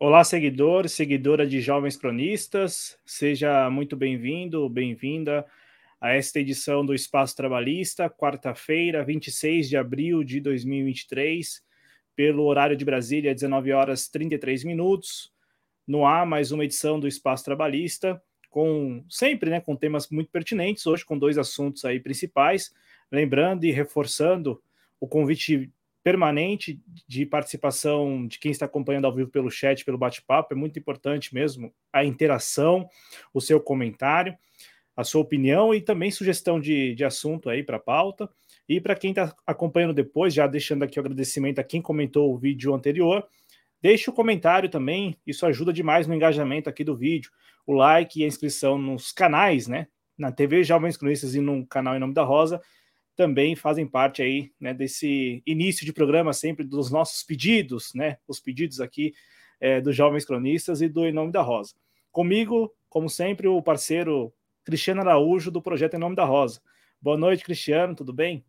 Olá, seguidor, seguidora de Jovens Cronistas, seja muito bem-vindo, bem-vinda a esta edição do Espaço Trabalhista, quarta-feira, 26 de abril de 2023, pelo horário de Brasília, 19 horas 33 minutos. No ar, mais uma edição do Espaço Trabalhista, com sempre, né, com temas muito pertinentes, hoje com dois assuntos aí principais, lembrando e reforçando o convite permanente de participação de quem está acompanhando ao vivo pelo chat, pelo bate-papo. É muito importante mesmo a interação, o seu comentário, a sua opinião e também sugestão de, de assunto aí para a pauta. E para quem está acompanhando depois, já deixando aqui o agradecimento a quem comentou o vídeo anterior, deixe o comentário também, isso ajuda demais no engajamento aqui do vídeo. O like e a inscrição nos canais, né? Na TV Jovens Cronistas e no canal Em Nome da Rosa também fazem parte aí né, desse início de programa sempre dos nossos pedidos, né? Os pedidos aqui é, dos Jovens Cronistas e do Em Nome da Rosa. Comigo, como sempre, o parceiro Cristiano Araújo do projeto Em Nome da Rosa. Boa noite, Cristiano, tudo bem?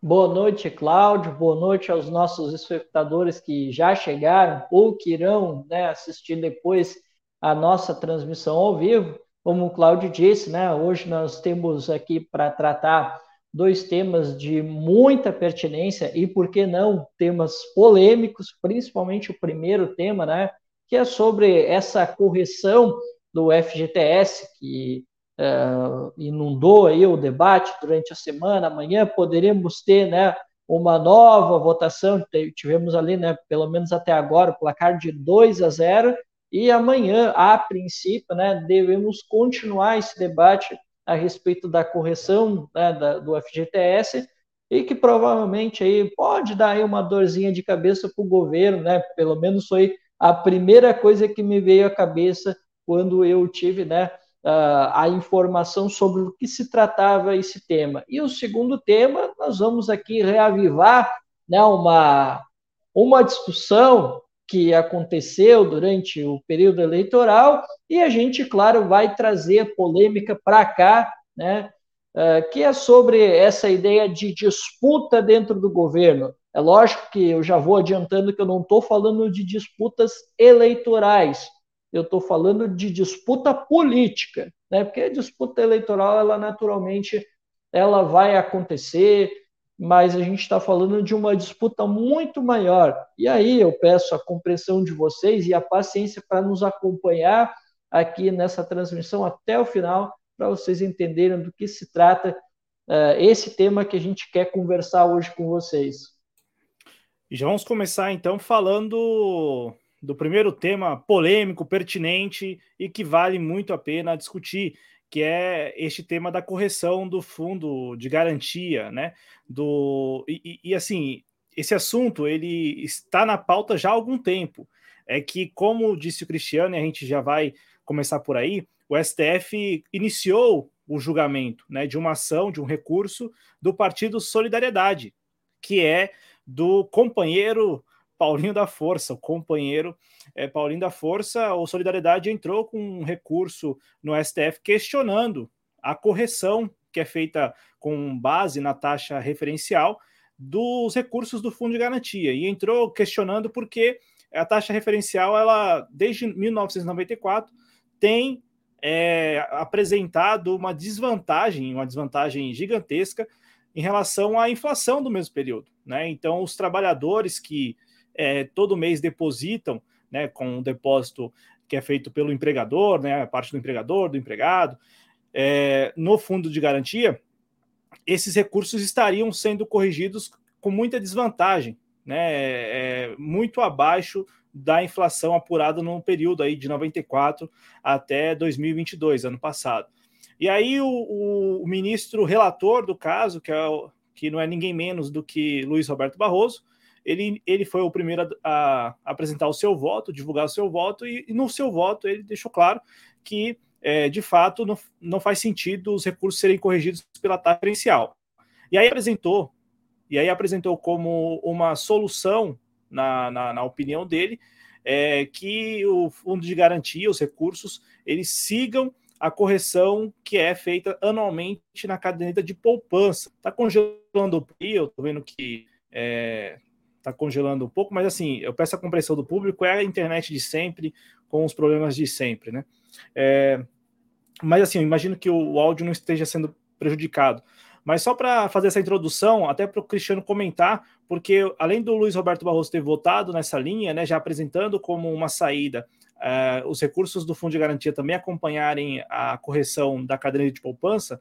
Boa noite, Cláudio. Boa noite aos nossos espectadores que já chegaram ou que irão né, assistir depois a nossa transmissão ao vivo. Como o Cláudio disse, né, hoje nós temos aqui para tratar dois temas de muita pertinência e, por que não, temas polêmicos, principalmente o primeiro tema, né, que é sobre essa correção do FGTS, que uh, inundou aí o debate durante a semana. Amanhã poderemos ter né, uma nova votação, tivemos ali, né, pelo menos até agora, o placar de 2 a 0, e amanhã, a princípio, né, devemos continuar esse debate a respeito da correção né, da, do FGTS e que provavelmente aí pode dar aí uma dorzinha de cabeça para o governo, né? Pelo menos foi a primeira coisa que me veio à cabeça quando eu tive, né, a informação sobre o que se tratava esse tema. E o segundo tema, nós vamos aqui reavivar, né, uma uma discussão que aconteceu durante o período eleitoral e a gente, claro, vai trazer polêmica para cá, né? Uh, que é sobre essa ideia de disputa dentro do governo. É lógico que eu já vou adiantando que eu não estou falando de disputas eleitorais, eu estou falando de disputa política, né? Porque a disputa eleitoral, ela naturalmente, ela vai acontecer, mas a gente está falando de uma disputa muito maior. E aí eu peço a compreensão de vocês e a paciência para nos acompanhar aqui nessa transmissão até o final, para vocês entenderem do que se trata uh, esse tema que a gente quer conversar hoje com vocês. E já vamos começar então falando do primeiro tema polêmico, pertinente e que vale muito a pena discutir, que é este tema da correção do fundo de garantia, né? Do e, e, assim esse assunto ele está na pauta já há algum tempo. É que, como disse o Cristiano, e a gente já vai começar por aí, o STF iniciou o julgamento né, de uma ação, de um recurso do Partido Solidariedade, que é do companheiro Paulinho da Força, o companheiro é, Paulinho da Força, o Solidariedade entrou com um recurso no STF questionando a correção que é feita com base na taxa referencial dos recursos do Fundo de Garantia e entrou questionando porque a taxa referencial, ela desde 1994 tem é, apresentado uma desvantagem, uma desvantagem gigantesca em relação à inflação do mesmo período. Né? Então, os trabalhadores que é, todo mês depositam, né, com um depósito que é feito pelo empregador, né, a parte do empregador, do empregado, é, no fundo de garantia, esses recursos estariam sendo corrigidos com muita desvantagem, né, é, muito abaixo da inflação apurada no período aí de 94 até 2022, ano passado. E aí o, o, o ministro relator do caso, que, é que não é ninguém menos do que Luiz Roberto Barroso, ele, ele foi o primeiro a, a apresentar o seu voto, divulgar o seu voto, e, e no seu voto ele deixou claro que, é, de fato, não, não faz sentido os recursos serem corrigidos pela taxa diferencial. E aí apresentou, e aí apresentou como uma solução, na, na, na opinião dele, é, que o fundo de garantia, os recursos, eles sigam a correção que é feita anualmente na caderneta de poupança. Está congelando o PRI, eu estou vendo que é, tá congelando um pouco, mas assim, eu peço a compreensão do público, é a internet de sempre, com os problemas de sempre, né? É, mas assim, eu imagino que o áudio não esteja sendo prejudicado. Mas só para fazer essa introdução, até para o Cristiano comentar, porque além do Luiz Roberto Barroso ter votado nessa linha, né, já apresentando como uma saída uh, os recursos do Fundo de Garantia também acompanharem a correção da cadeia de poupança,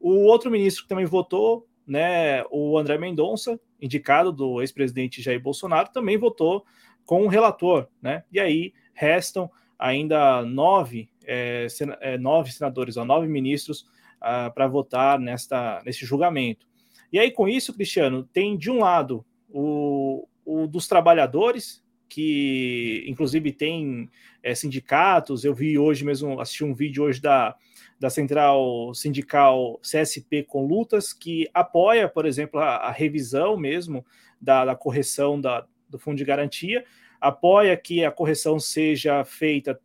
o outro ministro que também votou, né, o André Mendonça, indicado do ex-presidente Jair Bolsonaro, também votou com o relator, né? E aí restam ainda nove, é, é, nove senadores, ó, nove ministros uh, para votar nesta, nesse julgamento. E aí, com isso, Cristiano, tem de um lado o, o dos trabalhadores, que inclusive tem é, sindicatos. Eu vi hoje mesmo, assisti um vídeo hoje da, da Central Sindical CSP com Lutas, que apoia, por exemplo, a, a revisão mesmo da, da correção da, do Fundo de Garantia, apoia que a correção seja feita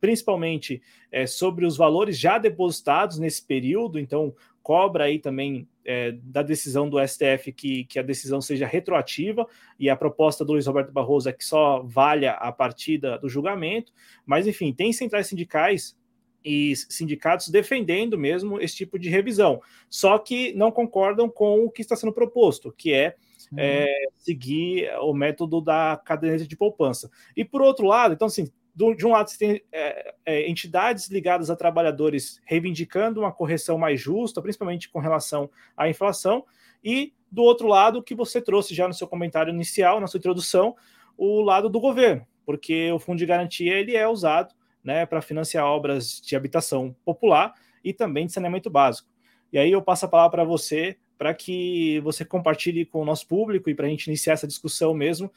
principalmente é, sobre os valores já depositados nesse período, então cobra aí também é, da decisão do STF que, que a decisão seja retroativa, e a proposta do Luiz Roberto Barroso é que só valha a partir do julgamento, mas enfim, tem centrais sindicais e sindicatos defendendo mesmo esse tipo de revisão, só que não concordam com o que está sendo proposto, que é é, seguir o método da caderneta de poupança. E por outro lado, então assim, de um lado, você tem é, é, entidades ligadas a trabalhadores reivindicando uma correção mais justa, principalmente com relação à inflação, e do outro lado, que você trouxe já no seu comentário inicial, na sua introdução, o lado do governo, porque o fundo de garantia ele é usado né, para financiar obras de habitação popular e também de saneamento básico. E aí eu passo a palavra para você, para que você compartilhe com o nosso público e para a gente iniciar essa discussão mesmo,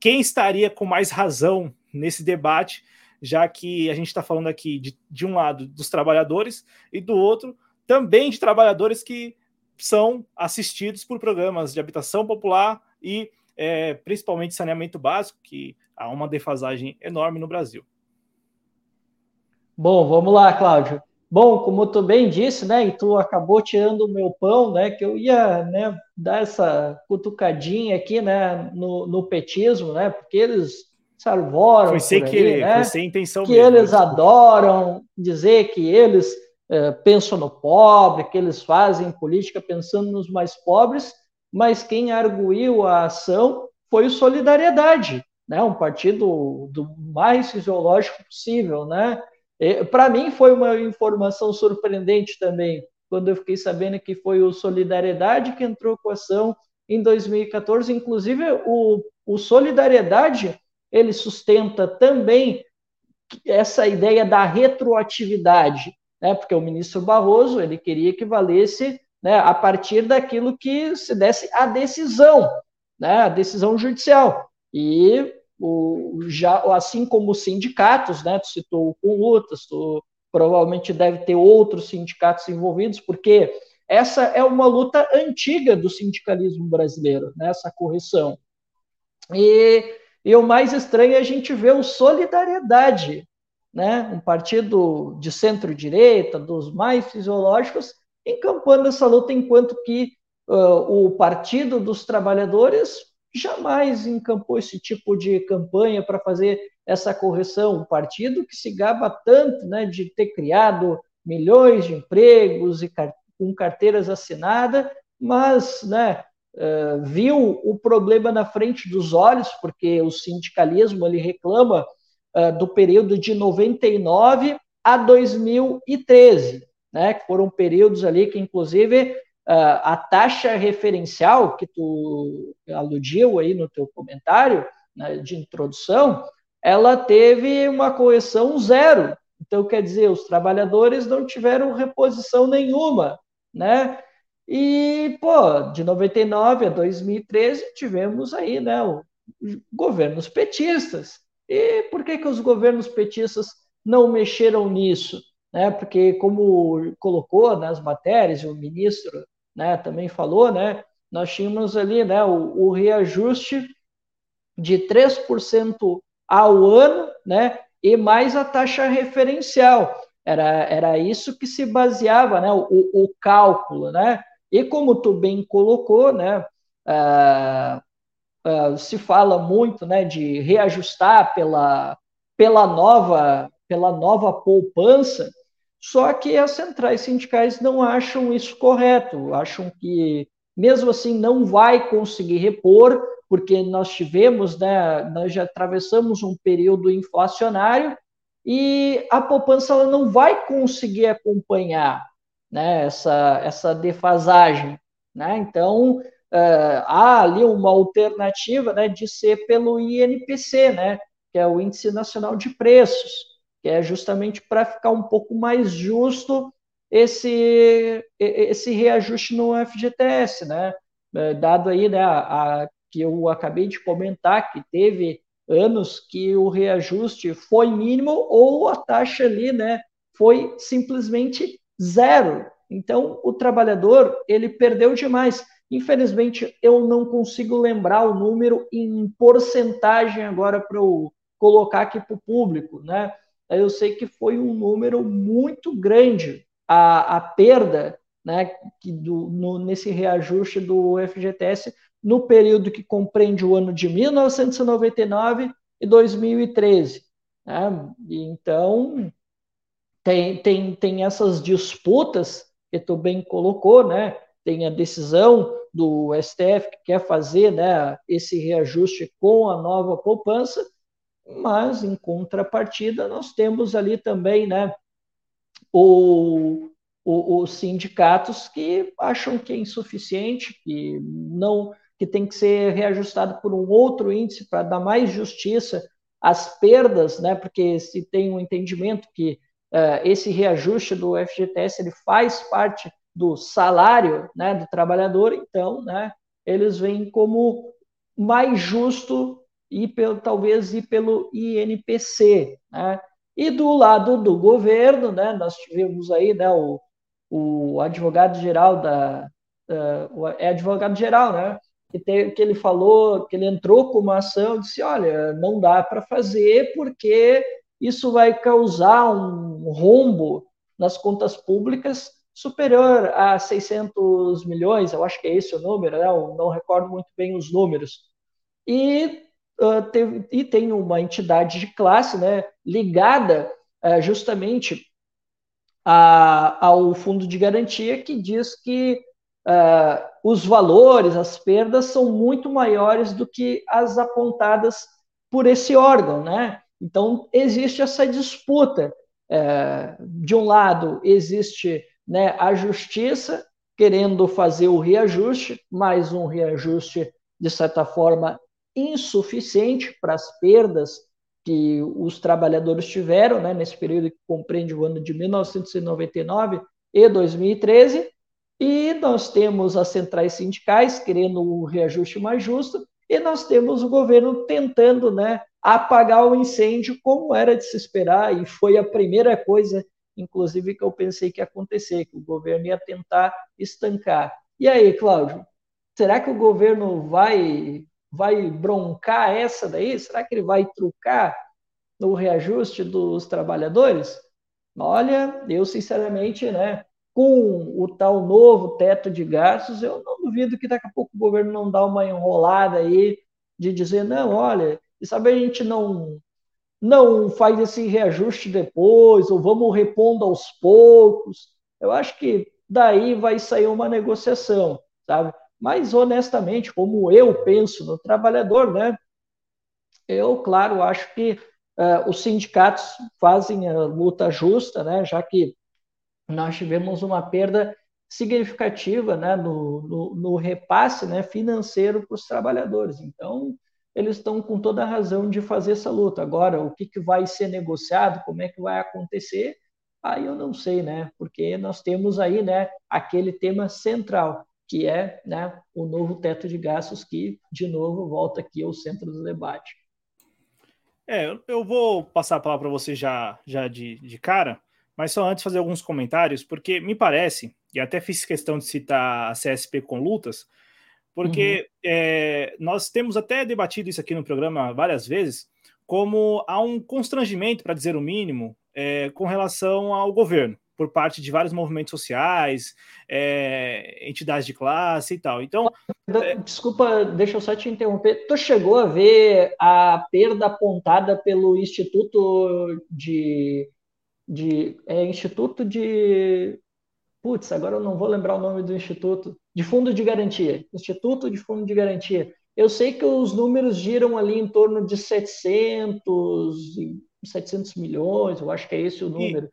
quem estaria com mais razão nesse debate, já que a gente está falando aqui de, de um lado dos trabalhadores e do outro também de trabalhadores que são assistidos por programas de habitação popular e é, principalmente saneamento básico, que há uma defasagem enorme no Brasil. Bom, vamos lá, Cláudio. Bom, como tu bem disse, né, e tu acabou tirando o meu pão, né, que eu ia, né, dar essa cutucadinha aqui, né, no, no petismo, né, porque eles se arvoram. Foi sem querer, né? foi sem intenção Que mesmo, eles adoram dizer que eles é, pensam no pobre, que eles fazem política pensando nos mais pobres, mas quem arguiu a ação foi o Solidariedade, né? um partido do mais fisiológico possível. Né? Para mim foi uma informação surpreendente também, quando eu fiquei sabendo que foi o Solidariedade que entrou com a ação em 2014, inclusive o, o Solidariedade ele sustenta também essa ideia da retroatividade, né? porque o ministro Barroso ele queria que valesse né, a partir daquilo que se desse a decisão, né, a decisão judicial. E o, já, assim como os sindicatos, né, tu citou o lutas, tu provavelmente deve ter outros sindicatos envolvidos, porque essa é uma luta antiga do sindicalismo brasileiro, né, essa correção. E e o mais estranho é a gente ver o Solidariedade, né? um partido de centro-direita, dos mais fisiológicos, encampando essa luta, enquanto que uh, o Partido dos Trabalhadores jamais encampou esse tipo de campanha para fazer essa correção. Um partido que se gaba tanto né, de ter criado milhões de empregos e com carteiras assinadas, mas né, uh, viu o problema na frente dos olhos, porque o sindicalismo ele reclama uh, do período de 99 a 2013, né, que foram períodos ali que, inclusive, a taxa referencial que tu aludiu aí no teu comentário né, de introdução, ela teve uma correção zero. Então, quer dizer, os trabalhadores não tiveram reposição nenhuma, né? E, pô, de 99 a 2013 tivemos aí, né, governos petistas. E por que que os governos petistas não mexeram nisso? Né? Porque como colocou nas matérias, o ministro, né, também falou, né, nós tínhamos ali, né, o, o reajuste de 3% ao ano, né, e mais a taxa referencial. Era, era isso que se baseava, né, o, o cálculo, né? E como tu bem colocou, né, uh, uh, se fala muito né, de reajustar pela, pela, nova, pela nova poupança, só que as centrais sindicais não acham isso correto, acham que, mesmo assim, não vai conseguir repor, porque nós tivemos, né, nós já atravessamos um período inflacionário e a poupança ela não vai conseguir acompanhar né, essa, essa defasagem. Né? Então, uh, há ali uma alternativa né, de ser pelo INPC, né, que é o Índice Nacional de Preços, que é justamente para ficar um pouco mais justo esse, esse reajuste no FGTS, né? Eh, dado aí né, a, a, que eu acabei de comentar, que teve anos que o reajuste foi mínimo ou a taxa ali né, foi simplesmente zero. Então, o trabalhador, ele perdeu demais. Infelizmente, eu não consigo lembrar o número em porcentagem agora para eu colocar aqui para o público, né? Eu sei que foi um número muito grande a, a perda, né, que do, no, nesse reajuste do FGTS no período que compreende o ano de 1999 e 2013. Né? Então, tem, tem, tem essas disputas que tu bem colocou, né? Tem a decisão do STF que quer fazer né, esse reajuste com a nova poupança, mas em contrapartida nós temos ali também né, o, o, os sindicatos que acham que é insuficiente, que não que tem que ser reajustado por um outro índice para dar mais justiça às perdas, né, porque se tem um entendimento que uh, esse reajuste do FGTS ele faz parte do salário né, do trabalhador, então né, eles veem como mais justo e pelo, talvez ir pelo INPC. Né? E do lado do governo, né, nós tivemos aí né, o, o advogado-geral da. Uh, é advogado-geral, né? Que, te, que ele falou, que ele entrou com uma ação e disse: olha, não dá para fazer porque isso vai causar um rombo nas contas públicas superior a 600 milhões, eu acho que é esse o número, né? eu não recordo muito bem os números. E, teve, e tem uma entidade de classe né, ligada uh, justamente a, ao fundo de garantia que diz que uh, os valores, as perdas são muito maiores do que as apontadas por esse órgão, né? Então, existe essa disputa. De um lado, existe né, a justiça querendo fazer o reajuste, mais um reajuste, de certa forma, insuficiente para as perdas que os trabalhadores tiveram né, nesse período que compreende o ano de 1999 e 2013, e nós temos as centrais sindicais querendo o reajuste mais justo, e nós temos o governo tentando né, apagar o incêndio, como era de se esperar, e foi a primeira coisa, inclusive, que eu pensei que ia acontecer, que o governo ia tentar estancar. E aí, Cláudio, será que o governo vai, vai broncar essa daí? Será que ele vai trucar no reajuste dos trabalhadores? Olha, eu sinceramente, né, com o tal novo teto de gastos, eu não duvido que daqui a pouco o governo não dá uma enrolada aí de dizer, não, olha, e sabe a gente não não faz esse reajuste depois, ou vamos repondo aos poucos. Eu acho que daí vai sair uma negociação, sabe? Mas honestamente, como eu penso no trabalhador, né? Eu, claro, acho que uh, os sindicatos fazem a luta justa, né? Já que nós tivemos uma perda significativa né, no, no, no repasse né, financeiro para os trabalhadores. Então, eles estão com toda a razão de fazer essa luta. Agora, o que, que vai ser negociado, como é que vai acontecer, aí eu não sei, né? Porque nós temos aí né, aquele tema central, que é né, o novo teto de gastos, que, de novo, volta aqui ao centro do debate. É, eu vou passar a palavra para você já, já de, de cara, mas só antes fazer alguns comentários, porque me parece, e até fiz questão de citar a CSP com lutas, porque uhum. é, nós temos até debatido isso aqui no programa várias vezes, como há um constrangimento, para dizer o mínimo, é, com relação ao governo. Por parte de vários movimentos sociais, é, entidades de classe e tal. Então. É... Desculpa, deixa eu só te interromper. Tu chegou a ver a perda apontada pelo Instituto de. de é, Instituto de. Putz, agora eu não vou lembrar o nome do instituto. De fundo de garantia. Instituto de Fundo de Garantia. Eu sei que os números giram ali em torno de 700, 700 milhões, eu acho que é esse o número.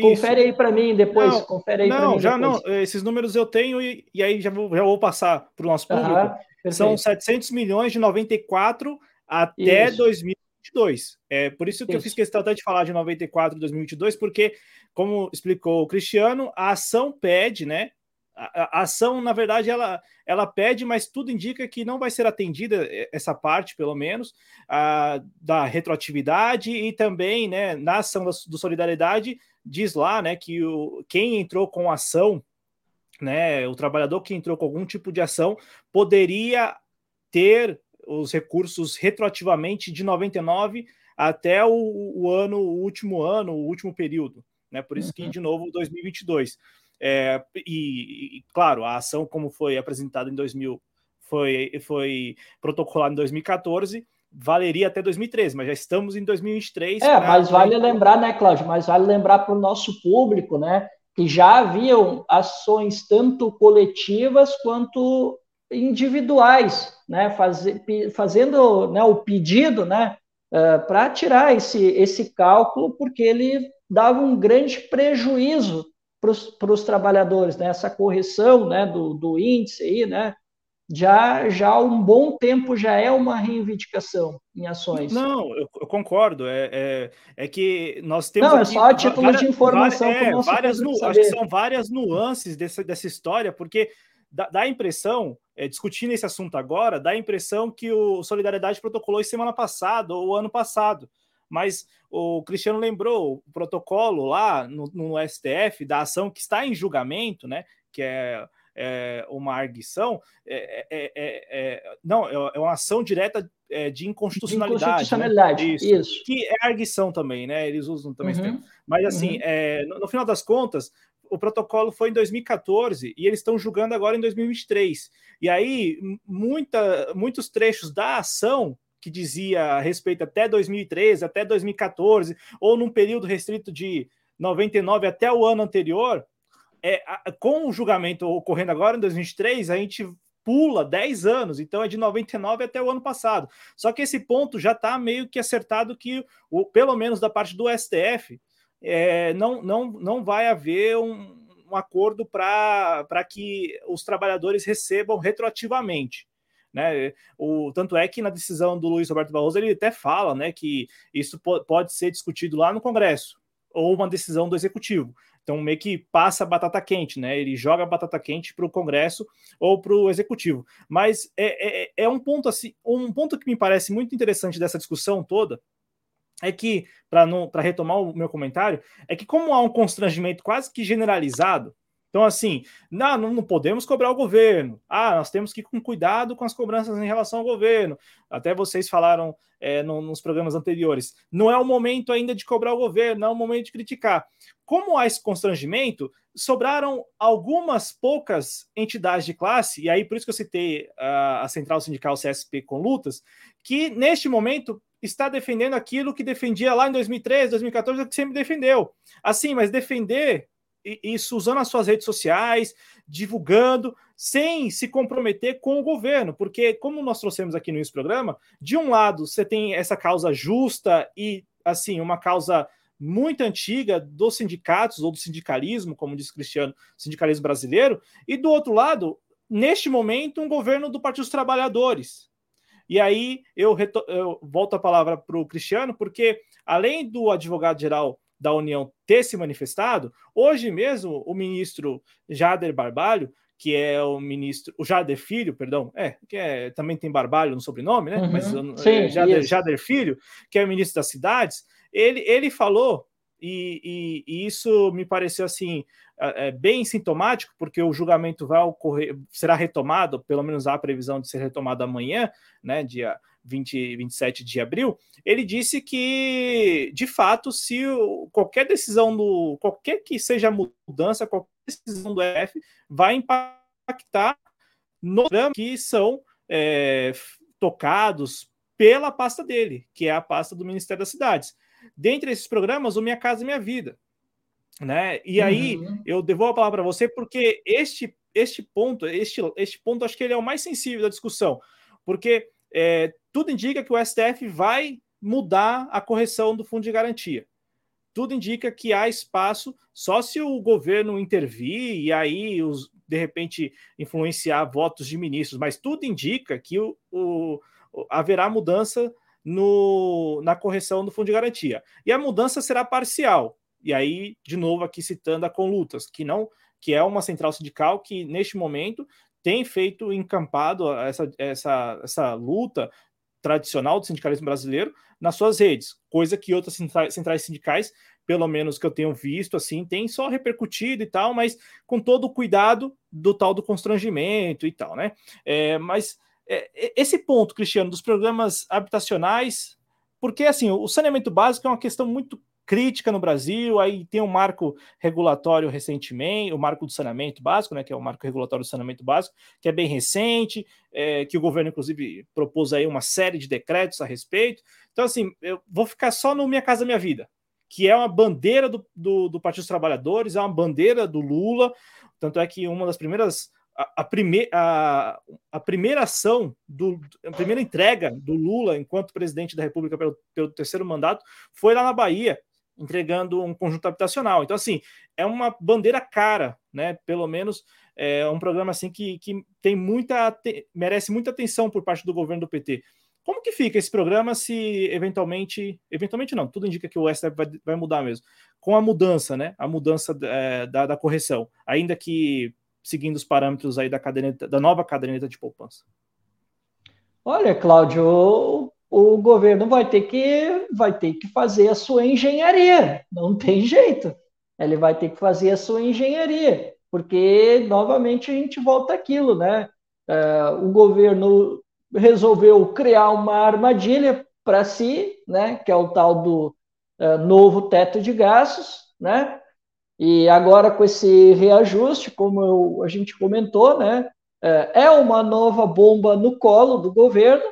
Confere aí para mim depois. Não, confere aí não mim já depois. não. Esses números eu tenho e, e aí já vou, já vou passar para o nosso público. Ah, São 700 milhões de 94 até isso. 2022. É por isso que isso. eu fiz questão até de falar de 94 e 2022, porque, como explicou o Cristiano, a ação pede, né? A, a, ação, na verdade, ela, ela pede, mas tudo indica que não vai ser atendida essa parte, pelo menos, a, da retroatividade e também, né, na ação do Solidariedade, diz lá, né, que o, quem entrou com ação, né, o trabalhador que entrou com algum tipo de ação, poderia ter os recursos retroativamente de 99 até o, o ano, o último ano, o último período, né? Por isso que, uhum. de novo, 2022. É, e, e, claro, a ação, como foi apresentada em 2000, foi, foi protocolada em 2014, valeria até 2013, mas já estamos em 2023. É, pra... mas vale lembrar, né, Cláudio? Mas vale lembrar para o nosso público, né, que já haviam ações tanto coletivas quanto individuais, né, faz, fazendo né, o pedido, né, uh, eh, para tirar esse, esse cálculo, porque ele dava um grande prejuízo para os trabalhadores, né, essa correção, né, do, do índice aí, né, já já há um bom tempo já é uma reivindicação em ações. Não, eu, eu concordo. É, é, é, que nós temos. Não, é só a título várias, de informação. Várias, é, várias nu, acho que são várias nuances dessa, dessa história, porque dá, dá a impressão, é, discutindo esse assunto agora, dá a impressão que o Solidariedade protocolou semana passada ou ano passado. Mas o Cristiano lembrou o protocolo lá no, no STF da ação que está em julgamento, né? Que é é, uma arguição, é, é, é não, é uma ação direta de inconstitucionalidade. De inconstitucionalidade, né? isso, isso, Que é arguição também, né? Eles usam também uhum. Mas assim, uhum. no, no final das contas, o protocolo foi em 2014 e eles estão julgando agora em 2023. E aí, muita, muitos trechos da ação que dizia a respeito até 2013, até 2014, ou num período restrito de 99 até o ano anterior, é, com o julgamento ocorrendo agora em 2023, a gente pula 10 anos, então é de 99 até o ano passado. Só que esse ponto já está meio que acertado que, o, pelo menos da parte do STF, é, não, não, não vai haver um, um acordo para que os trabalhadores recebam retroativamente. Né? O, tanto é que na decisão do Luiz Roberto Barroso ele até fala né, que isso pode ser discutido lá no Congresso ou uma decisão do Executivo. Então, meio que passa a batata quente, né? Ele joga a batata quente para o Congresso ou para o Executivo. Mas é, é, é, um ponto assim, um ponto que me parece muito interessante dessa discussão toda é que, para retomar o meu comentário, é que como há um constrangimento quase que generalizado então, assim, não, não podemos cobrar o governo. Ah, nós temos que ir com cuidado com as cobranças em relação ao governo. Até vocês falaram é, no, nos programas anteriores. Não é o momento ainda de cobrar o governo, não é o momento de criticar. Como há esse constrangimento, sobraram algumas poucas entidades de classe, e aí por isso que eu citei a, a Central Sindical CSP com lutas, que neste momento está defendendo aquilo que defendia lá em 2013, 2014, que sempre defendeu. Assim, mas defender isso usando as suas redes sociais, divulgando, sem se comprometer com o governo, porque, como nós trouxemos aqui no nosso programa, de um lado você tem essa causa justa e, assim, uma causa muito antiga dos sindicatos ou do sindicalismo, como diz Cristiano, sindicalismo brasileiro, e do outro lado, neste momento, um governo do Partido dos Trabalhadores. E aí eu, eu volto a palavra para o Cristiano, porque além do advogado-geral da União ter se manifestado, hoje mesmo o ministro Jader Barbalho, que é o ministro, o Jader Filho, perdão, é, que é, também tem Barbalho no sobrenome, né? Uhum. Mas Sim, é, Jader, Jader, Filho, que é o ministro das cidades, ele, ele falou, e, e, e isso me pareceu assim é, é, bem sintomático, porque o julgamento vai ocorrer, será retomado, pelo menos há a previsão de ser retomado amanhã, né? Dia 20, 27 de abril, ele disse que, de fato, se o, qualquer decisão do. qualquer que seja a mudança, qualquer decisão do EF vai impactar no que são é, tocados pela pasta dele, que é a pasta do Ministério das Cidades. Dentre esses programas, o Minha Casa Minha Vida. Né? E aí uhum. eu devolvo a palavra para você porque este este ponto, este, este ponto acho que ele é o mais sensível da discussão, porque é, tudo indica que o STF vai mudar a correção do fundo de garantia. Tudo indica que há espaço, só se o governo intervir e aí os, de repente influenciar votos de ministros, mas tudo indica que o, o haverá mudança no, na correção do fundo de garantia. E a mudança será parcial. E aí, de novo, aqui citando a Conlutas, que não que é uma central sindical que, neste momento, tem feito encampado essa, essa, essa luta tradicional do sindicalismo brasileiro nas suas redes, coisa que outras centrais sindicais, pelo menos que eu tenho visto, assim, tem só repercutido e tal, mas com todo o cuidado do tal do constrangimento e tal, né? É, mas é, esse ponto, Cristiano, dos programas habitacionais, porque assim, o saneamento básico é uma questão muito crítica no Brasil, aí tem um marco regulatório recentemente, o marco do saneamento básico, né, que é o marco regulatório do saneamento básico, que é bem recente, é, que o governo, inclusive, propôs aí uma série de decretos a respeito. Então, assim, eu vou ficar só no Minha Casa Minha Vida, que é uma bandeira do, do, do Partido dos Trabalhadores, é uma bandeira do Lula, tanto é que uma das primeiras a, a, prime, a, a, primeira ação, do, a primeira entrega do Lula enquanto presidente da República pelo, pelo terceiro mandato foi lá na Bahia, entregando um conjunto habitacional. Então, assim, é uma bandeira cara, né? Pelo menos é um programa assim que, que tem muita merece muita atenção por parte do governo do PT. Como que fica esse programa se eventualmente, eventualmente não, tudo indica que o STF vai, vai mudar mesmo, com a mudança, né? A mudança é, da, da correção, ainda que seguindo os parâmetros aí da caderneta, da nova caderneta de poupança. Olha, Cláudio, o governo vai ter que vai ter que fazer a sua engenharia, não tem jeito. Ele vai ter que fazer a sua engenharia, porque novamente a gente volta aquilo, né? Uh, o governo resolveu criar uma armadilha para si, né? Que é o tal do uh, novo teto de gastos, né? E agora com esse reajuste, como eu, a gente comentou, né? Uh, é uma nova bomba no colo do governo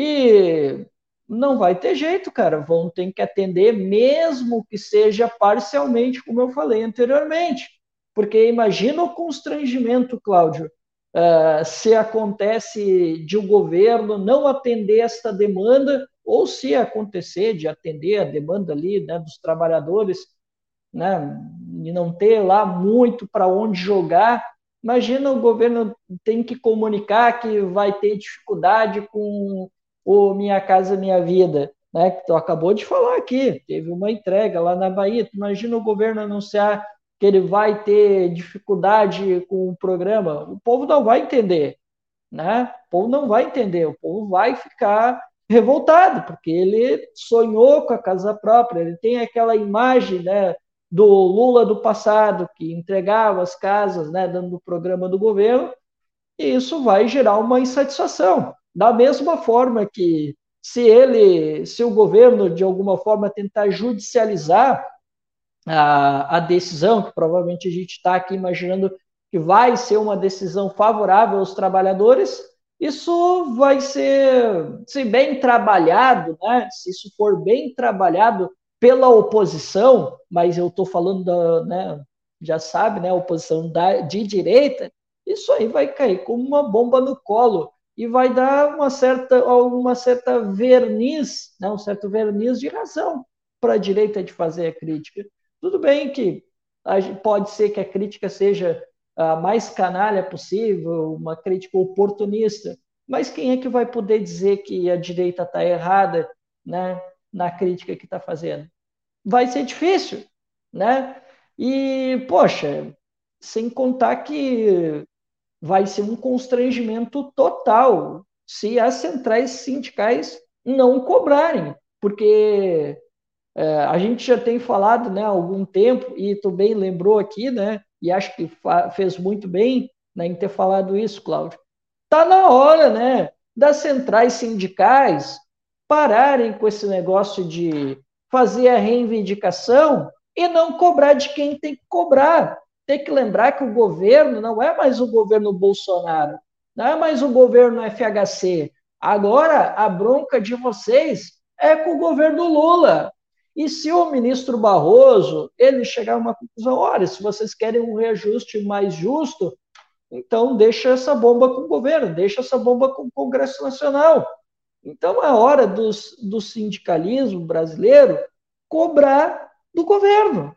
e não vai ter jeito, cara. Vão ter que atender, mesmo que seja parcialmente, como eu falei anteriormente. Porque imagina o constrangimento, Cláudio, uh, se acontece de o um governo não atender esta demanda, ou se acontecer de atender a demanda ali né, dos trabalhadores, né, e não ter lá muito para onde jogar. Imagina o governo tem que comunicar que vai ter dificuldade com o Minha Casa Minha Vida, né, que tu acabou de falar aqui, teve uma entrega lá na Bahia, tu imagina o governo anunciar que ele vai ter dificuldade com o programa, o povo não vai entender, né? O povo não vai entender, o povo vai ficar revoltado, porque ele sonhou com a casa própria, ele tem aquela imagem, né, do Lula do passado, que entregava as casas, né, dando o programa do governo, e isso vai gerar uma insatisfação. Da mesma forma que se ele, se o governo de alguma forma tentar judicializar a, a decisão, que provavelmente a gente está aqui imaginando que vai ser uma decisão favorável aos trabalhadores, isso vai ser, se bem trabalhado, né? Se isso for bem trabalhado pela oposição, mas eu estou falando da, né, já sabe, né, oposição da, de direita, isso aí vai cair como uma bomba no colo e vai dar uma certa, uma certa verniz, né, um certo verniz de razão para a direita de fazer a crítica. Tudo bem que pode ser que a crítica seja a mais canalha possível, uma crítica oportunista, mas quem é que vai poder dizer que a direita está errada né, na crítica que está fazendo? Vai ser difícil, né? E, poxa, sem contar que vai ser um constrangimento total se as centrais sindicais não cobrarem, porque é, a gente já tem falado né, há algum tempo, e tu bem lembrou aqui, né, e acho que fez muito bem né, em ter falado isso, Cláudio. Está na hora né, das centrais sindicais pararem com esse negócio de fazer a reivindicação e não cobrar de quem tem que cobrar. Tem que lembrar que o governo não é mais o governo Bolsonaro, não é mais o governo FHC. Agora a bronca de vocês é com o governo Lula. E se o ministro Barroso ele chegar a uma conclusão, olha, se vocês querem um reajuste mais justo, então deixa essa bomba com o governo, deixa essa bomba com o Congresso Nacional. Então é hora dos, do sindicalismo brasileiro cobrar do governo.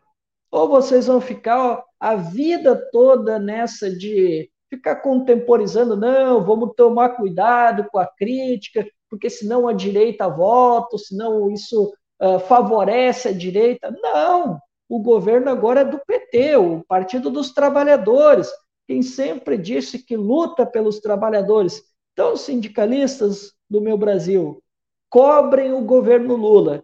Ou vocês vão ficar a vida toda nessa de ficar contemporizando, não, vamos tomar cuidado com a crítica, porque senão a direita volta, senão isso uh, favorece a direita. Não, o governo agora é do PT, o Partido dos Trabalhadores, quem sempre disse que luta pelos trabalhadores. Então, sindicalistas do meu Brasil, cobrem o governo Lula,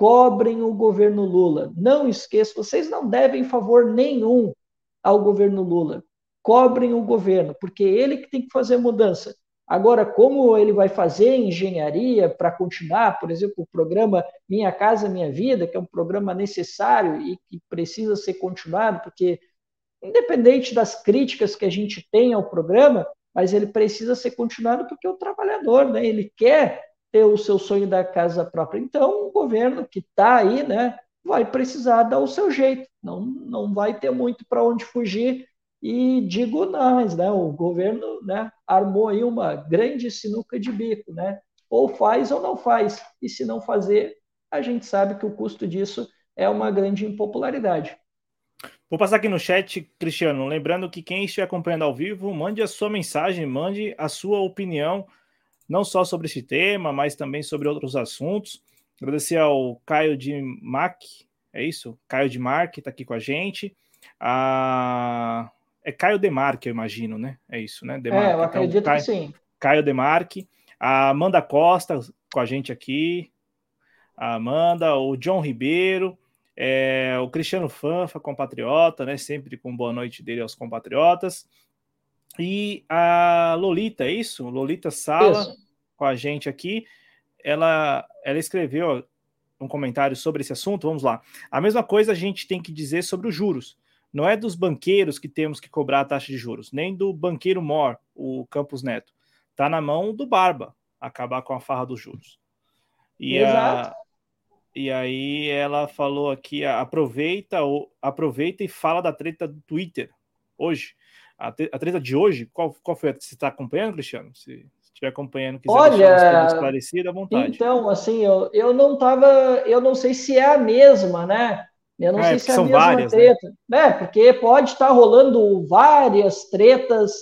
cobrem o governo Lula. Não esqueçam, vocês não devem favor nenhum ao governo Lula. Cobrem o governo, porque é ele que tem que fazer mudança. Agora, como ele vai fazer engenharia para continuar, por exemplo, o programa Minha Casa Minha Vida, que é um programa necessário e que precisa ser continuado, porque, independente das críticas que a gente tem ao programa, mas ele precisa ser continuado porque o trabalhador, né, ele quer ter o seu sonho da casa própria. Então, o governo que está aí, né, vai precisar dar o seu jeito, não, não vai ter muito para onde fugir e digo mais, né? O governo, né, armou aí uma grande sinuca de bico, né? Ou faz ou não faz. E se não fazer, a gente sabe que o custo disso é uma grande impopularidade. Vou passar aqui no chat, Cristiano, lembrando que quem estiver acompanhando ao vivo, mande a sua mensagem, mande a sua opinião, não só sobre esse tema, mas também sobre outros assuntos. Agradecer ao Caio de Mac, é isso? Caio de Marque está aqui com a gente. A é Caio Demarque, eu imagino, né? É isso, né? Demarque. É, eu então, acredito então, Caio, que sim. Caio Demarque, a Amanda Costa com a gente aqui, a Amanda, o John Ribeiro, é, o Cristiano Fanfa, compatriota, né? Sempre com boa noite dele aos compatriotas. E a Lolita, é isso? Lolita Sala isso. com a gente aqui. Ela, ela escreveu um comentário sobre esse assunto. Vamos lá. A mesma coisa a gente tem que dizer sobre os juros. Não é dos banqueiros que temos que cobrar a taxa de juros, nem do banqueiro Mor, o Campos Neto. Está na mão do Barba acabar com a farra dos juros. E, Exato. A, e aí ela falou aqui, aproveita, aproveita e fala da treta do Twitter hoje. A, a treta de hoje, qual, qual foi a que você está acompanhando, Cristiano? Se estiver acompanhando, quiser Olha, esclarecido, à vontade. Então, assim, eu, eu não estava, eu não sei se é a mesma, né? Eu não é, sei se é a mesma várias, né? treta. Né? né? Porque pode estar rolando várias tretas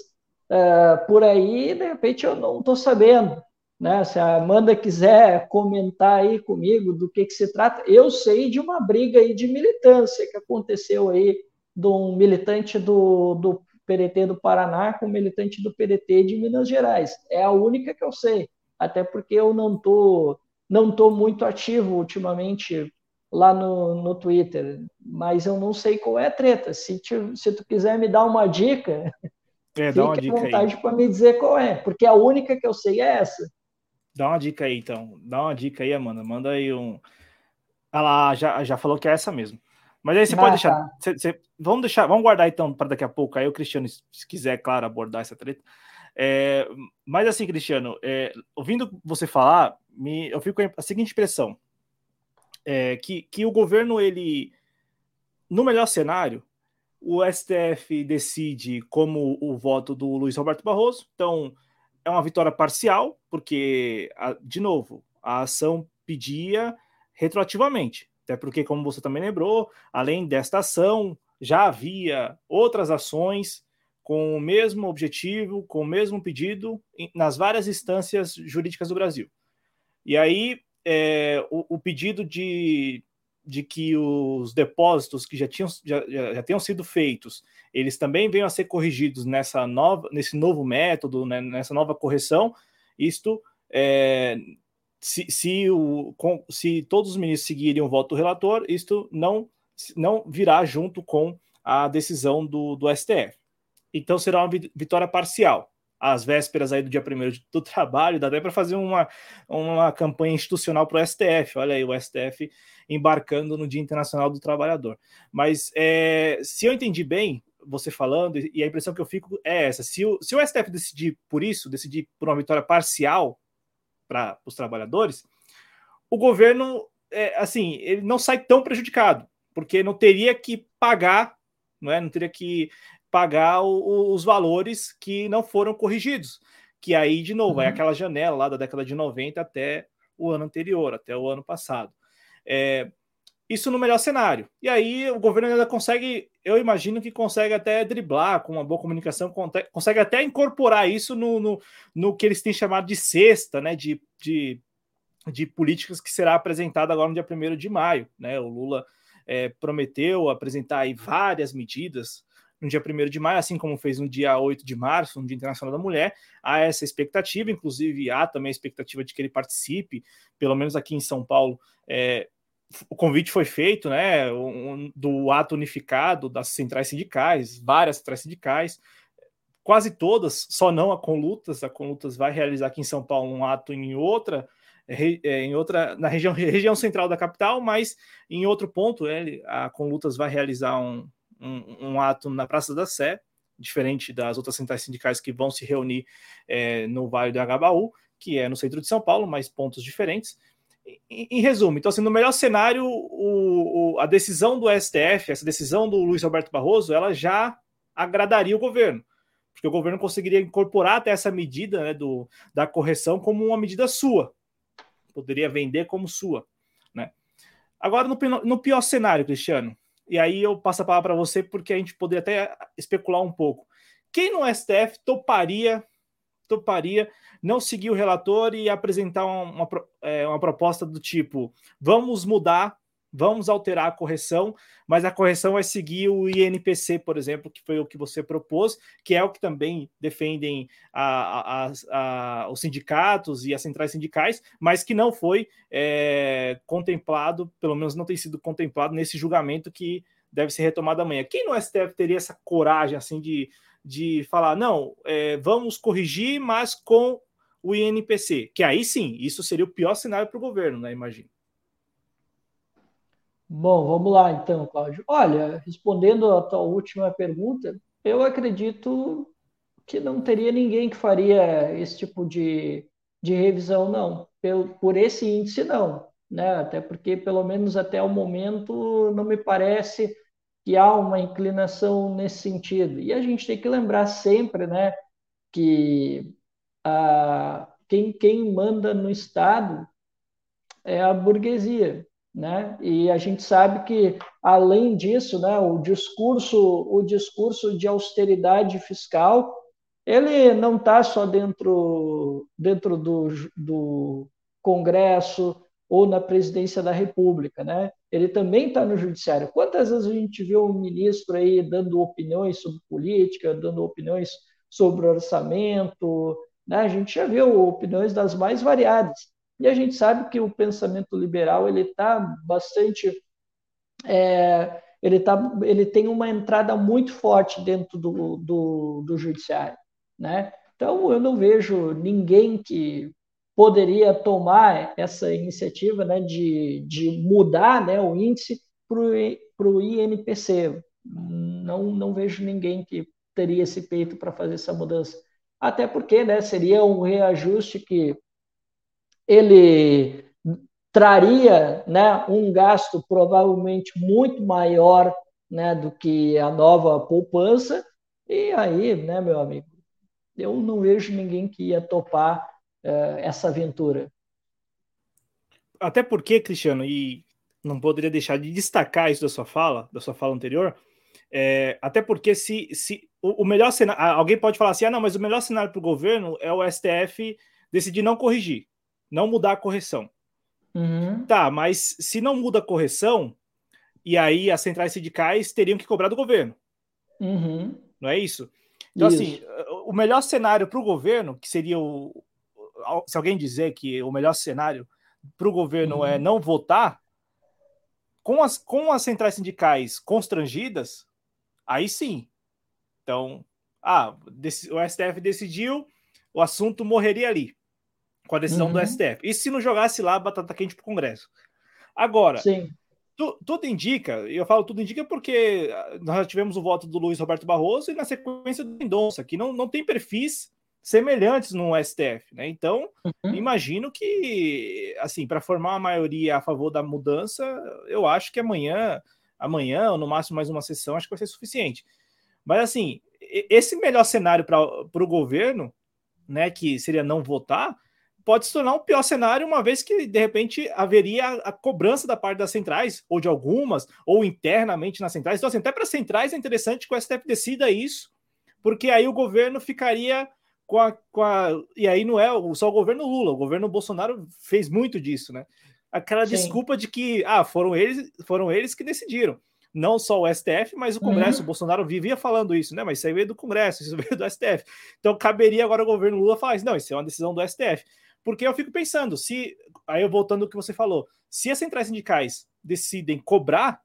uh, por aí, de repente eu não estou sabendo. Né? Se a Amanda quiser comentar aí comigo do que, que se trata, eu sei de uma briga aí de militância que aconteceu aí de um militante do, do PDT do Paraná com militante do PDT de Minas Gerais. É a única que eu sei, até porque eu não tô, não tô muito ativo ultimamente lá no, no Twitter, mas eu não sei qual é a treta. Se, te, se tu quiser me dar uma dica, é, fique à vontade para me dizer qual é, porque a única que eu sei é essa. Dá uma dica aí, então. Dá uma dica aí, Amanda. Manda aí um. Ela já, já falou que é essa mesmo. Mas aí você ah, pode deixar. Tá. Cê, cê, vamos deixar. Vamos guardar então para daqui a pouco. Aí o Cristiano, se quiser, claro, abordar essa treta. É, mas assim, Cristiano, é, ouvindo você falar, me, eu fico com a seguinte impressão é, que, que o governo, ele, no melhor cenário, o STF decide como o voto do Luiz Roberto Barroso, então é uma vitória parcial, porque, de novo, a ação pedia retroativamente, até porque, como você também lembrou, além desta ação, já havia outras ações com o mesmo objetivo, com o mesmo pedido nas várias instâncias jurídicas do Brasil. E aí é, o, o, pedido de, de que os depósitos que já tinham, já, já, já tenham sido feitos, eles também venham a ser corrigidos nessa nova, nesse novo método, né, nessa nova correção, isto é, se, se, o, com, se todos os ministros seguirem o voto do relator, isto não, não virá junto com a decisão do, do STF. Então será uma vitória parcial. às vésperas aí do dia primeiro do trabalho, dá até para fazer uma, uma campanha institucional para o STF. Olha aí, o STF embarcando no Dia Internacional do Trabalhador. Mas é, se eu entendi bem você falando, e a impressão que eu fico é essa: se o, se o STF decidir por isso, decidir por uma vitória parcial para os trabalhadores, o governo, é, assim, ele não sai tão prejudicado, porque não teria que pagar, não é? Não teria que pagar o, os valores que não foram corrigidos. Que aí, de novo, é uhum. é aquela janela lá da década de 90 até o ano anterior, até o ano passado. É, isso no melhor cenário. E aí o governo ainda consegue, eu imagino que consegue até driblar com uma boa comunicação, consegue até incorporar isso no, no, no que eles têm chamado de cesta, né? De, de, de políticas que será apresentada agora no dia 1 de maio. Né? O Lula é, prometeu apresentar aí várias medidas no dia 1 de maio, assim como fez no dia 8 de março, no Dia Internacional da Mulher. Há essa expectativa, inclusive há também a expectativa de que ele participe, pelo menos aqui em São Paulo. É, o convite foi feito, né, um, do ato unificado das centrais sindicais, várias centrais sindicais, quase todas, só não a Conlutas. A Conlutas vai realizar aqui em São Paulo um ato em outra é, em outra na região, região central da capital, mas em outro ponto, ele, a Conlutas vai realizar um, um, um, ato na Praça da Sé, diferente das outras centrais sindicais que vão se reunir é, no Vale do Agabaú, que é no centro de São Paulo, mas pontos diferentes. Em, em resumo, então, assim, no melhor cenário, o, o, a decisão do STF, essa decisão do Luiz Roberto Barroso, ela já agradaria o governo, porque o governo conseguiria incorporar até essa medida né, do, da correção como uma medida sua, poderia vender como sua. Né? Agora, no, no pior cenário, Cristiano, e aí eu passo a palavra para você, porque a gente poderia até especular um pouco. Quem no STF toparia, toparia não seguir o relator e apresentar uma, uma, é, uma proposta do tipo: vamos mudar vamos alterar a correção, mas a correção vai seguir o INPC, por exemplo, que foi o que você propôs, que é o que também defendem a, a, a, os sindicatos e as centrais sindicais, mas que não foi é, contemplado, pelo menos não tem sido contemplado nesse julgamento que deve ser retomado amanhã. Quem no STF teria essa coragem assim de, de falar, não, é, vamos corrigir, mas com o INPC, que aí sim, isso seria o pior cenário para o governo, né? Imagino. Bom, vamos lá então, Cláudio. Olha, respondendo a tua última pergunta, eu acredito que não teria ninguém que faria esse tipo de, de revisão, não. Por, por esse índice, não. Né? Até porque, pelo menos até o momento, não me parece que há uma inclinação nesse sentido. E a gente tem que lembrar sempre né, que a, quem, quem manda no Estado é a burguesia né? E a gente sabe que além disso, né, o discurso, o discurso de austeridade fiscal, ele não está só dentro dentro do, do Congresso ou na presidência da República, né? Ele também está no judiciário. Quantas vezes a gente viu um ministro aí dando opiniões sobre política, dando opiniões sobre orçamento, né? A gente já viu opiniões das mais variadas. E a gente sabe que o pensamento liberal ele está bastante, é, ele tá, ele tem uma entrada muito forte dentro do, do, do judiciário, né? Então eu não vejo ninguém que poderia tomar essa iniciativa, né, de, de mudar, né, o índice para o INPC. Não, não vejo ninguém que teria esse peito para fazer essa mudança. Até porque, né, seria um reajuste que ele traria né, um gasto provavelmente muito maior né, do que a nova poupança, e aí, né, meu amigo, eu não vejo ninguém que ia topar uh, essa aventura. Até porque, Cristiano, e não poderia deixar de destacar isso da sua fala, da sua fala anterior, é, até porque se, se o, o melhor cenário, alguém pode falar assim, ah, não, mas o melhor cenário para o governo é o STF decidir não corrigir não mudar a correção. Uhum. Tá, mas se não muda a correção, e aí as centrais sindicais teriam que cobrar do governo. Uhum. Não é isso? Então, assim, isso. assim, o melhor cenário para o governo, que seria o. Se alguém dizer que o melhor cenário para o governo é uhum. é não votar, com as, com as centrais sindicais constrangidas, aí sim. Então, ah, o STF decidiu, o assunto morreria ali, com a decisão uhum. do STF. E se não jogasse lá batata quente para o Congresso? Agora, tu, tudo indica, eu falo tudo indica porque nós já tivemos o voto do Luiz Roberto Barroso e na sequência do Mendonça, que não, não tem perfis semelhantes no STF, né? Então, uhum. imagino que, assim, para formar uma maioria a favor da mudança, eu acho que amanhã, amanhã, ou no máximo mais uma sessão, acho que vai ser suficiente. Mas, assim, esse melhor cenário para o governo, né, que seria não votar, pode se tornar um pior cenário, uma vez que, de repente, haveria a cobrança da parte das centrais, ou de algumas, ou internamente nas centrais. Então, assim, até para as centrais é interessante que o STF decida isso, porque aí o governo ficaria com a, com a. E aí não é só o governo Lula, o governo Bolsonaro fez muito disso, né? Aquela Sim. desculpa de que ah, foram eles, foram eles que decidiram. Não só o STF, mas o Congresso. Uhum. O Bolsonaro vivia falando isso, né? Mas isso aí veio do Congresso, isso veio do STF. Então caberia agora o governo Lula falar isso. Não, isso é uma decisão do STF. Porque eu fico pensando, se. Aí eu voltando ao que você falou, se as centrais sindicais decidem cobrar,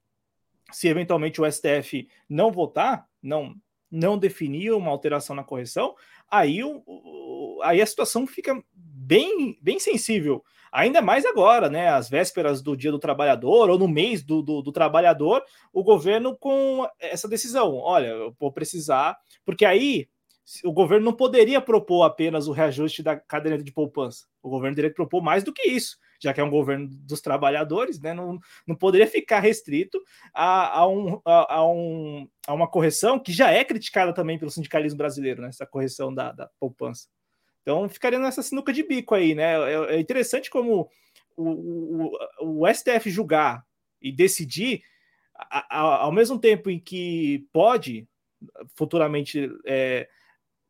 se eventualmente o STF não votar, não não definir uma alteração na correção, aí, o, o, aí a situação fica bem, bem sensível. Ainda mais agora, né? Às vésperas do Dia do Trabalhador ou no mês do, do, do trabalhador, o governo com essa decisão. Olha, eu vou precisar, porque aí o governo não poderia propor apenas o reajuste da caderneta de poupança. O governo teria que propor mais do que isso já que é um governo dos trabalhadores, né, não, não poderia ficar restrito a, a, um, a, a, um, a uma correção que já é criticada também pelo sindicalismo brasileiro, né, essa correção da, da poupança. Então ficaria nessa sinuca de bico aí, né? É, é interessante como o, o, o STF julgar e decidir, a, a, ao mesmo tempo em que pode futuramente é,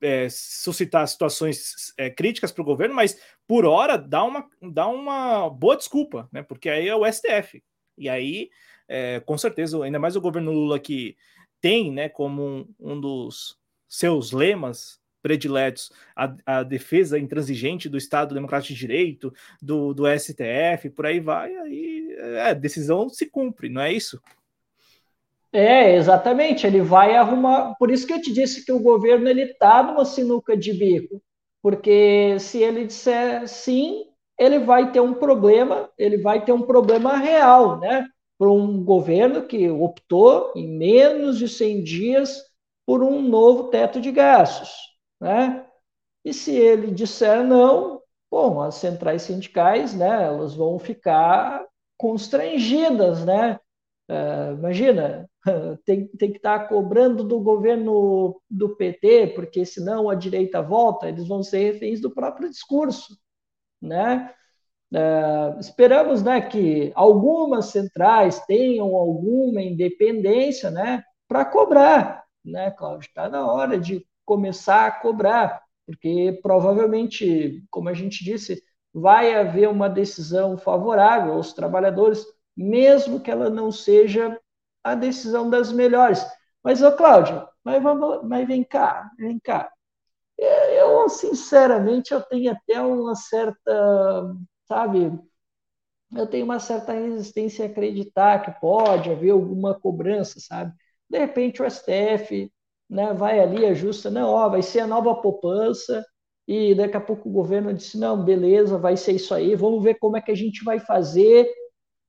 é, suscitar situações é, críticas para o governo, mas por hora dá uma, dá uma boa desculpa, né? Porque aí é o STF. E aí, é, com certeza, ainda mais o governo Lula que tem né, como um, um dos seus lemas prediletos a, a, defesa intransigente do Estado Democrático de Direito, do, do STF, por aí vai, aí é, a decisão se cumpre, não é isso? É, exatamente. Ele vai arrumar. Por isso que eu te disse que o governo ele está numa sinuca de bico, porque se ele disser sim, ele vai ter um problema. Ele vai ter um problema real, né? Para um governo que optou em menos de 100 dias por um novo teto de gastos, né? E se ele disser não, bom, as centrais sindicais, né? Elas vão ficar constrangidas, né? Uh, imagina, tem, tem que estar cobrando do governo do PT, porque senão a direita volta, eles vão ser reféns do próprio discurso, né? Uh, esperamos né, que algumas centrais tenham alguma independência né, para cobrar, né, Cláudio? Está na hora de começar a cobrar, porque provavelmente, como a gente disse, vai haver uma decisão favorável aos trabalhadores, mesmo que ela não seja a decisão das melhores. Mas, ô Cláudio, mas, vamos, mas vem cá, vem cá. Eu, sinceramente, eu tenho até uma certa, sabe, eu tenho uma certa resistência a acreditar que pode haver alguma cobrança, sabe? De repente o STF né, vai ali, ajusta, não, ó, vai ser a nova poupança, e daqui a pouco o governo disse, não, beleza, vai ser isso aí, vamos ver como é que a gente vai fazer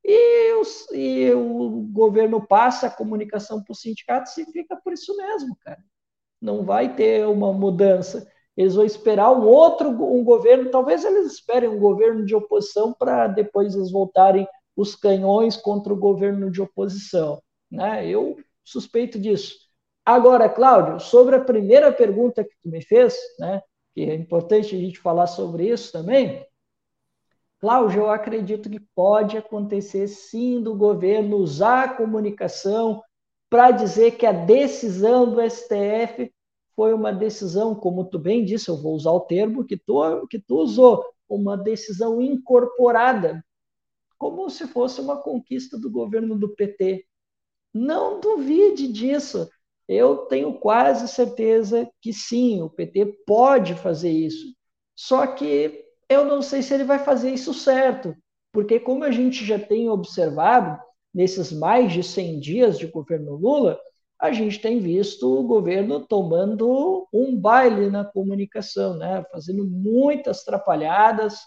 e, e o governo passa a comunicação para os sindicatos e fica por isso mesmo, cara. Não vai ter uma mudança. Eles vão esperar um outro um governo, talvez eles esperem um governo de oposição para depois eles voltarem os canhões contra o governo de oposição. Né? Eu suspeito disso. Agora, Cláudio, sobre a primeira pergunta que tu me fez, né, que é importante a gente falar sobre isso também, Cláudio, eu acredito que pode acontecer sim do governo usar a comunicação para dizer que a decisão do STF foi uma decisão, como tu bem disse, eu vou usar o termo que tu, que tu usou, uma decisão incorporada, como se fosse uma conquista do governo do PT. Não duvide disso. Eu tenho quase certeza que sim, o PT pode fazer isso. Só que eu não sei se ele vai fazer isso certo, porque como a gente já tem observado nesses mais de 100 dias de governo Lula, a gente tem visto o governo tomando um baile na comunicação, né? fazendo muitas atrapalhadas.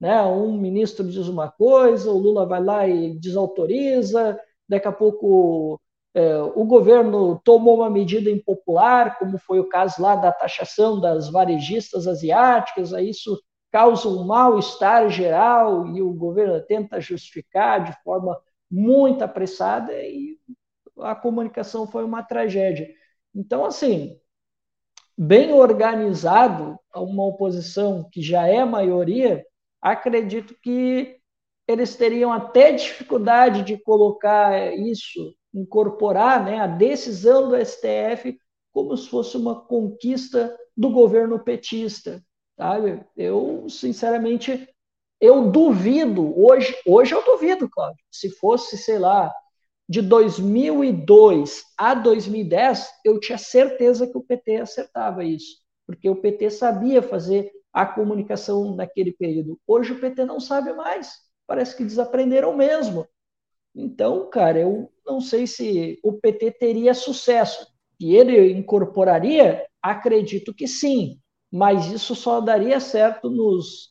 Né? Um ministro diz uma coisa, o Lula vai lá e desautoriza, daqui a pouco é, o governo tomou uma medida impopular, como foi o caso lá da taxação das varejistas asiáticas, aí isso causa um mal-estar geral e o governo tenta justificar de forma muito apressada e a comunicação foi uma tragédia. Então, assim, bem organizado, uma oposição que já é maioria, acredito que eles teriam até dificuldade de colocar isso, incorporar né, a decisão do STF como se fosse uma conquista do governo petista. Eu, sinceramente, eu duvido, hoje, hoje eu duvido, Cláudio, se fosse, sei lá, de 2002 a 2010, eu tinha certeza que o PT acertava isso, porque o PT sabia fazer a comunicação naquele período. Hoje o PT não sabe mais, parece que desaprenderam mesmo. Então, cara, eu não sei se o PT teria sucesso. E ele incorporaria? Acredito que sim, mas isso só daria certo nos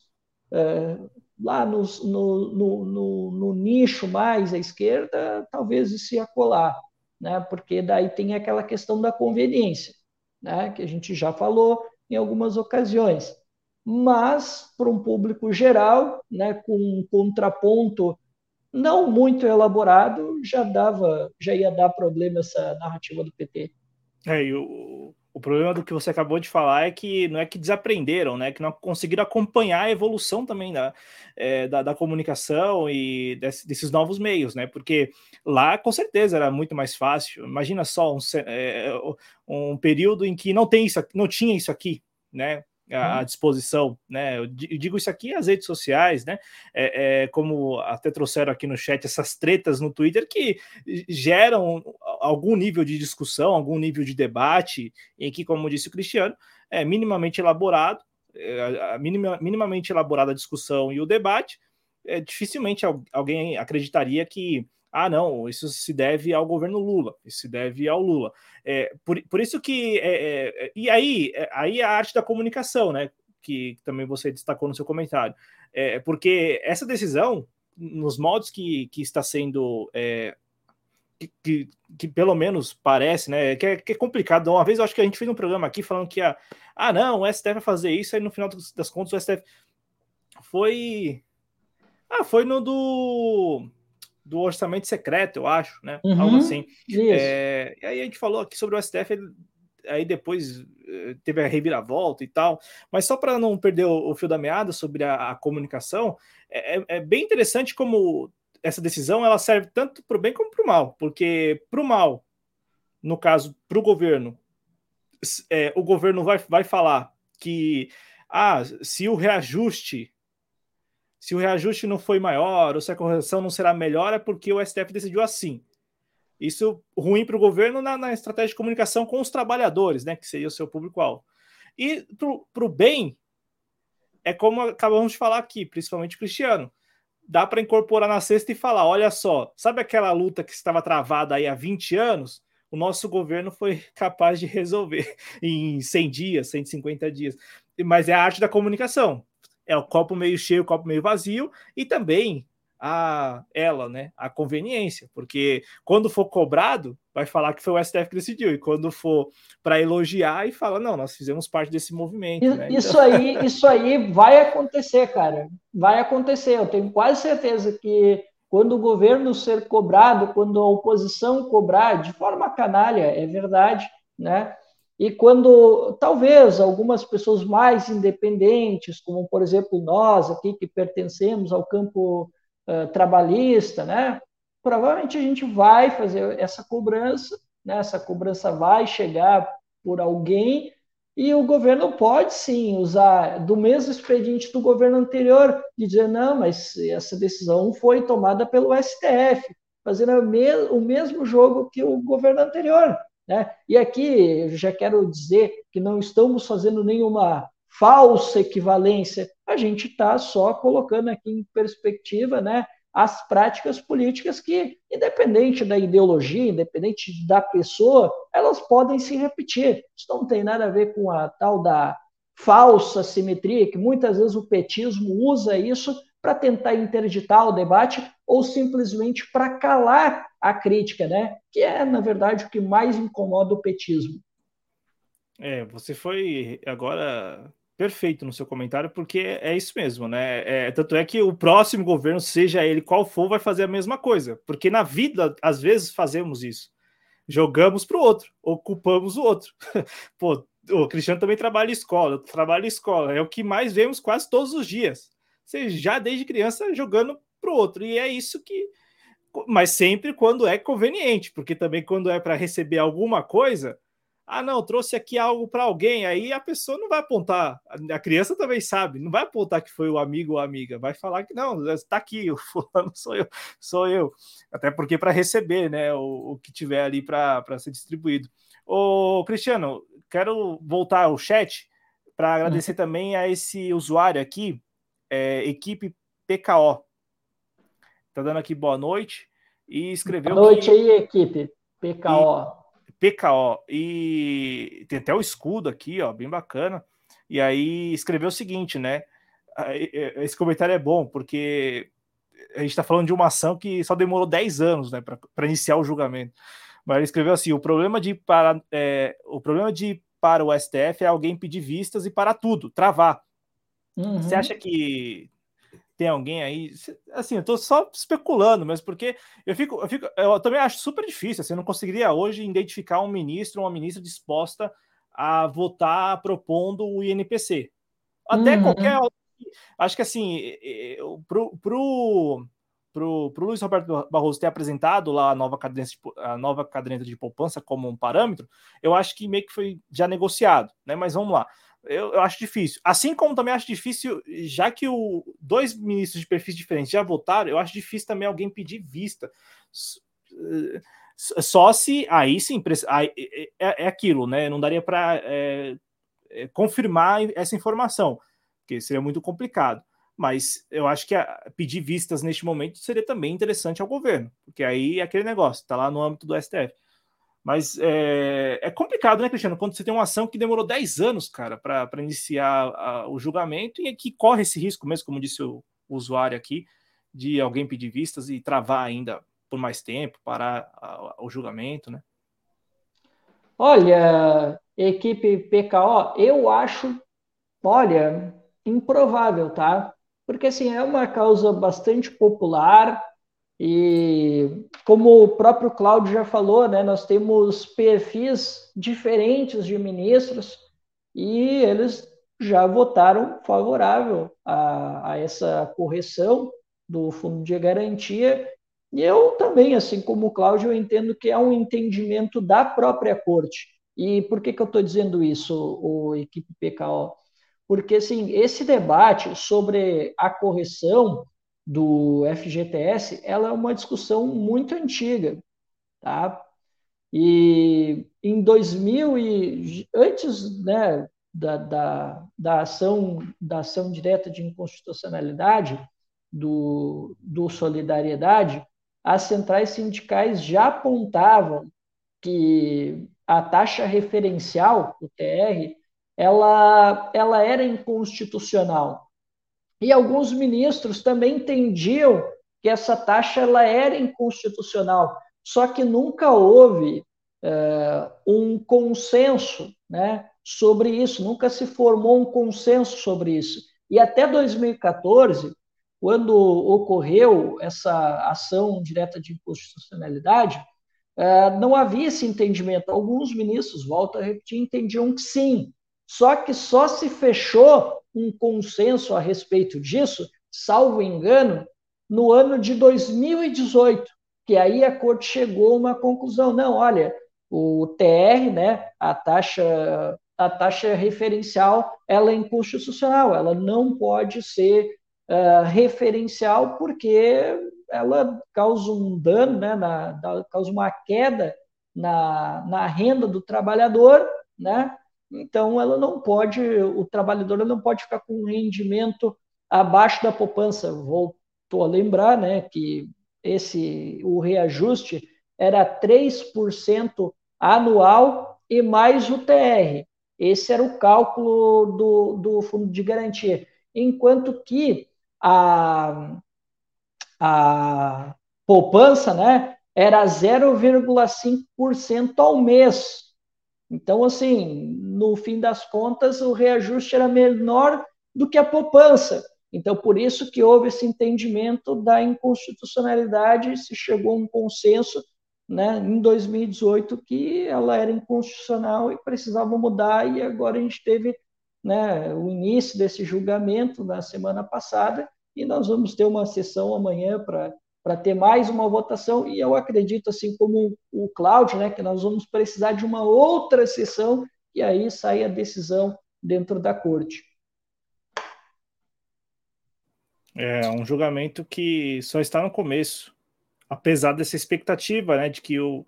é, lá no, no, no, no, nicho mais à esquerda, talvez isso ia colar, né? porque daí tem aquela questão da conveniência, né? que a gente já falou em algumas ocasiões. Mas, para um público geral, né, com um contraponto não muito elaborado, já dava, já ia dar problema essa narrativa do PT. É, e o, o problema do que você acabou de falar é que não é que desaprenderam, né? Que não conseguiram acompanhar a evolução também da, é, da, da, comunicação e desse, desses novos meios, né? Porque lá com certeza era muito mais fácil. Imagina só um, é, um período em que não tem isso, não tinha isso aqui, né? à, disposição, né? Eu digo isso aqui as redes sociais, né? É, é, como até trouxeram aqui no chat essas tretas no Twitter que geram algum nível de discussão, algum nível de debate, em que, como disse o Cristiano, é minimamente elaborado, é, a minima, minimamente elaborada a discussão e o debate, é, dificilmente alguém acreditaria que ah, não, isso se deve ao governo Lula, isso se deve ao Lula. É, por, por isso que. É, é, é e aí, é, aí a arte da comunicação, né? Que também você destacou no seu comentário. É, porque essa decisão, nos modos que, que está sendo. Que, que, que, pelo menos parece, né? Que é, que é, complicado. Uma vez eu acho que a gente fez um programa aqui falando que, a, ah, não, o STF vai fazer isso, aí no final das contas o STF foi. Ah, foi no do do orçamento secreto, eu acho, né? Uhum, Algo assim. É, e aí a gente falou aqui sobre o STF, aí depois eh, teve a reviravolta e tal, mas só para não perder o, o, fio da meada sobre a, a comunicação, é, é, é, bem interessante como essa decisão ela serve tanto para o bem como para o mal, porque para o mal, no caso, para o governo, é, o governo vai, vai falar que ah, se o reajuste se o reajuste não foi maior ou se a correção não será melhor, é porque o STF decidiu assim. Isso ruim para o governo na, na, estratégia de comunicação com os trabalhadores, né? Que seria o seu público-alvo. E para o bem, é como acabamos de falar aqui, principalmente Cristiano. Dá para incorporar na sexta e falar: olha só, sabe aquela luta que estava travada aí há 20 anos? O nosso governo foi capaz de resolver em 100 dias, 150 dias. Mas é a arte da comunicação é o copo meio cheio, o copo meio vazio, e também a ela, né, a conveniência, porque quando for cobrado, vai falar que foi o STF que decidiu, e quando for para elogiar, e fala, não, nós fizemos parte desse movimento. Né? Isso então... aí, isso aí vai acontecer, cara, vai acontecer. Eu tenho quase certeza que quando o governo ser cobrado, quando a oposição cobrar de forma canalha, é verdade, né? E quando talvez algumas pessoas mais independentes, como por exemplo nós aqui que pertencemos ao campo trabalhista, né, provavelmente a gente vai fazer essa cobrança, né, essa cobrança vai chegar por alguém e o governo pode sim usar do mesmo expediente do governo anterior e dizer não, mas essa decisão foi tomada pelo STF, fazendo o mesmo jogo que o governo anterior. Né? E aqui eu já quero dizer que não estamos fazendo nenhuma falsa equivalência, a gente está só colocando aqui em perspectiva né, as práticas políticas que, independente da ideologia, independente da pessoa, elas podem se repetir. Isso não tem nada a ver com a tal da falsa simetria, que muitas vezes o petismo usa isso para tentar interditar o debate ou simplesmente para calar a crítica, né? Que é, na verdade, o que mais incomoda o petismo. É, você foi agora perfeito no seu comentário, porque é isso mesmo, né? É, tanto é que o próximo governo, seja ele qual for, vai fazer a mesma coisa. Porque na vida, às vezes, fazemos isso. Jogamos para o outro, ocupamos o outro. Pô, o Cristiano também trabalha em escola, eu trabalho em escola, é o que mais vemos quase todos os dias. Você já desde criança jogando para o outro. E é isso que. Mas sempre quando é conveniente, porque também quando é para receber alguma coisa, ah, não, trouxe aqui algo para alguém, aí a pessoa não vai apontar, a criança também sabe, não vai apontar que foi o amigo ou a amiga, vai falar que não, está aqui, o fulano sou eu, sou eu, até porque para receber, né, o, o, que tiver ali para ser distribuído. Ô, Cristiano, quero voltar ao chat para agradecer uhum. também a esse usuário aqui, é, equipe PKO. Tá dando aqui boa noite e escreveu. Boa noite que... aí, equipe PKO. E PKO. E tem até o escudo aqui, ó, bem bacana. E aí escreveu o seguinte, né? Esse comentário é bom, porque a gente está falando de uma ação que só demorou 10 anos né, para iniciar o julgamento. Mas ele escreveu assim: o problema de para, é, o problema de para o STF é alguém pedir vistas e parar tudo, travar. Uhum. Você acha que tem alguém aí. Assim, eu tô só especulando, mas porque eu fico, eu fico, eu também acho super difícil. Assim, eu não conseguiria hoje identificar um ministro ou uma ministra disposta a votar propondo o INPC. Até uhum. qualquer. Acho que assim, pro, pro, pro, pro Luiz Roberto Barroso ter apresentado lá a nova caderneta de, a nova caderneta de poupança como um parâmetro, eu acho que meio que foi já negociado, né? Mas vamos lá eu, eu, acho difícil. Assim como também acho difícil, já que o dois ministros de perfis diferentes já votaram, eu acho difícil também alguém pedir vista. Só se aí sim aí, é, é, é, aquilo, né? Não daria para é, é, confirmar essa informação, porque seria muito complicado. Mas eu acho que a, pedir vistas neste momento seria também interessante ao governo, porque aí é aquele negócio, está lá no âmbito do STF. Mas é, é, complicado, né, Cristiano? Quando você tem uma ação que demorou 10 anos, cara, para iniciar a, o julgamento e que corre esse risco mesmo, como disse o, o, usuário aqui, de alguém pedir vistas e travar ainda por mais tempo, parar a, a, o julgamento, né? Olha, equipe PKO, eu acho, olha, improvável, tá? Porque assim, é uma causa bastante popular, e como o próprio Cláudio já falou, né, nós temos perfis diferentes de ministros e eles já votaram favorável a, a essa correção do fundo de garantia. E eu também, assim como o Cláudio, entendo que é um entendimento da própria corte. E por que, que eu estou dizendo isso, o equipe PKO? Porque assim, esse debate sobre a correção do FGTS, ela é uma discussão muito antiga, tá? E em 2000 e antes, né, da, da, da ação da ação direta de inconstitucionalidade do, do Solidariedade, as centrais sindicais já apontavam que a taxa referencial, o TR, ela, ela era inconstitucional. E alguns ministros também entendiam que essa taxa ela era inconstitucional, só que nunca houve é, um consenso né, sobre isso, nunca se formou um consenso sobre isso. E até 2014, quando ocorreu essa ação direta de inconstitucionalidade, é, não havia esse entendimento. Alguns ministros, volto a repetir, entendiam que sim, só que só se fechou um consenso a respeito disso, salvo engano, no ano de 2018, que aí a corte chegou a uma conclusão, não, olha, o TR, né, a taxa a taxa referencial, ela é inconstitucional, ela não pode ser uh, referencial porque ela causa um dano, né, na, causa uma queda na, na renda do trabalhador, né, então, ela não pode, o trabalhador não pode ficar com um rendimento abaixo da poupança. Voltou a lembrar, né, que esse o reajuste era 3% anual e mais o TR. Esse era o cálculo do, do fundo de garantia. Enquanto que a, a poupança né, era 0,5% ao mês. Então, assim, no fim das contas, o reajuste era menor do que a poupança. Então, por isso que houve esse entendimento da inconstitucionalidade, se chegou a um consenso né, em 2018 que ela era inconstitucional e precisava mudar, e agora a gente teve né, o início desse julgamento na semana passada, e nós vamos ter uma sessão amanhã para ter mais uma votação, e eu acredito, assim como o Cláudio, né, que nós vamos precisar de uma outra sessão, e aí sai a decisão dentro da corte. É um julgamento que só está no começo, apesar dessa expectativa, né, de que o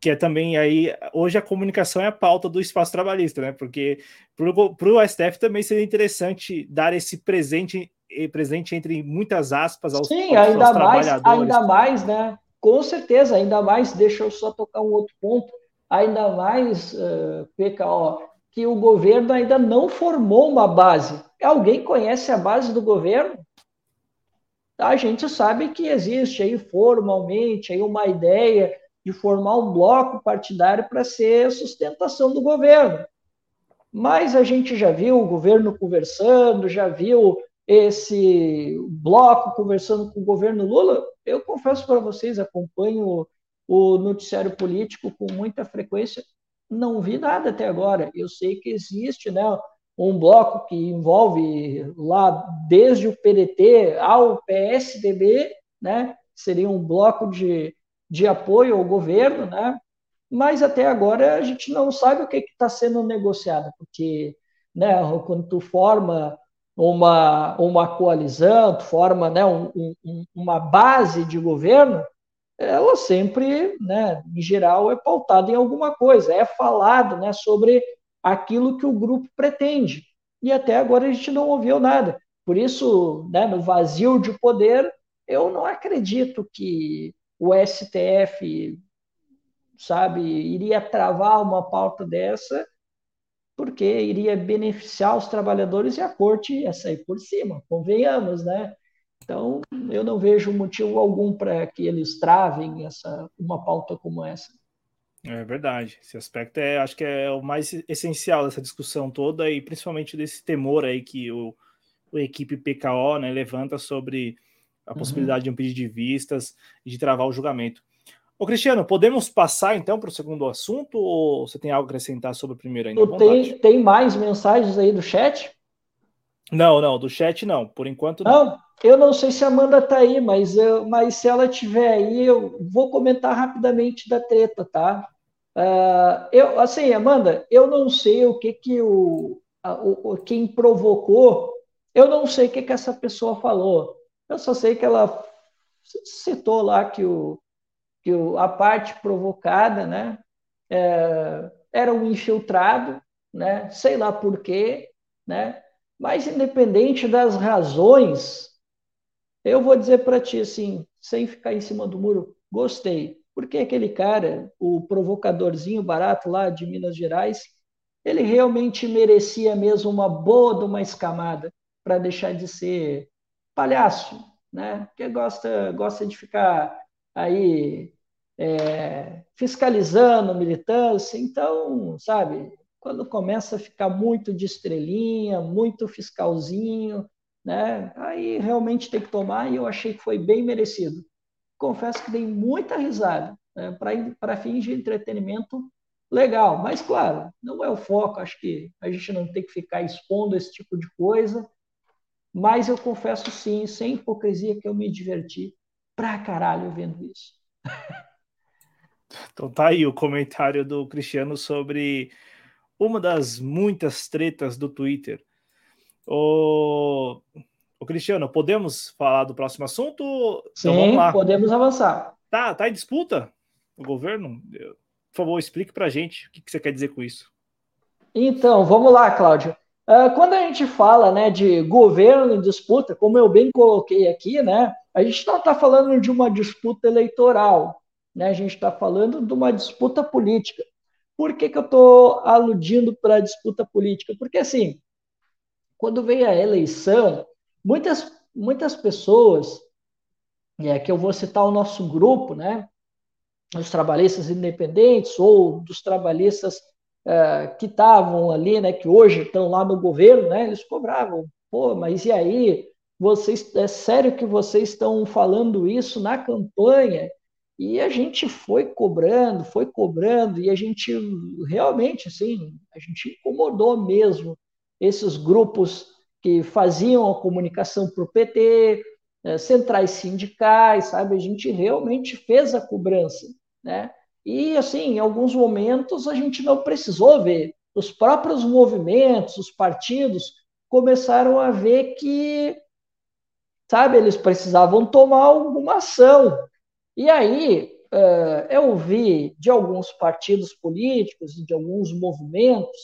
que é também aí hoje a comunicação é a pauta do espaço trabalhista, né? Porque para o STF também seria interessante dar esse presente presente entre muitas aspas aos, Sim, aos, ainda mais, ainda mais, né? Com certeza, ainda mais. Deixa eu só tocar um outro ponto. Ainda mais, uh, eh, PKO, que o governo ainda não formou uma base. Alguém conhece a base do governo? A gente sabe que existe aí formalmente aí uma ideia de formar um bloco partidário para ser sustentação do governo. Mas a gente já viu o governo conversando, já viu esse bloco conversando com o governo Lula. Eu confesso para vocês, acompanho o noticiário político com muita frequência, não vi nada até agora. Eu sei que existe, né, um bloco que envolve lá desde o PDT ao PSDB, né? Seria um bloco de, de apoio ao governo, né? Mas até agora a gente não sabe o que está sendo negociado, porque né, quando tu forma uma, uma coalizão, tu forma né, um, um, uma base de governo, ela sempre, né, em geral, é pautada em alguma coisa, é falado né, sobre aquilo que o grupo pretende. E até agora a gente não ouviu nada. Por isso, né, no vazio de poder, eu não acredito que o STF, sabe, iria travar uma pauta dessa, porque iria beneficiar os trabalhadores e a corte ia sair por cima, convenhamos, né? Então, eu não vejo motivo algum para que eles travem essa, uma pauta como essa. É verdade. Esse aspecto é, acho que é o mais essencial dessa discussão toda e principalmente desse temor aí que o, o equipe PKO né, levanta sobre a uhum. possibilidade de um pedido de vistas e de travar o julgamento. Ô, Cristiano, podemos passar então para o segundo assunto ou você tem algo a acrescentar sobre o primeiro ainda? Tem, tem mais mensagens aí do chat? Não, não, do chat não. Por enquanto não. não eu não sei se a Amanda está aí, mas, eu, mas se ela estiver aí, eu vou comentar rapidamente da treta, tá? Uh, eu, assim, Amanda, eu não sei o que que o, a, o, quem provocou, eu não sei o que que essa pessoa falou. Eu só sei que ela citou lá que, o, que a parte provocada, né, é, era um infiltrado, né, sei lá por quê, né, mas independente das razões eu vou dizer para ti assim, sem ficar em cima do muro, gostei. Porque aquele cara, o provocadorzinho barato lá de Minas Gerais, ele realmente merecia mesmo uma boa de uma escamada para deixar de ser palhaço, né? Que gosta, gosta de ficar aí é, fiscalizando militância. Então, sabe, quando começa a ficar muito de estrelinha, muito fiscalzinho, né? Aí realmente tem que tomar e eu achei que foi bem merecido. Confesso que dei muita risada né? para fins de entretenimento legal, mas claro, não é o foco. Acho que a gente não tem que ficar expondo esse tipo de coisa. Mas eu confesso sim, sem hipocrisia, que eu me diverti pra caralho vendo isso. Então tá aí o comentário do Cristiano sobre uma das muitas tretas do Twitter o, o Cristiano, podemos falar do próximo assunto? Então, Sim, então, podemos avançar. Tá, tá em disputa o governo? Por favor, explique para a gente o que, que você quer dizer com isso. Então, vamos lá, Cláudio. Uh, quando a gente fala né, de governo em disputa, como eu bem coloquei aqui, né, a gente não está falando de uma disputa eleitoral, né, a gente está falando de uma disputa política. Por que, que eu estou aludindo para a disputa política? Porque, assim, quando vem a eleição, muitas, muitas pessoas, é, que eu vou citar o nosso grupo, né, os trabalhistas independentes ou dos trabalhistas uh, que estavam ali, né, que hoje estão lá no governo, né, eles cobravam, pô, mas e aí? Vocês, é sério que vocês estão falando isso na campanha? E a gente foi cobrando, foi cobrando, e a gente realmente, assim, a gente incomodou mesmo esses grupos que faziam a comunicação para o PT, é, centrais sindicais, sabe? A gente realmente fez a cobrança, né? E, assim, em alguns momentos a gente não precisou ver. Os próprios movimentos, os partidos, começaram a ver que, sabe, eles precisavam tomar alguma ação. E aí uh, eu vi de alguns partidos políticos, de alguns movimentos,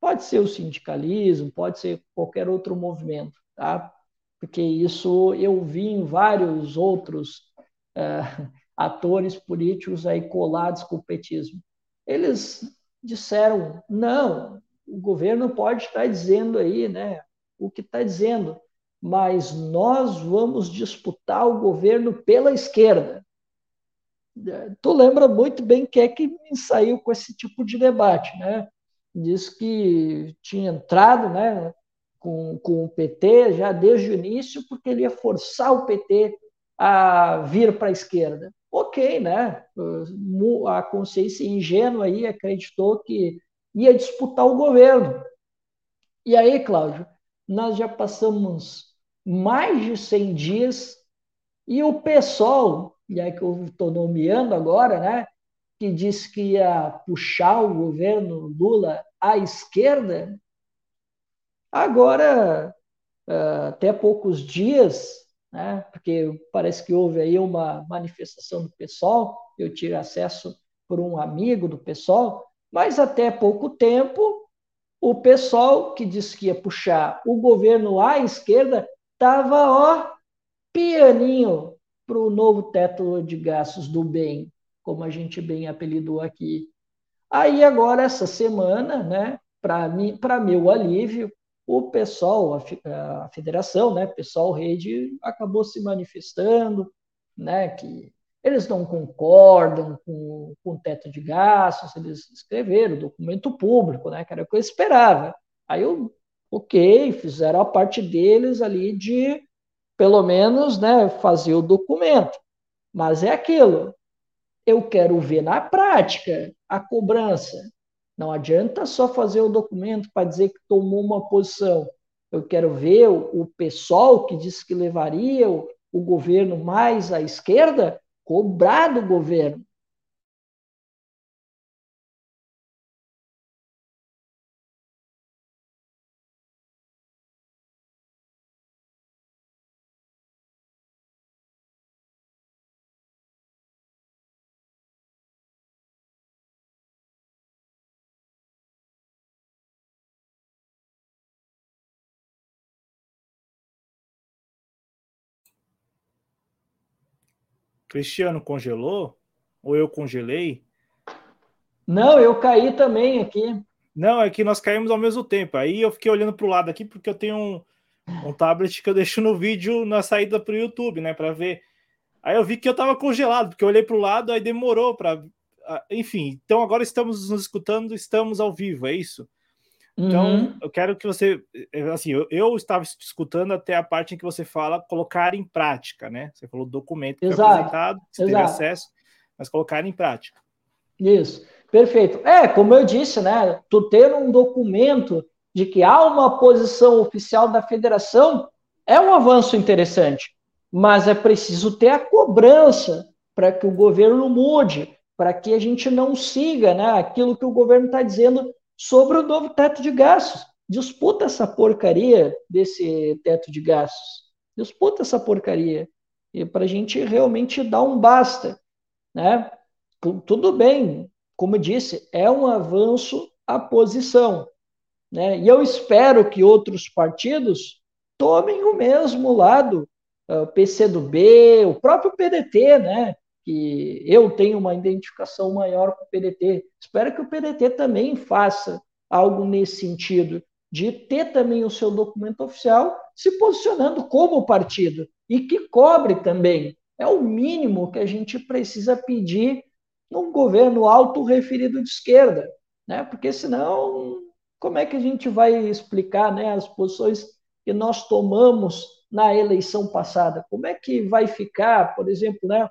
pode ser o sindicalismo, pode ser qualquer outro movimento, tá? Porque isso eu vi em vários outros uh, atores políticos aí colados com o petismo. Eles disseram: não, o governo pode estar dizendo aí, né, o que está dizendo, mas nós vamos disputar o governo pela esquerda. Tu lembra muito bem quem é que saiu com esse tipo de debate, né? Diz que tinha entrado, né, com, com o PT já desde o início, porque ele ia forçar o PT a vir para a esquerda ok, né? A consciência ingênua aí acreditou que ia disputar o governo. E aí, Cláudio, nós já passamos mais de 100 dias e o PSOL, e aí que eu estou nomeando agora, né? Que disse que ia puxar o governo Lula à esquerda, agora, até poucos dias, né? porque parece que houve aí uma manifestação do pessoal, eu tive acesso por um amigo do pessoal, mas até pouco tempo o pessoal que disse que ia puxar o governo à esquerda estava ó pianinho para o novo teto de gastos do bem, como a gente bem apelidou aqui. Aí agora essa semana, né, para meu alívio, o pessoal, a, federação, né, pessoal rede, acabou se manifestando, né, que eles não concordam com, com o teto de gastos, eles escreveram documento público, né, que era o que eu esperava. Aí eu, ok, fizeram a parte deles ali de, pelo menos, né, fazer o documento. Mas é aquilo, eu quero ver na prática a cobrança. Não adianta só fazer o documento para dizer que tomou uma posição. Eu quero ver o, pessoal que disse que levaria o, o governo mais à esquerda cobrar do governo. Cristiano congelou? Ou eu congelei? Não, eu caí também aqui. Não, é que nós caímos ao mesmo tempo. Aí eu fiquei olhando para o lado aqui porque eu tenho um, um tablet que eu deixo no vídeo na saída para o YouTube, né, para ver. Aí eu vi que eu estava congelado, porque eu olhei para o lado, aí demorou para. Enfim, então agora estamos nos escutando, estamos ao vivo, é isso? Então, uhum. eu quero que você, eh, assim, eu, eu, estava escutando até a parte em que você fala colocar em prática, né? Você falou documento que Exato. foi apresentado, você Exato. teve acesso, mas colocar em prática. Isso, perfeito. É, como eu disse, né? Tu ter um documento de que há uma posição oficial da federação é um avanço interessante, mas é preciso ter a cobrança para que o governo mude, para que a gente não siga né, aquilo que o governo está dizendo sobre o novo teto de gastos. Disputa essa porcaria desse teto de gastos. Disputa essa porcaria. Para a gente realmente dar um basta. Né? Tudo bem, como disse, é um avanço a posição. né? E eu espero que outros partidos tomem o mesmo lado, o PCdoB, o próprio PDT, né? Eu tenho uma identificação maior com o PDT. Espero que o PDT também faça algo nesse sentido, de ter também o seu documento oficial se posicionando como partido e que cobre também. É o mínimo que a gente precisa pedir num governo auto-referido de esquerda, né? Porque senão, como é que a gente vai explicar né, as posições que nós tomamos na eleição passada? Como é que vai ficar, por exemplo, né,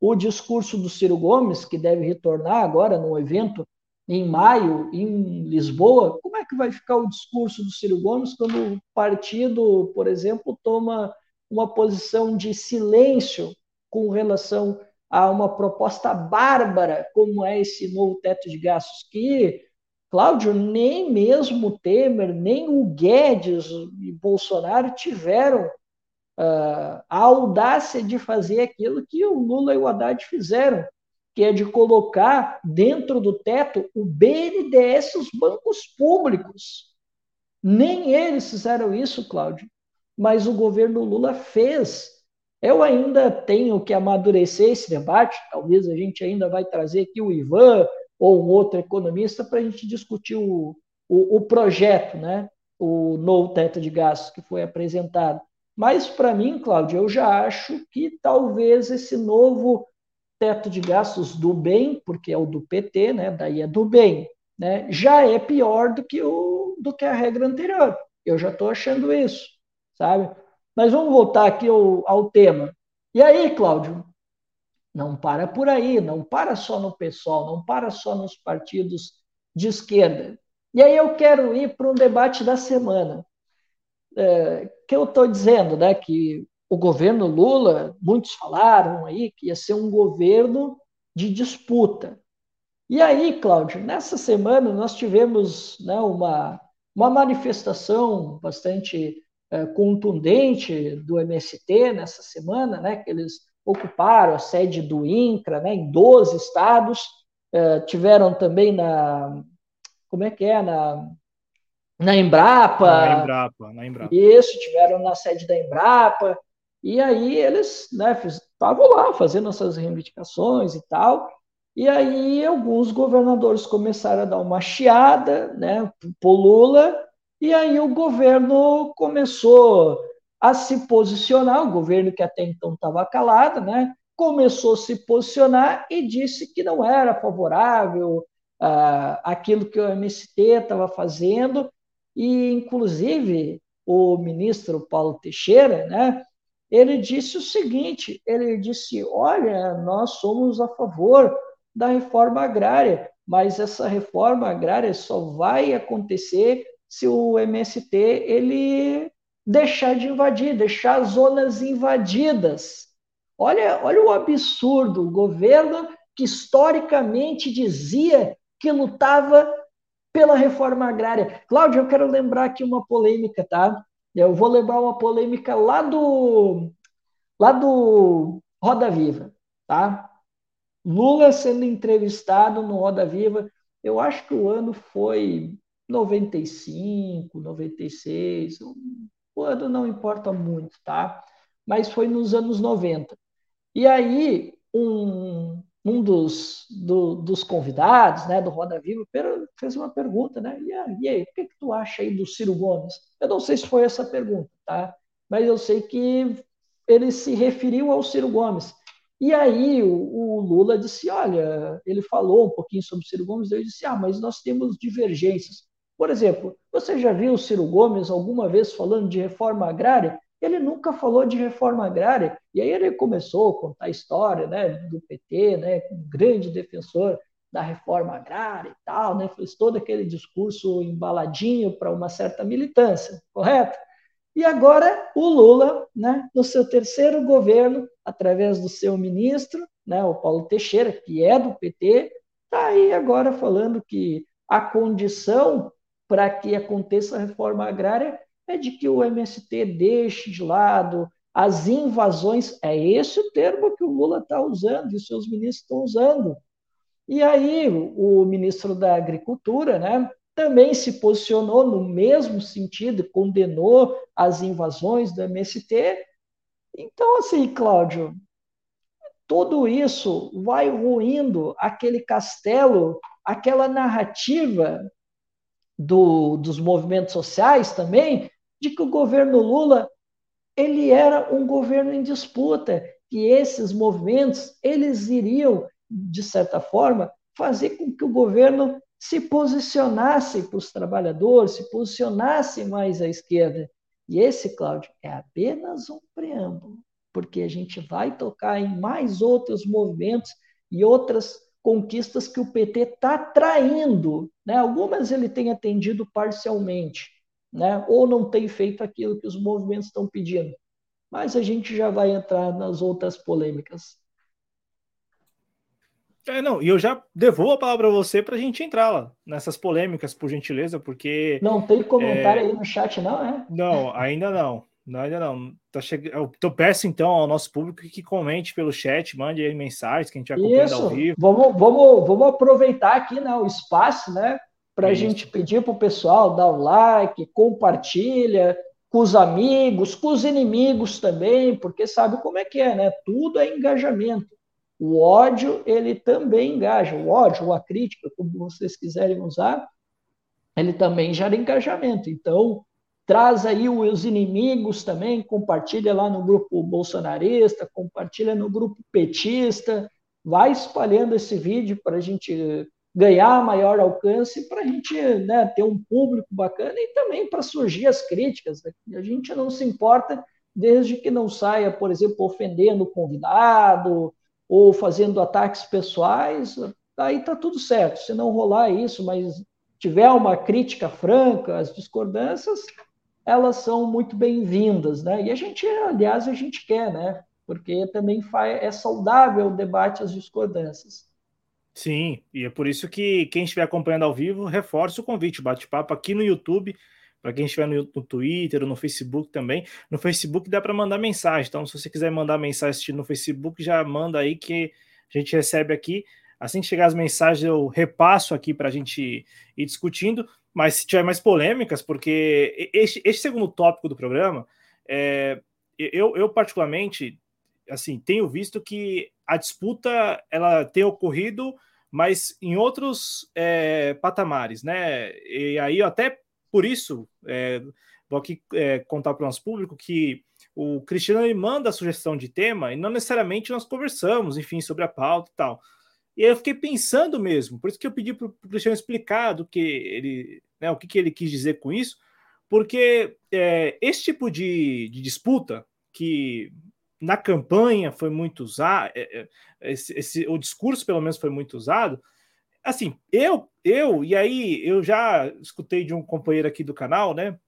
o discurso do Ciro Gomes, que deve retornar agora no evento em maio em Lisboa, como é que vai ficar o discurso do Ciro Gomes quando o partido, por exemplo, toma uma posição de silêncio com relação a uma proposta bárbara como é esse novo teto de gastos que Cláudio, nem mesmo Temer, nem o Guedes e Bolsonaro tiveram uh, a audácia de fazer aquilo que o Lula e o Haddad fizeram, que é de colocar dentro do teto o BNDES os bancos públicos. Nem eles fizeram isso, Cláudio, mas o governo Lula fez. Eu ainda tenho que amadurecer esse debate, talvez a gente ainda vai trazer aqui o Ivan ou um outro economista para a gente discutir o, o, o, projeto, né? o novo teto de gastos que foi apresentado. Mas, para mim, Cláudio, eu já acho que talvez esse novo teto de gastos do bem, porque é o do PT, né? Daí é do bem, né? Já é pior do que o do que a regra anterior. Eu já estou achando isso, sabe? Mas vamos voltar aqui ao, ao tema. E aí, Cláudio, não para por aí, não para só no PSOL, não para só nos partidos de esquerda. E aí eu quero ir para um debate da semana. É, que eu estou dizendo, né, que o governo Lula, muitos falaram aí que ia ser um governo de disputa. E aí, Cláudio, nessa semana nós tivemos né, uma, uma manifestação bastante é, contundente do MST nessa semana, né, que eles ocuparam a sede do INCRA né, em 12 estados, é, tiveram também na. Como é que é? Na, na Embrapa. Na Embrapa, na Embrapa. Isso, tiveram na sede da Embrapa. E aí eles estavam né, lá fazendo essas reivindicações e tal. E aí alguns governadores começaram a dar uma chiada né, para o Lula, e aí o governo começou a se posicionar, o governo que até então estava calado, né, começou a se posicionar e disse que não era favorável uh, aquilo que o MST estava fazendo, e inclusive o ministro Paulo Teixeira, né, ele disse o seguinte: ele disse, olha, nós somos a favor da reforma agrária, mas essa reforma agrária só vai acontecer se o MST ele deixar de invadir, deixar zonas invadidas. Olha, olha o absurdo, o governo que historicamente dizia que lutava pela reforma agrária. Cláudio, eu quero lembrar aqui uma polêmica, tá? Eu vou lembrar uma polêmica lá do lá do Roda Viva, tá? Lula sendo entrevistado no Roda Viva, eu acho que o ano foi 95, 96, o ano não importa muito, tá? Mas foi nos anos 90. E aí, um, um dos, do, dos convidados né, do Roda Viva fez uma pergunta, né? E aí, o que, que tu acha aí do Ciro Gomes? Eu não sei se foi essa pergunta, tá? Mas eu sei que ele se referiu ao Ciro Gomes. E aí o, o Lula disse, olha, ele falou um pouquinho sobre o Ciro Gomes, eu disse, ah, mas nós temos divergências. Por exemplo, você já viu o Ciro Gomes alguma vez falando de reforma agrária? Ele nunca falou de reforma agrária. E aí ele começou a contar a história né, do PT, né, um grande defensor da reforma agrária e tal, né, fez todo aquele discurso embaladinho para uma certa militância, correto? E agora o Lula, né, no seu terceiro governo, através do seu ministro, né, o Paulo Teixeira, que é do PT, está aí agora falando que a condição para que aconteça a reforma agrária é de que o MST deixe de lado as invasões. É esse o termo que o Lula está usando e seus ministros estão usando. E aí o, o ministro da Agricultura, né, também se posicionou no mesmo sentido, condenou as invasões do MST. Então, assim, Cláudio, tudo isso vai ruindo aquele castelo, aquela narrativa do, dos movimentos sociais também, de que o governo Lula ele era um governo em disputa, que esses movimentos eles iriam, de certa forma, fazer com que o governo se posicionasse para os trabalhadores, se posicionasse mais à esquerda. E esse, Cláudio, é apenas um preâmbulo, porque a gente vai tocar em mais outros movimentos e outras conquistas que o PT está traindo. Né? Algumas ele tem atendido parcialmente, né? ou não tem feito aquilo que os movimentos estão pedindo. Mas a gente já vai entrar nas outras polêmicas. É, não, e eu já devolvo a palavra para você para a gente entrar lá nessas polêmicas, por gentileza, porque. Não tem comentário é... aí no chat, não, é? Não, ainda não. não ainda não. Tá che... Eu peço então ao nosso público que comente pelo chat, mande aí mensagens que a gente vai acompanhando Isso. ao vivo. Vamos, vamos, vamos aproveitar aqui né, o espaço, né? Para a gente pedir para o pessoal dar o like, compartilha com os amigos, com os inimigos também, porque sabe como é que é, né? Tudo é engajamento. O ódio, ele também engaja. O ódio, ou a crítica, como vocês quiserem usar, ele também gera engajamento. Então, traz aí os inimigos também, compartilha lá no grupo bolsonarista, compartilha no grupo petista, vai espalhando esse vídeo para a gente ganhar maior alcance, para a gente né, ter um público bacana e também para surgir as críticas. Né? A gente não se importa desde que não saia, por exemplo, ofendendo o convidado, ou fazendo ataques pessoais, aí está tudo certo. Se não rolar isso, mas tiver uma crítica franca, as discordâncias, elas são muito bem-vindas, né? E a gente, aliás, a gente quer, né? Porque também é saudável o debate as discordâncias. Sim, e é por isso que quem estiver acompanhando ao vivo, reforça o convite, bate-papo aqui no YouTube, para quem estiver no, no Twitter ou no Facebook também. No Facebook dá para mandar mensagem. Então, se você quiser mandar mensagem no Facebook, já manda aí que a gente recebe aqui. Assim que chegar as mensagens, eu repasso aqui para a gente ir discutindo. Mas se tiver mais polêmicas, porque este segundo tópico do programa, é, eu, eu particularmente, assim, tenho visto que a disputa ela tem ocorrido, mas em outros é, patamares, né? E aí até por isso, é, vou aqui é, contar para o nosso público que o Cristiano ele manda a sugestão de tema e não necessariamente nós conversamos, enfim, sobre a pauta e tal. E aí eu fiquei pensando mesmo, por isso que eu pedi para o Cristiano explicar do que ele, né, o que, que ele quis dizer com isso, porque é, esse tipo de, de, disputa que na campanha foi muito usado, é, é, esse, esse, o discurso pelo menos foi muito usado, assim, eu, eu, e aí eu já escutei de um companheiro aqui do canal, né?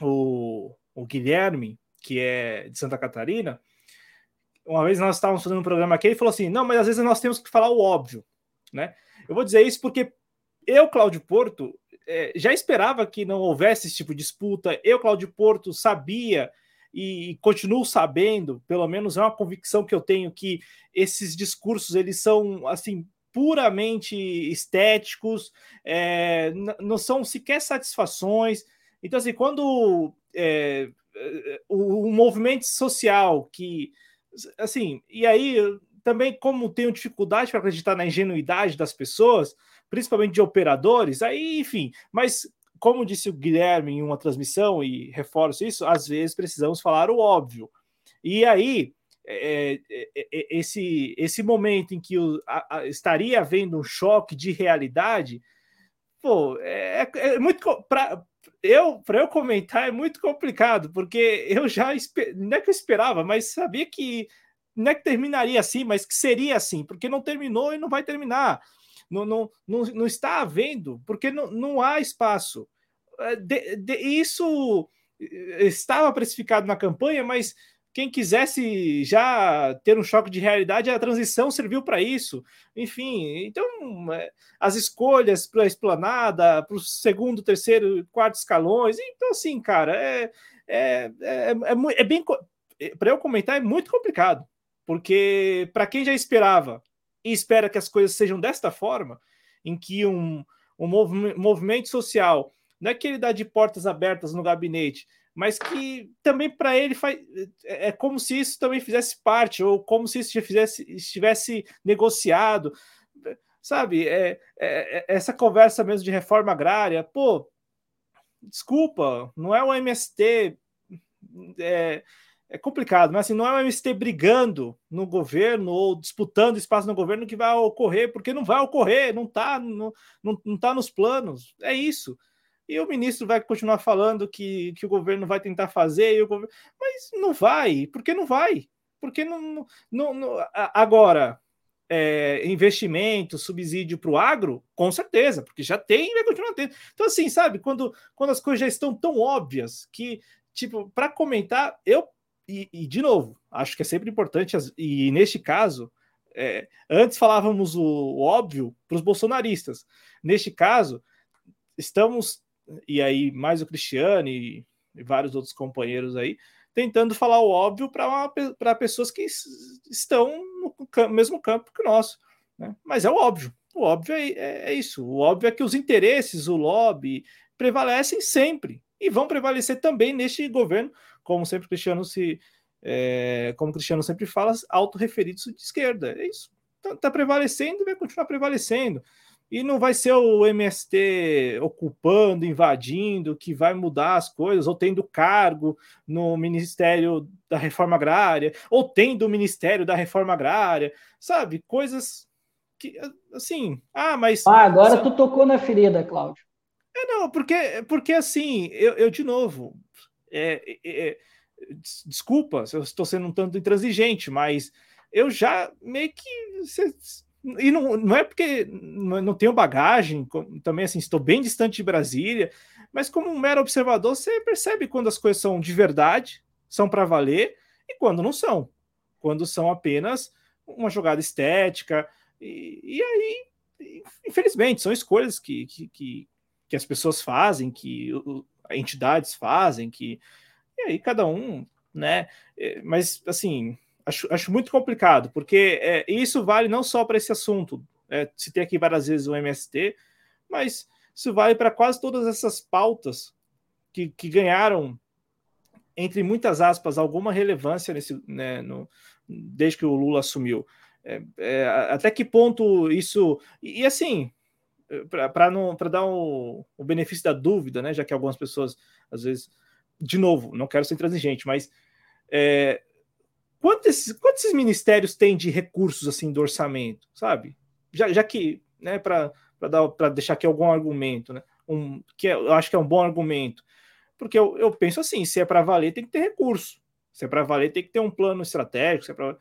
O, o Guilherme, que é de Santa Catarina. Uma vez nós estávamos fazendo um programa aqui, ele falou assim: não, mas às vezes nós temos que falar o óbvio, né? Eu vou dizer isso porque eu, Cláudio Porto, é, já esperava que não houvesse esse tipo de disputa. Eu, Cláudio Porto, sabia e, continuo sabendo, pelo menos é uma convicção que eu tenho que esses discursos eles são assim puramente estéticos, é, não são sequer satisfações. Então, assim, quando é, o, o, movimento social que, assim, e aí também como tenho dificuldade para acreditar na ingenuidade das pessoas, principalmente de operadores, aí, enfim, mas como disse o Guilherme em uma transmissão, e reforço isso, às vezes precisamos falar o óbvio. E aí, é, é, é, esse, esse momento em que o, a, a, estaria havendo um choque de realidade, pô, é, é muito para eu para eu comentar é muito complicado porque eu já não é que eu esperava, mas sabia que não é que terminaria assim, mas que seria assim, porque não terminou e não vai terminar. Não, não, não, não está havendo, porque não, não há espaço. De, de, isso estava precificado na campanha, mas quem quisesse já ter um choque de realidade, a transição serviu para isso. Enfim, então é, as escolhas para a esplanada, para o segundo, terceiro, quarto escalões. Então, assim, cara, é, é, é, é, é bem. Para eu comentar, é muito complicado, porque para quem já esperava e espera que as coisas sejam desta forma, em que um, um movimento social, não é que ele dá de portas abertas no gabinete, mas que também para ele faz, é, é como se isso também fizesse parte, ou como se isso já fizesse, estivesse negociado, sabe? É, é, é essa conversa mesmo de reforma agrária, pô, desculpa, não é o MST. É, é complicado, mas assim, não é o MST brigando no governo ou disputando espaço no governo que vai ocorrer, porque não vai ocorrer, não está não, não, não tá nos planos. É isso. E o ministro vai continuar falando que, que o governo vai tentar fazer, governo... mas não vai, porque não vai. Porque não, não, não agora é, investimento, subsídio para o agro, com certeza, porque já tem e vai continuar tendo. Então, assim, sabe, quando, quando as coisas já estão tão óbvias que, tipo, para comentar, eu e, e, de novo, acho que é sempre importante, e neste caso, é, antes falávamos o, o óbvio para os bolsonaristas. Neste caso, estamos, e aí mais o Cristiano e, e vários outros companheiros aí, tentando falar o óbvio para pessoas que estão no mesmo campo que o nosso. Né? Mas é o óbvio. O óbvio é, é, é, isso. O óbvio é que os interesses, o lobby, prevalecem sempre e vão prevalecer também neste governo, como sempre Cristiano se, é, como Cristiano sempre fala, autorreferidos de esquerda. É isso. Está tá prevalecendo e vai continuar prevalecendo. E não vai ser o MST ocupando, invadindo, que vai mudar as coisas, ou tendo cargo no Ministério da Reforma Agrária, ou tendo o Ministério da Reforma Agrária, sabe? Coisas que, assim, ah, mas. Ah, agora tu tocou na ferida, Cláudio. É, não, porque, porque assim, eu, eu de novo, é, é, é, desculpa se eu estou sendo um tanto intransigente, mas eu já meio que. E não, não é porque não tenho bagagem, também assim, estou bem distante de Brasília, mas como um mero observador, você percebe quando as coisas são de verdade, são para valer, e quando não são. Quando são apenas uma jogada estética. E, e aí, infelizmente, são escolhas que, que, que, que as pessoas fazem, que entidades fazem, que e aí cada um, né? É, mas assim, acho, acho muito complicado, porque é, isso vale não só para esse assunto. É, citei aqui várias vezes o MST, mas isso vale para quase todas essas pautas que, que ganharam, entre muitas aspas, alguma relevância nesse, né, no, desde que o Lula assumiu. É, é, até que ponto isso. E, e assim, para não para dar o, o, benefício da dúvida, né? Já que algumas pessoas às vezes, de novo, não quero ser intransigente, mas é, quantos, quantos ministérios têm de recursos assim do orçamento, sabe? Já, já que, né? Para dar para deixar aqui algum argumento, né? Um que é, eu acho que é um bom argumento, porque eu, eu penso assim, se é para valer tem que ter recurso, se é para valer tem que ter um plano estratégico, se é o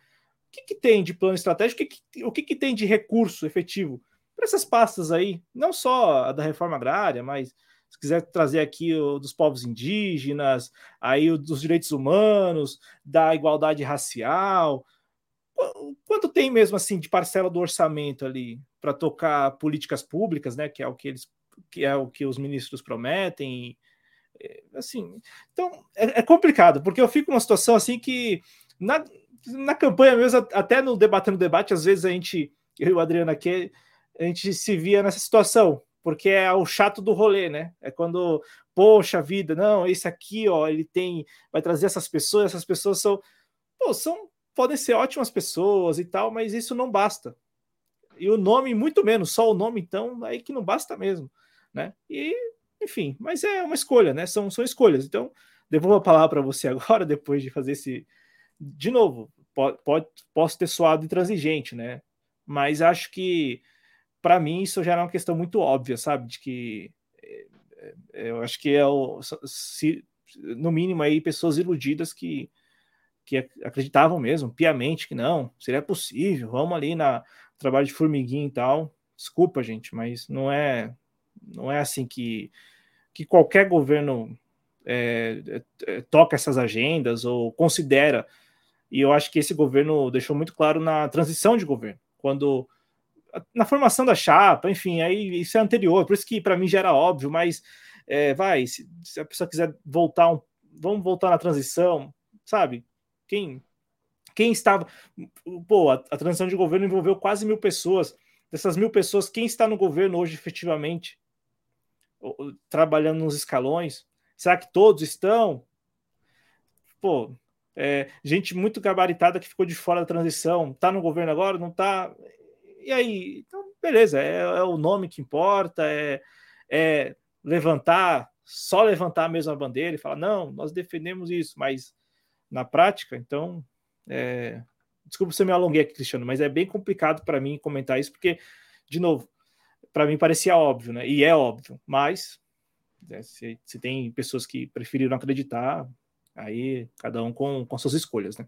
que, que tem de plano estratégico, o que, que, o que, que tem de recurso efetivo? Para essas pastas aí, não só a da reforma agrária, mas se quiser trazer aqui o dos povos indígenas, aí o dos direitos humanos, da igualdade racial, quanto tem mesmo assim de parcela do orçamento ali para tocar políticas públicas, né, que é o que eles que é o que os ministros prometem, assim, então é, é complicado, porque eu fico numa situação assim que na, na campanha mesmo, até no debatendo debate, às vezes a gente, eu e o Adriano aqui, a gente se via nessa situação, porque é o chato do rolê, né? É quando, poxa vida, não, esse aqui, ó, ele tem, vai trazer essas pessoas, essas pessoas são, pô, são, podem ser ótimas pessoas e tal, mas isso não basta. E o nome, muito menos, só o nome, então, aí que não basta mesmo, né? E, enfim, mas é uma escolha, né? São, são escolhas. Então, devolvo a palavra para você agora, depois de fazer esse. De novo, pode, pode, posso ter soado intransigente, né? Mas acho que para mim isso já era uma questão muito óbvia, sabe? De que é, é, eu acho que é o, se, no mínimo aí pessoas iludidas que, que acreditavam mesmo, piamente, que não, seria possível, vamos ali na trabalho de formiguinha e tal. Desculpa, gente, mas não é não é assim que, que qualquer governo é, é, é toca essas agendas ou considera. E eu acho que esse governo deixou muito claro na transição de governo, quando na formação da chapa, enfim, aí isso é anterior, por isso que para mim já era óbvio, mas é, vai, se, se, a pessoa quiser voltar, um, vamos voltar na transição, sabe? Quem, quem estava. Pô, a, a transição de governo envolveu quase mil pessoas. Dessas mil pessoas, quem está no governo hoje efetivamente? trabalhando nos escalões? Será que todos estão? Pô, é, gente muito gabaritada que ficou de fora da transição, tá no governo agora, não tá? E aí, então, beleza, é, é o nome que importa, é, é levantar, só levantar a mesma bandeira e falar, não, nós defendemos isso, mas na prática, então, é... desculpa se eu me alonguei aqui, Cristiano, mas é bem complicado para mim comentar isso, porque, de novo, para mim parecia óbvio, né? E é óbvio, mas né, se, se tem pessoas que preferiram acreditar, aí cada um com, com suas escolhas, né?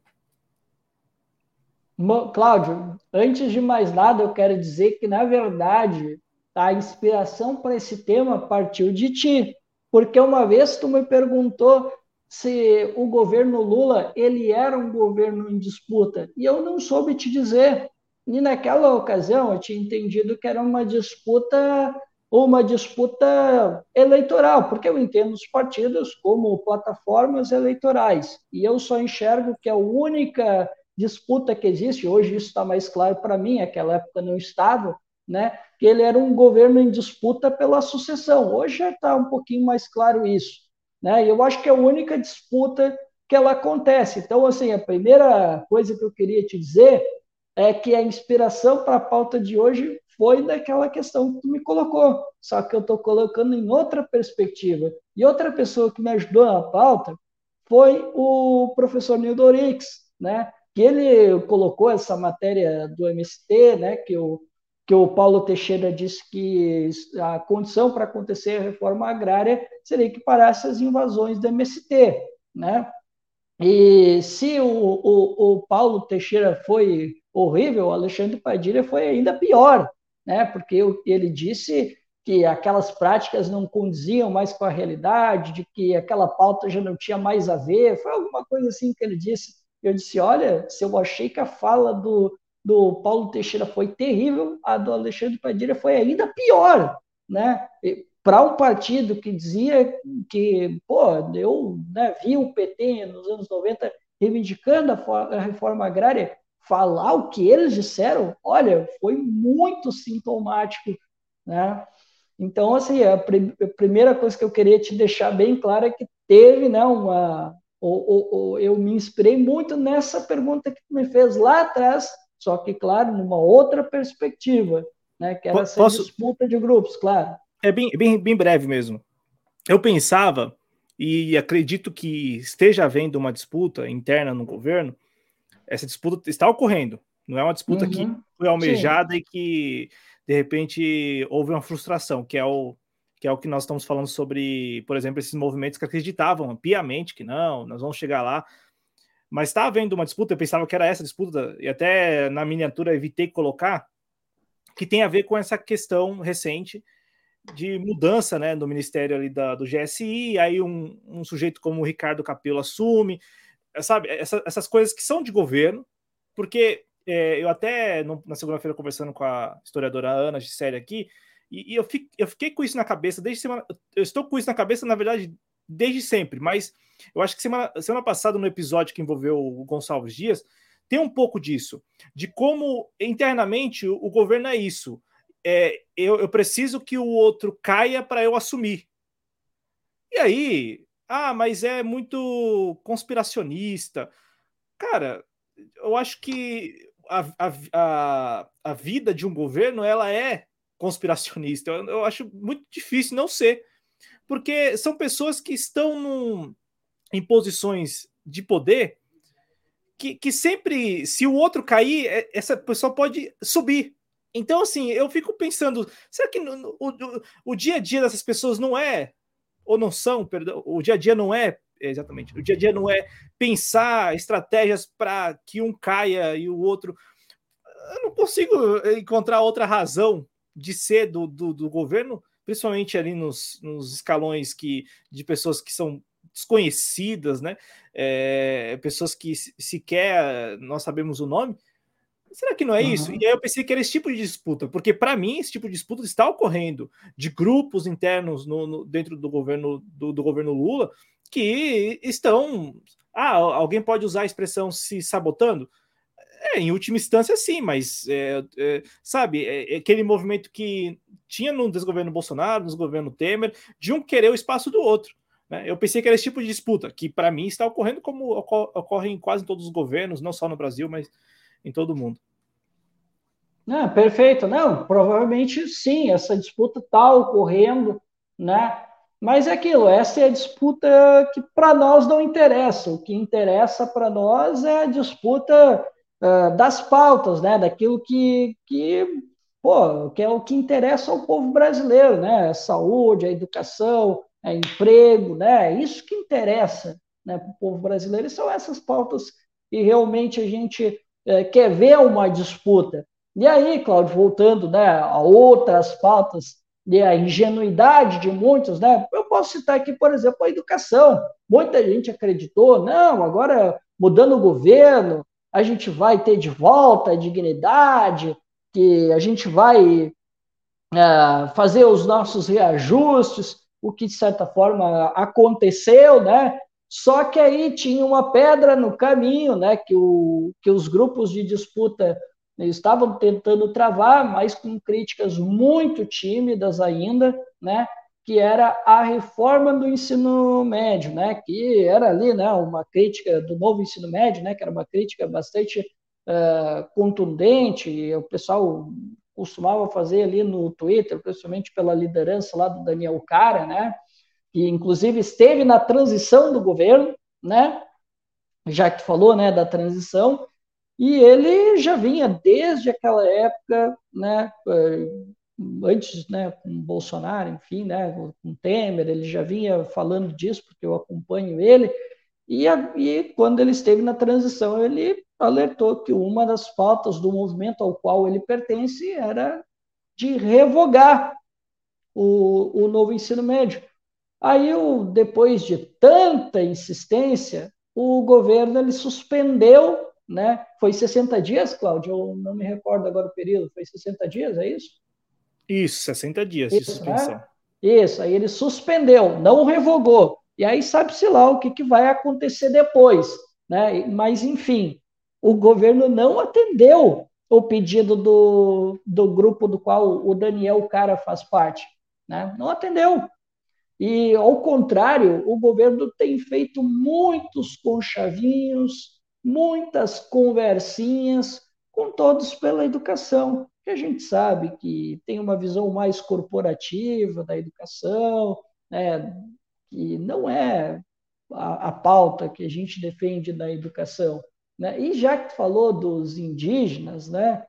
Cláudio, antes de mais nada, eu quero dizer que, na verdade, a inspiração para esse tema partiu de ti, porque uma vez tu me perguntou se o governo Lula ele era um governo em disputa, e eu não soube te dizer. E naquela ocasião eu tinha entendido que era uma disputa uma disputa eleitoral, porque eu entendo os partidos como plataformas eleitorais, e eu só enxergo que a única disputa que existe, hoje isso está mais claro para mim, aquela época não estava, né, que ele era um governo em disputa pela sucessão. Hoje já está um pouquinho mais claro isso. Né? Eu acho que é a única disputa que ela acontece. Então, assim, a primeira coisa que eu queria te dizer é que a inspiração para a pauta de hoje foi daquela questão que tu me colocou, só que eu estou colocando em outra perspectiva. E outra pessoa que me ajudou na pauta foi o professor Nildo Orix, né? Que ele colocou essa matéria do MST, né, que o, que o Paulo Teixeira disse que a condição para acontecer a reforma agrária seria que parasse as invasões do MST, né? E se o, o, o Paulo Teixeira foi horrível, o Alexandre Padilha foi ainda pior, né? Porque ele disse que aquelas práticas não condiziam mais com a realidade, de que aquela pauta já não tinha mais a ver, foi alguma coisa assim que ele disse. Eu disse: olha, se eu achei que a fala do, do Paulo Teixeira foi terrível, a do Alexandre Padilha foi ainda pior, né? Para um partido que dizia que, pô, eu né, vi o PT nos anos 90 reivindicando a, reforma agrária, falar o que eles disseram, olha, foi muito sintomático, né? Então, assim, a, a primeira coisa que eu queria te deixar bem clara é que teve, né, uma, ou, ou, ou, eu me inspirei muito nessa pergunta que tu me fez lá atrás, só que, claro, numa outra perspectiva, né, que era essa Posso... disputa de grupos, claro. É bem, bem, bem breve mesmo. Eu pensava, e acredito que esteja havendo uma disputa interna no governo, essa disputa está ocorrendo, não é uma disputa uhum. que foi almejada Sim. e que, de repente, houve uma frustração, que é o, que é o que nós estamos falando sobre, por exemplo, esses movimentos que acreditavam piamente que não, nós vamos chegar lá. Mas está havendo uma disputa, eu pensava que era essa disputa, e até na miniatura evitei colocar, que tem a ver com essa questão recente de mudança né, no ministério ali da, do GSI, aí um, um sujeito como o Ricardo Capello assume, sabe, essa, essas coisas que são de governo, porque é, eu até no, na segunda-feira conversando com a historiadora Ana Gisele aqui, e, e eu, fiquei, eu, fiquei com isso na cabeça desde semana. Eu estou com isso na cabeça, na verdade, desde sempre, mas eu acho que semana, semana passada, no episódio que envolveu o Gonçalves Dias, tem um pouco disso, de como internamente o, o governo é isso. É, eu, eu preciso que o outro caia para eu assumir. E aí, ah, mas é muito conspiracionista. Cara, eu acho que a, a, a, a vida de um governo ela é conspiracionista. Eu, eu acho muito difícil não ser, porque são pessoas que estão num, em posições de poder que, que sempre, se o outro cair, é, essa pessoa pode subir. Então, assim, eu fico pensando, será que no, o, o dia a dia dessas pessoas não é, ou não são, perdão, o dia a dia não é, exatamente, o dia a dia não é pensar estratégias para que um caia e o outro. Eu não consigo encontrar outra razão de ser do, do, do governo, principalmente ali nos, nos, escalões que, de pessoas que são desconhecidas, né? É, pessoas que sequer nós sabemos o nome. Será que não é uhum. isso? E aí eu pensei que era esse tipo de disputa, porque para mim esse tipo de disputa está ocorrendo de grupos internos no, no dentro do governo do, do, governo Lula que estão. Ah, alguém pode usar a expressão se sabotando? É, em última instância, sim, mas é, é, sabe, é, é, aquele movimento que tinha no desgoverno Bolsonaro, no desgoverno Temer, de um querer o espaço do outro. Né? Eu pensei que era esse tipo de disputa, que para mim está ocorrendo como ocorre em quase todos os governos, não só no Brasil, mas em todo o mundo. Não, perfeito. Não, provavelmente sim, essa disputa está ocorrendo, né? Mas é aquilo, essa é a disputa que para nós não interessa. O que interessa para nós é a disputa uh, das pautas, né? Daquilo que, que, pô, que é o que interessa ao povo brasileiro, né? A saúde, a educação, a emprego, né? É isso que interessa né, para o povo brasileiro. E são essas pautas que realmente a gente uh, quer ver uma disputa. E aí, Cláudio, voltando né, a outras pautas e a ingenuidade de muitos, né? Eu posso citar aqui, por exemplo, a educação. Muita gente acreditou, não, agora mudando o governo, a gente vai ter de volta a dignidade, que a gente vai é, fazer os nossos reajustes, o que de certa forma aconteceu, né? Só que aí tinha uma pedra no caminho, né? Que, o, que os grupos de disputa estavam tentando travar, mas com críticas muito tímidas ainda, né? Que era a reforma do ensino médio, né? que era ali né, uma crítica do novo ensino médio, né? que era uma crítica bastante uh, contundente, o pessoal costumava fazer ali no Twitter, principalmente pela liderança lá do Daniel Cara, né? que inclusive esteve na transição do governo, né? já que falou né, da transição, e ele já vinha desde aquela época, né, eh, antes, né, com Bolsonaro, enfim, né, com Temer, ele já vinha falando disso, porque eu acompanho ele, e, e quando ele esteve na transição, ele alertou que uma das pautas do movimento ao qual ele pertence era de revogar o, o novo ensino médio. Aí, depois de tanta insistência, o governo ele suspendeu né? Foi 60 dias, Cláudio? Eu não me recordo agora o período. Foi 60 dias, é isso? Isso, 60 dias isso, de suspensão. Né? Isso, aí ele suspendeu, não revogou. E aí sabe-se lá o que, que vai acontecer depois. Né? Mas, enfim, o governo não atendeu o pedido do, do grupo do qual o Daniel Cara faz parte. Né? Não atendeu. E, ao contrário, o governo tem feito muitos conchavinhos, muitas conversinhas com todos pela educação, que a gente sabe que tem uma visão mais corporativa da educação, né, que não é a, a pauta que a gente defende da educação. Né? E já que tu falou dos indígenas, né?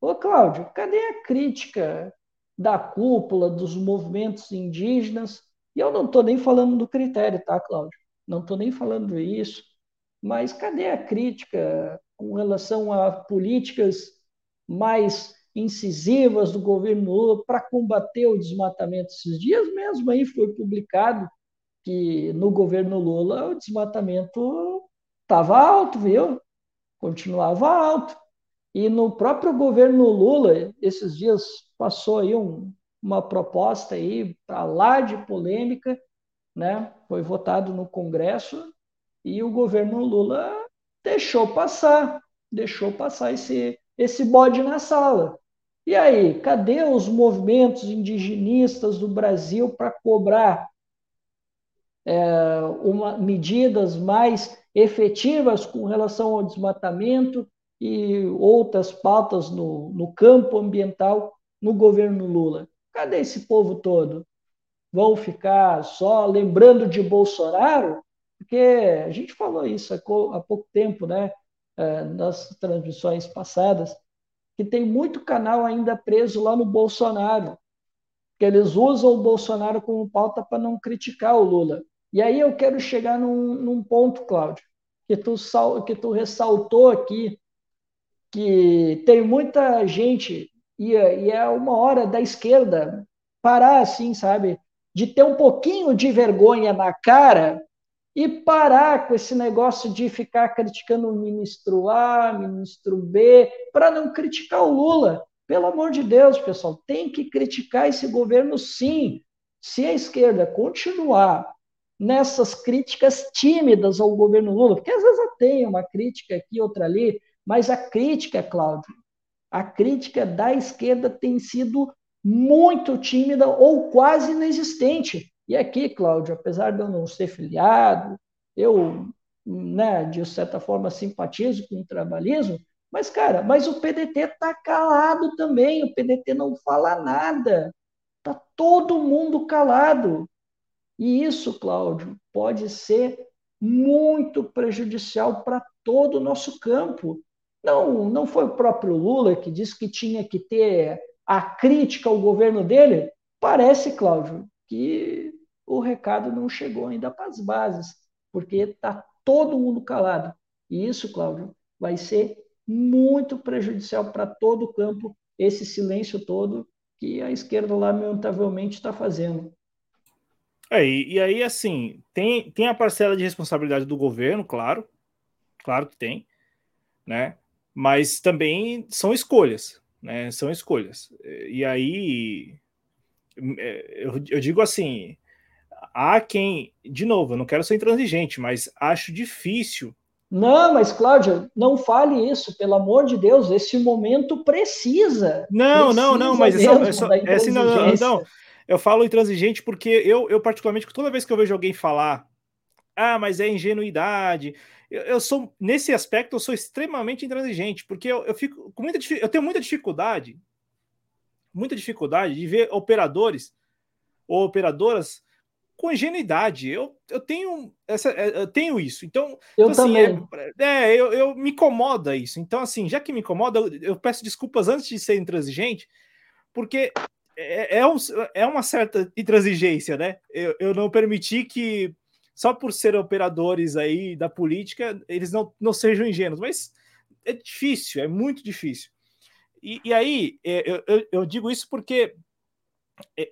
Ô, Cláudio, cadê a crítica da cúpula dos movimentos indígenas? E eu não estou nem falando do critério, tá, Cláudio? Não estou nem falando isso. Mas cadê a crítica com relação a políticas mais incisivas do governo Lula para combater o desmatamento? Esses dias mesmo aí foi publicado que no governo Lula o desmatamento estava alto, viu? Continuava alto. E no próprio governo Lula, esses dias passou aí um, uma proposta aí para lá de polêmica, né? Foi votado no Congresso e o governo Lula deixou passar, deixou passar esse, esse bode na sala. E aí, cadê os movimentos indigenistas do Brasil para cobrar é, uma, medidas mais efetivas com relação ao desmatamento e outras pautas no, no campo ambiental no governo Lula? Cadê esse povo todo? Vão ficar só lembrando de Bolsonaro? Porque a gente falou isso há pouco tempo, né, é, nas transmissões passadas, que tem muito canal ainda preso lá no Bolsonaro, que eles usam o Bolsonaro como pauta para não criticar o Lula. E aí eu quero chegar num, num ponto, Cláudio, que tu, que tu ressaltou aqui, que tem muita gente, e, e é uma hora da esquerda parar assim, sabe? De ter um pouquinho de vergonha na cara e parar com esse negócio de ficar criticando o ministro A, ministro B, para não criticar o Lula. Pelo amor de Deus, pessoal, tem que criticar esse governo sim. Se a esquerda continuar nessas críticas tímidas ao governo Lula, porque às vezes tem uma crítica aqui, outra ali, Mas a crítica, Cláudio, a crítica da esquerda tem sido muito tímida ou quase inexistente. E aqui, Cláudio, apesar de eu não ser filiado, eu, né, de certa forma, simpatizo com o trabalhismo, mas, cara, mas o PDT está calado também, o PDT não fala nada. Está todo mundo calado. E isso, Cláudio, pode ser muito prejudicial para todo o nosso campo. Não, não foi o próprio Lula que disse que tinha que ter a crítica ao governo dele? Parece, Cláudio, que o recado não chegou ainda para as bases, porque está todo mundo calado. E isso, Cláudio, vai ser muito prejudicial para todo o campo, esse silêncio todo que a esquerda, lamentavelmente, está fazendo. É, e, e, aí, assim, tem, tem a parcela de responsabilidade do governo, claro, claro que tem, né? Mas também são escolhas, né? São escolhas. E aí, é, eu, eu digo assim, há quem, de novo, eu não quero ser intransigente, mas acho difícil. Não, mas Cláudia, não fale isso, pelo amor de Deus, esse momento precisa. Não, precisa não, não, mas é só, é, é assim, não, não, não, eu falo intransigente porque eu, eu, particularmente, toda vez que eu vejo alguém falar, ah, mas é ingenuidade, eu, eu sou, nesse aspecto, eu sou extremamente intransigente, porque eu, eu fico com muita eu tenho muita dificuldade, muita dificuldade de ver operadores ou operadoras com ingenuidade. Eu, eu tenho essa, é, eu tenho isso. Então, eu então, assim, também. É, é, eu, eu me incomoda isso. Então, assim, já que me incomoda, eu, eu peço desculpas antes de ser intransigente, porque é, é, um, é uma certa intransigência, né? Eu, eu não permiti que, só por ser operadores aí da política, eles não, não sejam ingênuos, mas é difícil, é muito difícil. E, e aí, é, eu, eu, eu digo isso porque é,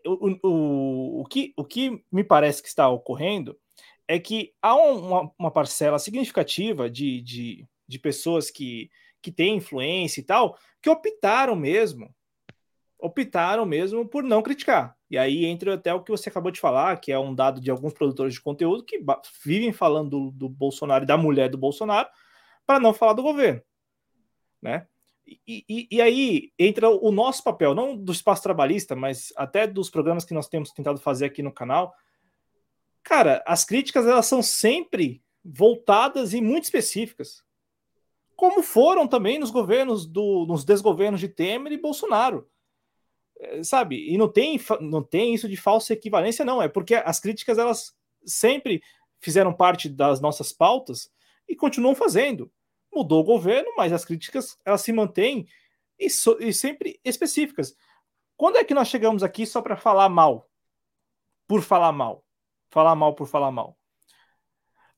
o, o, o, que, o que me parece que está ocorrendo é que há uma, uma parcela significativa de, de, de pessoas que, que têm influência e tal, que optaram mesmo, optaram mesmo por não criticar. E aí entra até o que você acabou de falar, que é um dado de alguns produtores de conteúdo que vivem falando do, do Bolsonaro e da mulher do Bolsonaro para não falar do governo, né? E, e, e, aí entra o nosso papel, não do espaço trabalhista, mas até dos programas que nós temos tentado fazer aqui no canal. Cara, as críticas elas são sempre voltadas e muito específicas, como foram também nos governos do, nos desgovernos de Temer e Bolsonaro, é, sabe? E não tem, não tem isso de falsa equivalência, não. É porque as críticas elas sempre fizeram parte das nossas pautas e continuam fazendo mudou o governo, mas as críticas elas se mantêm e, so, e sempre específicas. Quando é que nós chegamos aqui só para falar mal? Por falar mal. Falar mal por falar mal.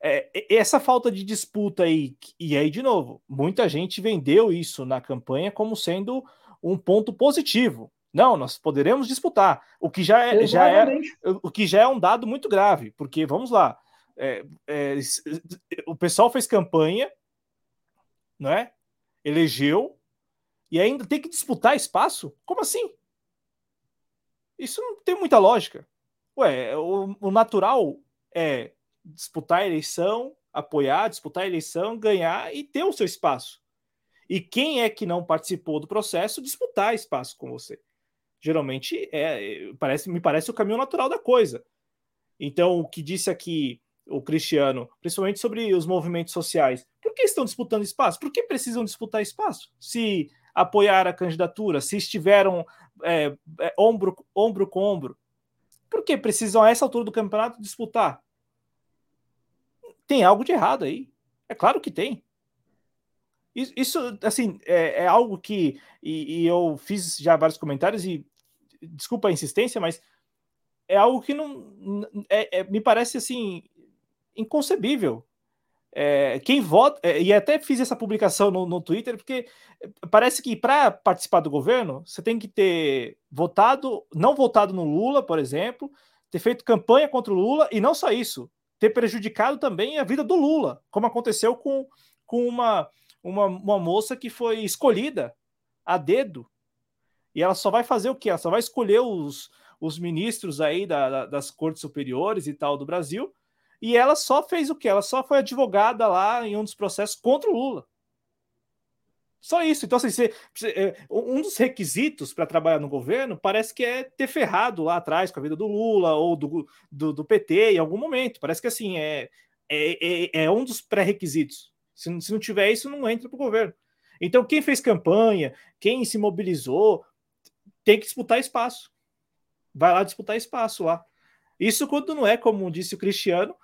É, essa falta de disputa aí, e aí, de novo, muita gente vendeu isso na campanha como sendo um ponto positivo. Não, nós poderemos disputar, o que já é, já é, o que já é um dado muito grave, porque vamos lá, é, é, o pessoal fez campanha não é? Elegeu e ainda tem que disputar espaço? Como assim? Isso não tem muita lógica. Ué, o, o natural é disputar a eleição, apoiar, disputar a eleição, ganhar e ter o seu espaço. E quem é que não participou do processo disputar espaço com você? Geralmente é, parece, me parece o caminho natural da coisa. Então, o que disse aqui o Cristiano, principalmente sobre os movimentos sociais, por que estão disputando espaço? Por que precisam disputar espaço? Se apoiar a candidatura, se estiveram é, é, ombro, ombro com ombro, por que precisam, a essa altura do campeonato, disputar? Tem algo de errado aí. É claro que tem. Isso, assim, é, é algo que. E, e, eu fiz já vários comentários, e desculpa a insistência, mas é algo que não. É, é, me parece, assim, inconcebível é, quem vota, é, e até fiz essa publicação no, no Twitter, porque parece que para participar do governo, você tem que ter votado, não votado no Lula, por exemplo, ter feito campanha contra o Lula, e não só isso, ter prejudicado também a vida do Lula, como aconteceu com, com uma, uma, uma moça que foi escolhida a dedo. E ela só vai fazer o quê? Ela só vai escolher os, os ministros aí da, da, das cortes superiores e tal do Brasil e ela só fez o que? Ela só foi advogada lá em um dos processos contra o Lula. Só isso. Então, assim, você, é, um dos requisitos para trabalhar no governo parece que é ter ferrado lá atrás com a vida do Lula ou do, do, do PT em algum momento. Parece que assim é, é, é, é um dos pré-requisitos. Se, se não tiver isso, não entra para o governo. Então, quem fez campanha, quem se mobilizou, tem que disputar espaço. Vai lá disputar espaço lá. Isso quando não é, como disse o Cristiano,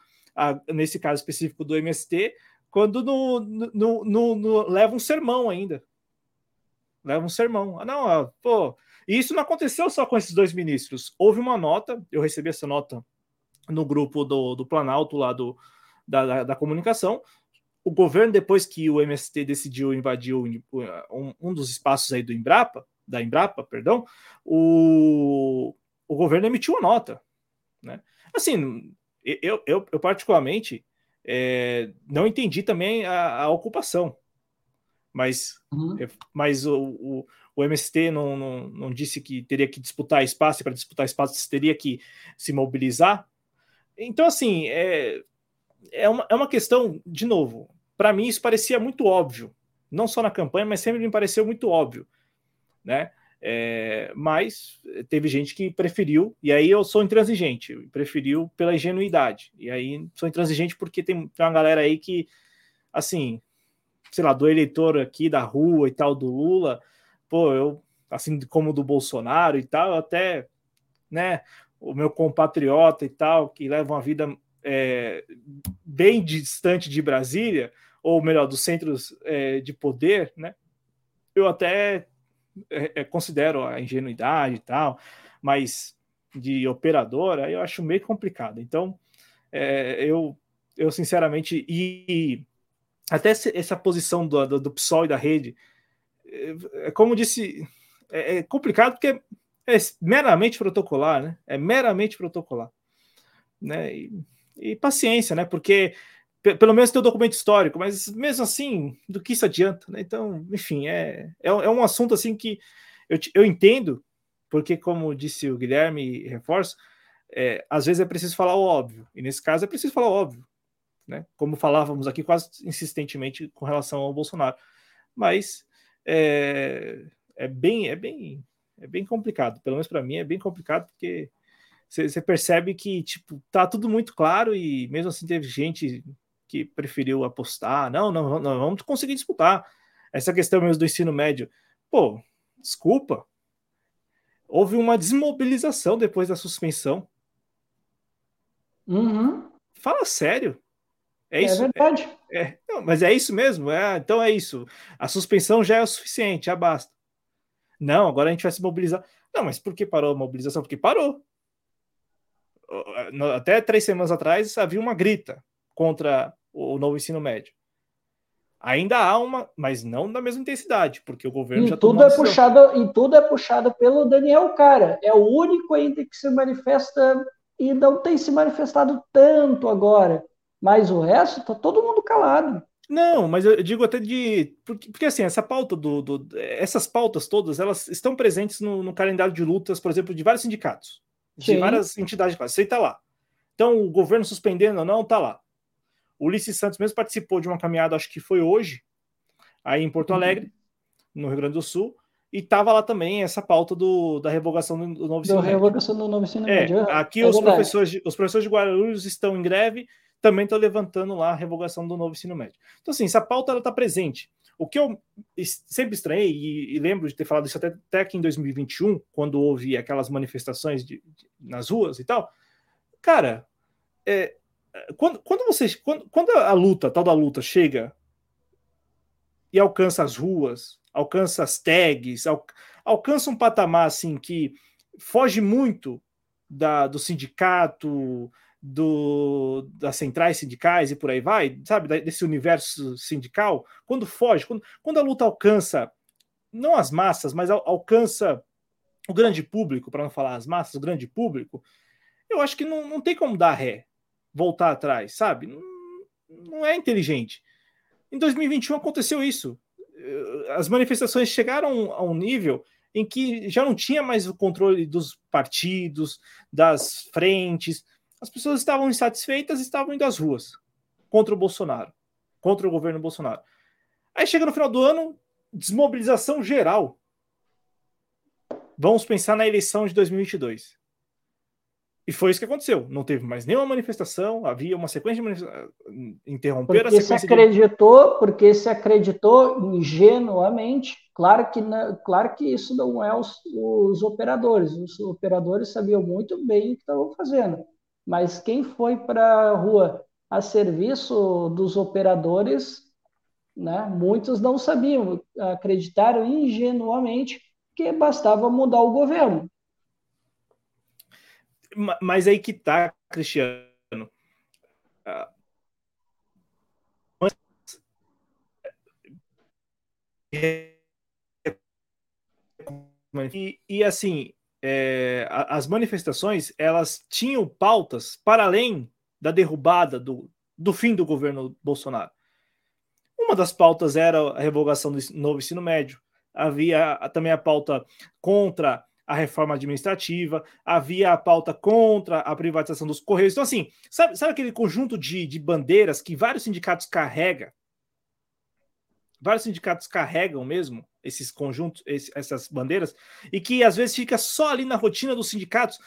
a, nesse caso específico do MST, quando no, no, no, no, leva um sermão ainda. Leva um sermão. Ah, não, ah, pô. E isso não aconteceu só com esses dois ministros. Houve uma nota, eu recebi essa nota no grupo do, do Planalto lá do, da, da, da comunicação. O governo, depois que o MST decidiu invadir um, um dos espaços aí do Embrapa, da Embrapa, perdão, o, o governo emitiu uma nota. Né? Assim, eu, eu, eu particularmente é, não entendi também a, a ocupação, mas, uhum. Mas o, o, o, MST não, não, não disse que teria que disputar espaço, e para disputar espaço teria que se mobilizar. Então, assim, é, é, uma, é uma questão, de novo, para mim isso parecia muito óbvio, não só na campanha, mas sempre me pareceu muito óbvio, né? É, mas teve gente que preferiu, e aí eu sou intransigente, preferiu pela ingenuidade. E aí sou intransigente porque tem, tem uma galera aí que, assim, sei lá, do eleitor aqui da rua e tal, do Lula, pô, eu, assim como do Bolsonaro e tal, até, né, o meu compatriota e tal, que leva uma vida é, bem distante de Brasília, ou melhor, dos centros é, de poder, né, eu até é, é, considero a ingenuidade e tal, mas de operadora eu acho meio complicado. Então, é, eu, eu sinceramente, e, até essa posição do, do, do, PSOL e da rede, é, é como disse, é, é complicado porque é, meramente protocolar, né? É meramente protocolar, né? E, e paciência, né? Porque pelo menos tem o documento histórico, mas mesmo assim, do que isso adianta, né? Então, enfim, é, é, é um assunto assim que eu, eu entendo, porque, como disse o Guilherme, reforço, é, às vezes é preciso falar o óbvio, e nesse caso é preciso falar o óbvio, né? Como falávamos aqui quase insistentemente com relação ao Bolsonaro. Mas é, é bem, é bem, é bem complicado, pelo menos para mim é bem complicado, porque você percebe que tipo tá tudo muito claro e mesmo assim teve gente que preferiu apostar. Não, não, não vamos conseguir disputar. Essa questão mesmo do ensino médio. Pô, desculpa. Houve uma desmobilização depois da suspensão. Uhum. Fala sério. É, é isso. verdade. É, é, não, mas é isso mesmo. É, então é isso. A suspensão já é o suficiente, já basta. Não, agora a gente vai se mobilizar. Não, mas por que parou a mobilização? Porque parou. Até três semanas atrás havia uma grita contra o novo ensino médio. Ainda há uma, mas não da mesma intensidade, porque o governo e já tudo é puxado E tudo é puxado pelo Daniel Cara. É o único ainda que se manifesta e não tem se manifestado tanto agora. Mas o resto tá todo mundo calado. Não, mas eu digo até de. Porque, porque assim, essa pauta do, do, Essas pautas todas, elas estão presentes no, no, calendário de lutas, por exemplo, de vários sindicatos, de Sim. várias entidades. Você está lá. Então, o governo suspendendo ou não, está lá. O Ulisses Santos mesmo participou de uma caminhada, acho que foi hoje, aí em Porto uhum. Alegre, no Rio Grande do Sul, e estava lá também essa pauta do, da revogação do, novo ensino médio. revogação do novo ensino é, médio. Aqui é os, professores de, os professores de Guarulhos estão em greve, também estão levantando lá a revogação do novo ensino médio. Então, assim, essa pauta está presente. O que eu sempre estranhei, e, e, lembro de ter falado isso até, até aqui em 2021, quando houve aquelas manifestações de, de, nas ruas e tal, cara, é, quando, quando você quando, quando a luta, a tal da luta, chega e alcança as ruas, alcança as tags, al, alcança um patamar assim que foge muito da, do sindicato, do, das centrais sindicais e por aí vai, sabe, desse universo sindical, quando foge, quando, quando a luta alcança não as massas, mas al, alcança o grande público, para não falar as massas, o grande público, eu acho que não, não tem como dar ré voltar atrás, sabe? Não, é inteligente. Em 2021 aconteceu isso. As manifestações chegaram a um nível em que já não tinha mais o controle dos partidos, das frentes. As pessoas estavam insatisfeitas e estavam indo às ruas contra o Bolsonaro, contra o governo Bolsonaro. Aí chega no final do ano, desmobilização geral. Vamos pensar na eleição de 2022. E foi isso que aconteceu. Não teve mais nenhuma manifestação, havia uma sequência de manifestações. Interromper porque a sequência. Se acreditou, de... Porque se acreditou ingenuamente. Claro que, claro que isso não é os, os operadores. Os operadores sabiam muito bem o que estavam fazendo. Mas quem foi para a rua a serviço dos operadores, né, muitos não sabiam, acreditaram ingenuamente que bastava mudar o governo. Mas aí que tá, Cristiano. E, e assim, é, as manifestações elas tinham pautas para além da derrubada do, do fim do governo Bolsonaro. Uma das pautas era a revogação do novo ensino médio. Havia também a pauta contra a reforma administrativa, havia a pauta contra a privatização dos Correios. Então, assim, sabe, sabe aquele conjunto de, de bandeiras que vários sindicatos carregam? Vários sindicatos carregam mesmo esses conjuntos, esses, essas bandeiras, e que às vezes fica só ali na rotina dos sindicatos.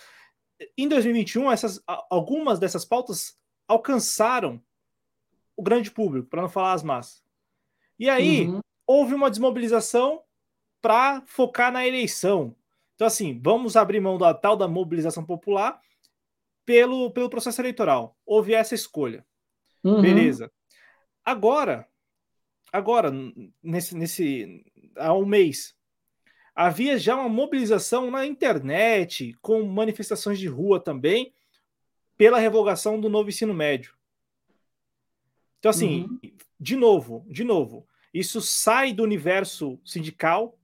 Em 2021, essas, algumas dessas pautas alcançaram o grande público, para não falar as massas. E aí uhum. houve uma desmobilização para focar na eleição. Então, assim, vamos abrir mão da tal da mobilização popular pelo, pelo processo eleitoral. Houve essa escolha. Uhum. Beleza. Agora, agora, nesse, nesse. há um mês, havia já uma mobilização na internet, com manifestações de rua também, pela revogação do novo ensino médio. Então, assim, uhum. de novo, de novo, isso sai do universo sindical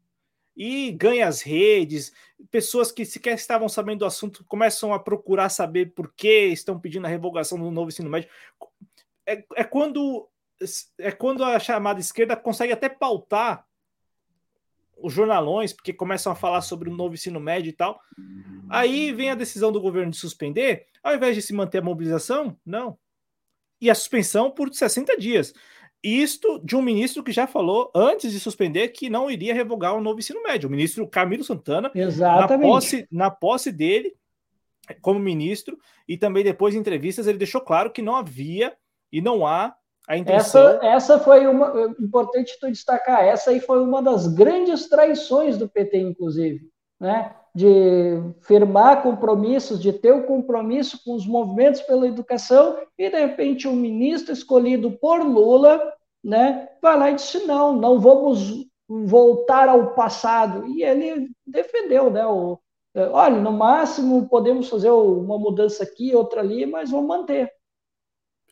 e ganha as redes, pessoas que sequer estavam sabendo do assunto começam a procurar saber por que estão pedindo a revogação do novo ensino médio. É, é quando é quando a chamada esquerda consegue até pautar os jornalões, porque começam a falar sobre o novo ensino médio e tal. Aí vem a decisão do governo de suspender, ao invés de se manter a mobilização, não. E a suspensão por 60 dias. Isto de um ministro que já falou antes de suspender que não iria revogar o novo ensino médio. O ministro Camilo Santana, Exatamente. Na, posse, na posse dele, como ministro, e também depois em entrevistas, ele deixou claro que não havia e não há a intenção. Essa, essa foi uma. Importante tu destacar, essa aí foi uma das grandes traições do PT, inclusive. Né? De firmar compromissos, de ter o um compromisso com os movimentos pela educação, e de repente o um ministro escolhido por Lula, né, vai lá e disse não, não vamos voltar ao passado. E ele defendeu, né, o, olha, no máximo podemos fazer uma mudança aqui, outra ali, mas vamos manter.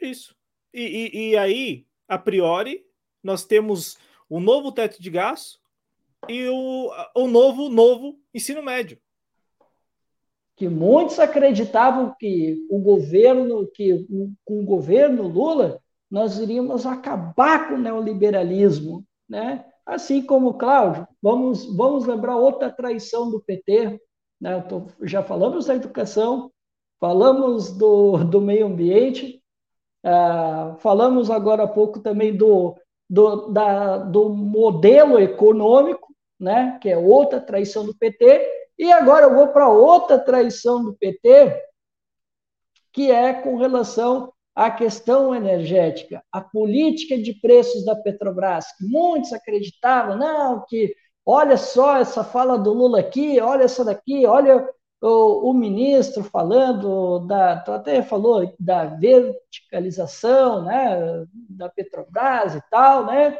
Isso. E, e, e aí, a priori, nós temos o novo teto de gasto, e o, o novo, novo ensino médio. Que muitos acreditavam que o governo, que com o governo Lula, nós iríamos acabar com o neoliberalismo, né? Assim como, Cláudio, vamos, vamos lembrar outra traição do PT, né? Tô, já falamos da educação, falamos do, do meio ambiente, uh, falamos agora há pouco também do, do, da, do modelo econômico, né, que é outra traição do PT, e agora eu vou para outra traição do PT, que é com relação à questão energética, a política de preços da Petrobras, muitos acreditavam, não, que olha só essa fala do Lula aqui, olha essa daqui, olha o, o ministro falando da, até falou da verticalização, né, da Petrobras e tal, né?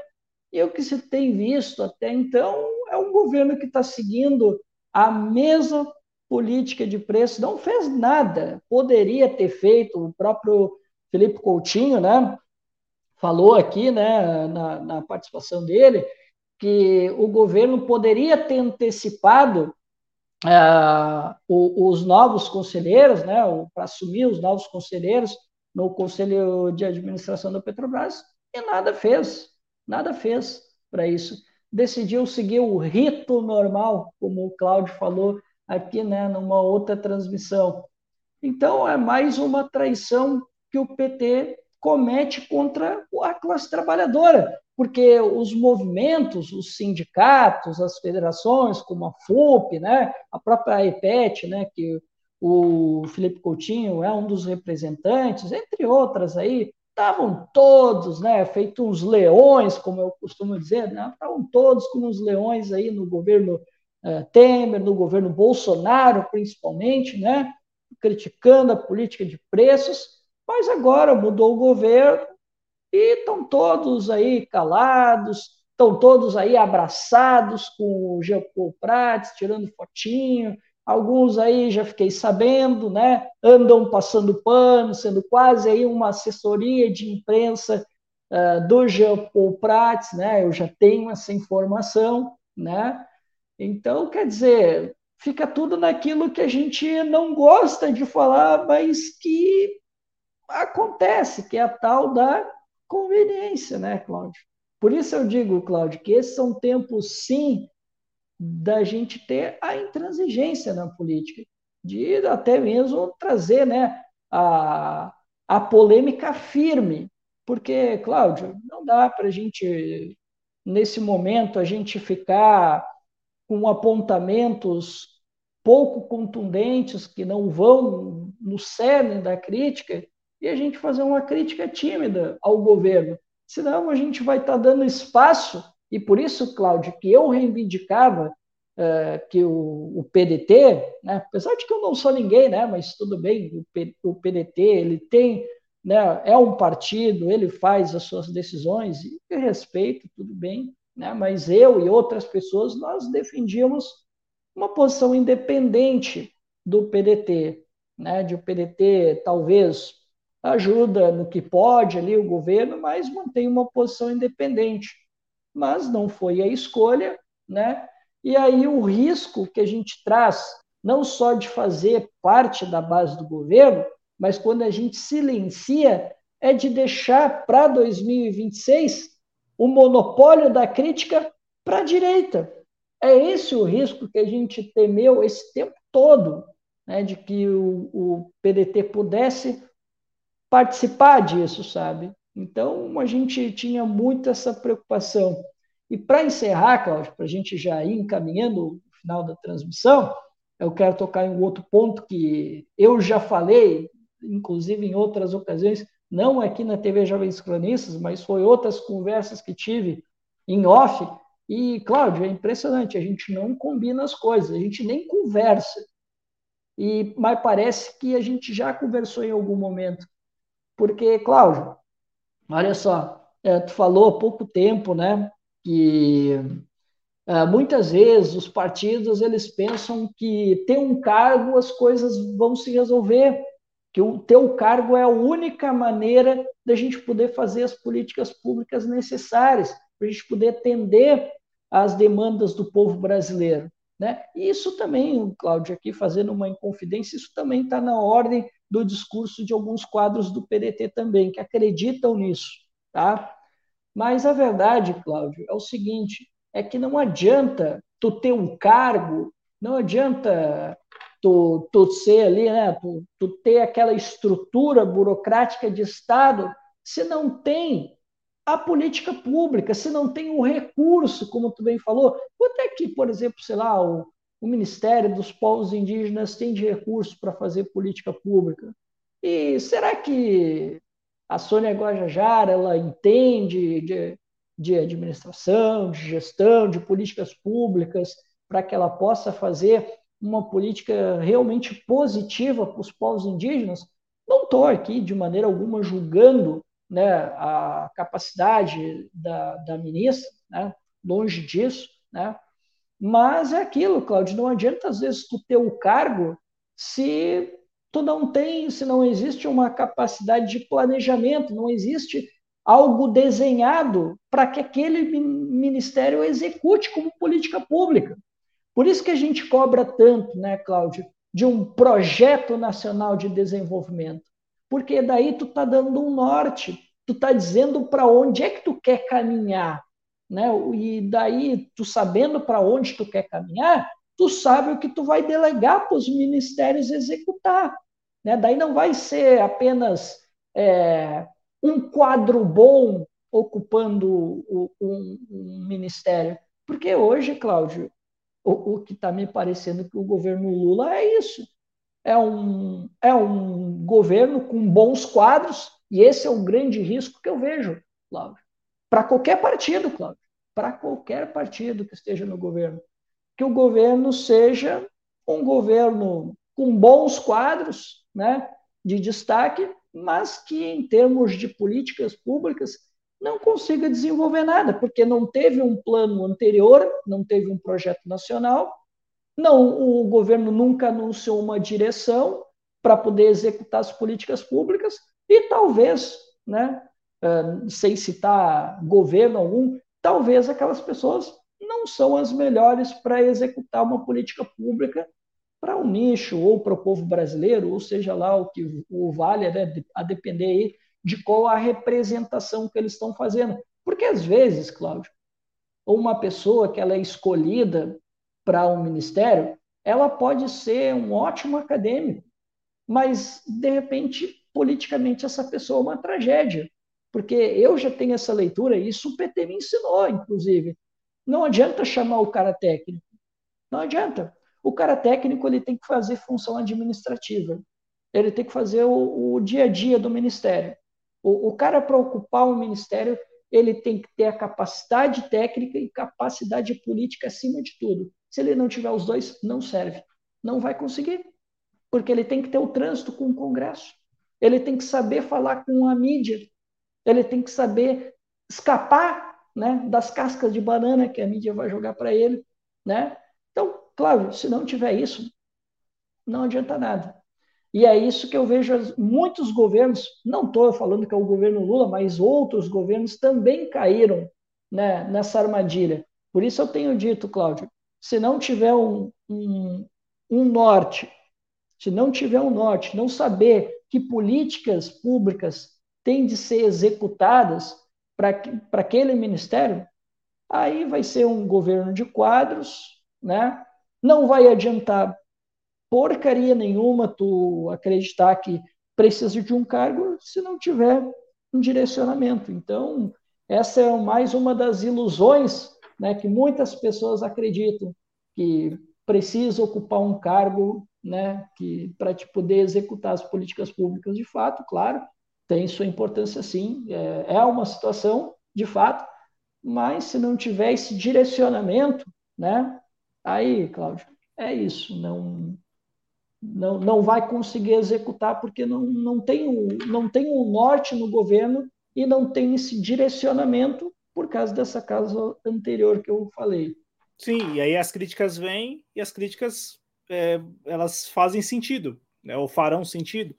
E o que se tem visto até então é um governo que está seguindo a mesma política de preço, não fez nada. Poderia ter feito, o próprio Felipe Coutinho, né? Falou aqui, né, na, na participação dele, que o governo poderia ter antecipado uh, os novos conselheiros, né, para assumir os novos conselheiros no Conselho de Administração da Petrobras, e nada fez nada fez para isso. Decidiu seguir o rito normal, como o Cláudio falou aqui, né, numa outra transmissão. Então, é mais uma traição que o PT comete contra a classe trabalhadora. Porque os movimentos, os sindicatos, as federações, como a FUP, né, a própria EPET, né, que o Felipe Coutinho é um dos representantes, entre outras aí, estavam todos, né, feitos uns leões, como eu costumo dizer, né, estavam todos como uns leões aí no governo uh, Temer, no governo Bolsonaro, principalmente, né, criticando a política de preços, mas agora mudou o governo e estão todos aí calados, estão todos aí abraçados com o Geopol Prates, tirando fotinho, alguns aí já fiquei sabendo, né, andam passando pano, sendo quase aí uma assessoria de imprensa uh, do Geopol Prates, né, eu já tenho essa informação, né, então, quer dizer, fica tudo naquilo que a gente não gosta de falar, mas que acontece, que é a tal da conveniência, né, Cláudio? Por isso eu digo, Cláudio, que esses são tempos, sim, da gente ter a intransigência na política, de até mesmo trazer né, a, a polêmica firme, porque, Cláudio, não dá para a gente, nesse momento, a gente ficar com apontamentos pouco contundentes que não vão no cerne da crítica e a gente fazer uma crítica tímida ao governo. Senão a gente vai estar tá dando espaço, e por isso, Cláudio, que eu reivindicava uh, que o, o PDT, né, apesar de que eu não sou ninguém, né, mas tudo bem, o, P, o PDT ele tem, né, é um partido, ele faz as suas decisões, e respeito, tudo bem, né, mas eu e outras pessoas, nós defendíamos uma posição independente do PDT, né, de o PDT talvez ajuda no que pode ali o governo, mas mantém uma posição independente. Mas não foi a escolha, né? E aí o risco que a gente traz, não só de fazer parte da base do governo, mas quando a gente silencia, é de deixar para 2026 o monopólio da crítica para a direita. É esse o risco que a gente temeu esse tempo todo, né, de que o, o PDT pudesse participar disso, sabe? Então, a gente tinha muito essa preocupação. E para encerrar, Cláudio, para a gente já ir encaminhando o final da transmissão, eu quero tocar em um outro ponto que eu já falei, inclusive em outras ocasiões, não aqui na TV Jovens Cronistas, mas foi outras conversas que tive em off. E, Cláudio, é impressionante, a gente não combina as coisas, a gente nem conversa. E, mas parece que a gente já conversou em algum momento. Porque, Cláudio, olha só, é, tu falou há pouco tempo, né, que é, muitas vezes os partidos eles pensam que ter um cargo as coisas vão se resolver, que o teu cargo é a única maneira da gente poder fazer as políticas públicas necessárias, para a gente poder atender às demandas do povo brasileiro. Né? E isso também, Cláudio, aqui fazendo uma inconfidência, isso também está na ordem do discurso de alguns quadros do PDT também, que acreditam nisso. Tá? Mas a verdade, Cláudio, é o seguinte: é que não adianta tu ter um cargo, não adianta tu, tu ser ali, né, tu, tu ter aquela estrutura burocrática de Estado, se não tem a política pública, se não tem o recurso, como tu bem falou. Quanto é que, por exemplo, sei lá, o, o Ministério dos Povos Indígenas tem de recursos para fazer política pública? E será que a Sônia Guajajara ela entende de, de administração, de gestão, de políticas públicas, para que ela possa fazer uma política realmente positiva para os povos indígenas? Não estou aqui de maneira alguma julgando né, a capacidade da, da ministra, né, longe disso, né, mas é aquilo, Cláudio, não adianta às vezes tu ter o cargo se tu não tem, se não existe uma capacidade de planejamento, não existe algo desenhado para que aquele ministério execute como política pública. Por isso que a gente cobra tanto, né, Cláudio, de um projeto nacional de desenvolvimento, porque daí tu está dando um norte, tu está dizendo para onde é que tu quer caminhar, né? E daí, tu sabendo para onde tu quer caminhar, tu sabe o que tu vai delegar para os ministérios executar. Né? Daí não vai ser apenas é, um quadro bom ocupando o, um, um, ministério? Porque hoje, Cláudio, o, o que está me parecendo que o governo Lula é isso. É um, é um governo com bons quadros, e esse é o grande risco que eu vejo, Cláudio. Para qualquer partido, Cláudio. Para qualquer partido que esteja no governo. Que o governo seja um governo com bons quadros, né, de destaque, mas que em termos de políticas públicas não consiga desenvolver nada, porque não teve um plano anterior, não teve um projeto nacional, não o governo nunca anunciou uma direção para poder executar as políticas públicas e talvez, né, sem citar governo algum, talvez aquelas pessoas não são as melhores para executar uma política pública para o um nicho ou para o povo brasileiro, ou seja lá o que o vale, né, a depender aí de qual a representação que eles estão fazendo. Porque às vezes, Cláudio, uma pessoa que ela é escolhida para um ministério, ela pode ser um ótimo acadêmico, mas de repente politicamente essa pessoa é uma tragédia, porque eu já tenho essa leitura e isso o PT me ensinou, inclusive. Não adianta chamar o cara técnico, não adianta. O cara técnico ele tem que fazer função administrativa, ele tem que fazer o, o dia a dia do ministério. O, o cara para ocupar o ministério ele tem que ter a capacidade técnica e capacidade política acima de tudo. Se ele não tiver os dois, não serve. Não vai conseguir. Porque ele tem que ter o trânsito com o Congresso. Ele tem que saber falar com a mídia. Ele tem que saber escapar né, das cascas de banana que a mídia vai jogar para ele. Né? Então, Claro, se não tiver isso, não adianta nada. E é isso que eu vejo muitos governos, não estou falando que é o governo Lula, mas outros governos também caíram né, nessa armadilha. Por isso eu tenho dito, Cláudio, se não tiver um, um, um norte, se não tiver um norte, não saber que políticas públicas têm de ser executadas para aquele ministério, aí vai ser um governo de quadros, né? Não vai adiantar porcaria nenhuma tu acreditar que precisa de um cargo se não tiver um direcionamento. Então, essa é mais uma das ilusões né, que muitas pessoas acreditam que precisa ocupar um cargo né, para te poder executar as políticas públicas de fato, claro, tem sua importância sim, é, é uma situação de fato, mas se não tiver esse direcionamento, né, Aí, Cláudio, é isso. Não, não, não vai conseguir executar porque não, não, tem o, não tem um norte no governo e não tem esse direcionamento por causa dessa causa anterior que eu falei. Sim, e aí as críticas vêm e as críticas é, elas fazem sentido, né, ou farão sentido,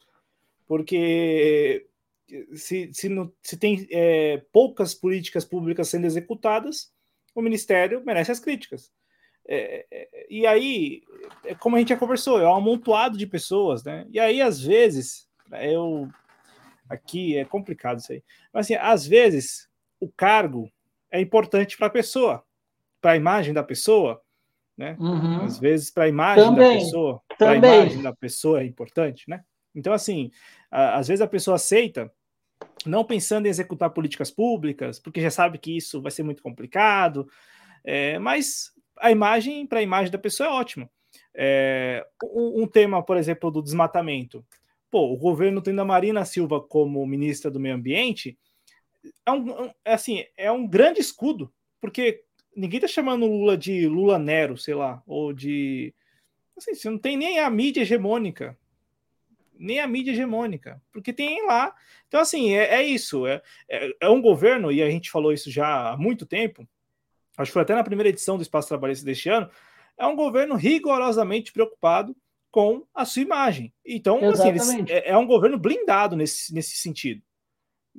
porque se, se, não, se tem é, poucas políticas públicas sendo executadas, o Ministério merece as críticas. É, é, e aí, é como a gente já conversou, é um amontoado de pessoas, né? E aí, às vezes, eu. Aqui é complicado isso aí. Mas, assim, às vezes, o cargo é importante para a pessoa, para a imagem da pessoa, né? Uhum. Às vezes, para a imagem Também. da pessoa, para a imagem da pessoa é importante, né? Então, assim, às vezes a pessoa aceita, não pensando em executar políticas públicas, porque já sabe que isso vai ser muito complicado, é, mas a imagem para a imagem da pessoa é ótima. É, um, um, tema, por exemplo, do desmatamento. Pô, o governo tendo a Marina Silva como ministra do Meio Ambiente é um, é assim, é um grande escudo, porque ninguém tá chamando Lula de Lula Nero, sei lá, ou de assim, você não tem nem a mídia hegemônica, nem a mídia hegemônica, porque tem lá. Então, assim, é, é isso. É, é, é, um governo, e a gente falou isso já há muito tempo, acho que foi até na primeira edição do Espaço Trabalhista deste ano, é um governo rigorosamente preocupado com a sua imagem. Então, assim, eles, é, é, um governo blindado nesse, nesse sentido.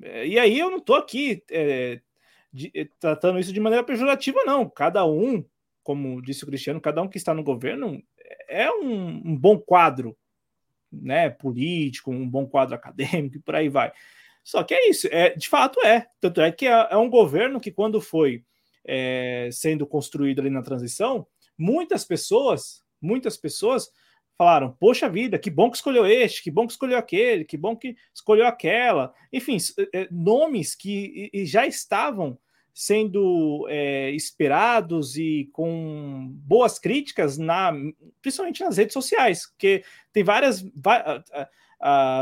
É, e aí eu não estou aqui é, de, tratando isso de maneira pejorativa, não. Cada um, como disse o Cristiano, cada um que está no governo é um, um bom quadro né, político, um bom quadro acadêmico e por aí vai. Só que é isso, é, de fato é. Tanto é que é, é um governo que, quando foi é, sendo construído ali na transição, muitas pessoas, muitas pessoas falaram: Poxa vida, que bom que escolheu este, que bom que escolheu aquele, que bom que escolheu aquela. Enfim, é, nomes que já estavam sendo é, esperados e com boas críticas, na, principalmente nas redes sociais, porque tem várias,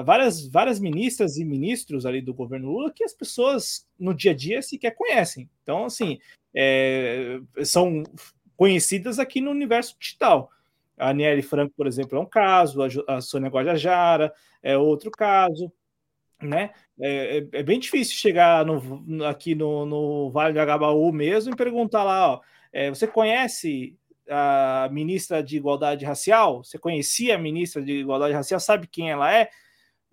várias, várias ministras e ministros ali do governo Lula que as pessoas no dia a dia sequer conhecem. Então, assim, é, são conhecidas aqui no universo digital. A Aniele Franco, por exemplo, é um caso, a, Sônia Guajajara é outro caso, né? É, é, é bem difícil chegar no, aqui no, no, Vale do Agabaú mesmo e perguntar lá, ó, é, você conhece a ministra de Igualdade Racial? Você conhecia a ministra de Igualdade Racial? Sabe quem ela é?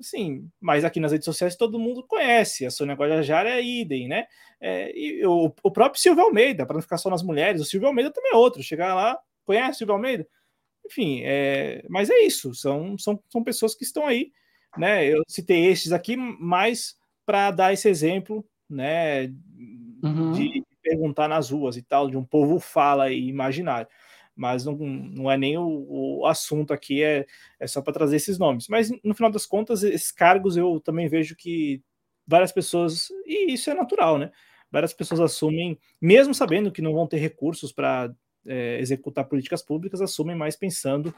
Sim, mas aqui nas redes sociais todo mundo conhece. A Sônia Guajajara é idem, né? É, e o, o, próprio Silvio Almeida, para não ficar só nas mulheres, o Silvio Almeida também é outro. Chegar lá, conhece o Silvio Almeida? Enfim, é, mas é isso, são, são, são pessoas que estão aí, né? Eu citei estes aqui mais para dar esse exemplo, né? Uhum. De perguntar nas ruas e tal, de um povo fala e imaginário. Mas não, não é nem o, o assunto aqui, é, é só para trazer esses nomes. Mas no final das contas, esses cargos eu também vejo que várias pessoas, e isso é natural, né? Várias pessoas assumem, mesmo sabendo que não vão ter recursos para é, executar políticas públicas assumem mais pensando,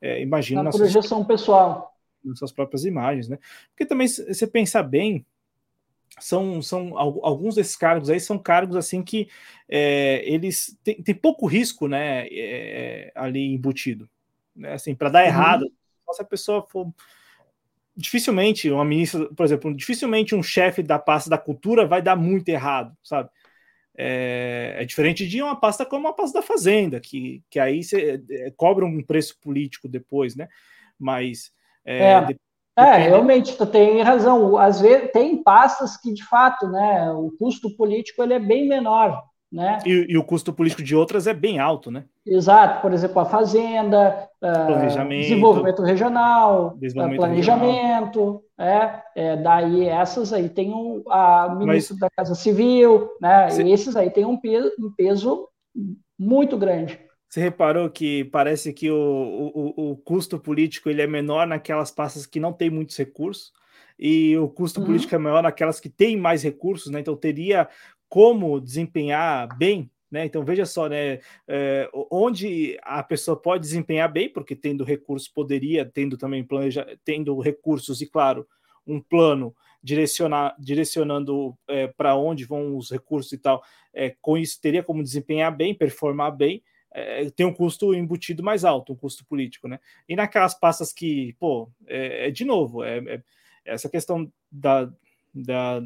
é, imagino, na projeção suas, pessoal. Nas suas próprias imagens, né? Porque também, se você pensar bem, são, são alguns desses cargos aí são cargos assim que é, eles têm, têm, pouco risco, né, é, ali embutido, né? Assim, para dar uhum. errado, se a pessoa for dificilmente uma ministra, por exemplo, dificilmente um chefe da pasta da cultura vai dar muito errado, sabe? É, é, diferente de uma pasta como a pasta da Fazenda, que, que aí você é, cobra um preço político depois, né? Mas. É, é, é realmente, tu tem razão. Às vezes tem pastas que, de fato, né, o custo político ele é bem menor. Né? E, e, o custo político de outras é bem alto, né? Exato, por exemplo, a fazenda, uh, desenvolvimento regional, desenvolvimento planejamento, regional. É, é, daí essas aí tem um, a ministro Mas, da Casa Civil, né? Cê, e esses aí tem um peso, um peso muito grande. Você reparou que parece que o, o, o custo político ele é menor naquelas pastas que não têm muitos recursos, e o custo uhum. político é maior naquelas que têm mais recursos, né? Então teria como desempenhar bem, né? Então veja só, né? É, onde a pessoa pode desempenhar bem, porque tendo recursos poderia, tendo também planeja, tendo recursos e claro um plano direcionar, direcionando é, para onde vão os recursos e tal, é, com isso teria como desempenhar bem, performar bem. É, tem um custo embutido mais alto, um custo político, né? E naquelas pastas que, pô, é, é de novo, é, é essa questão da, da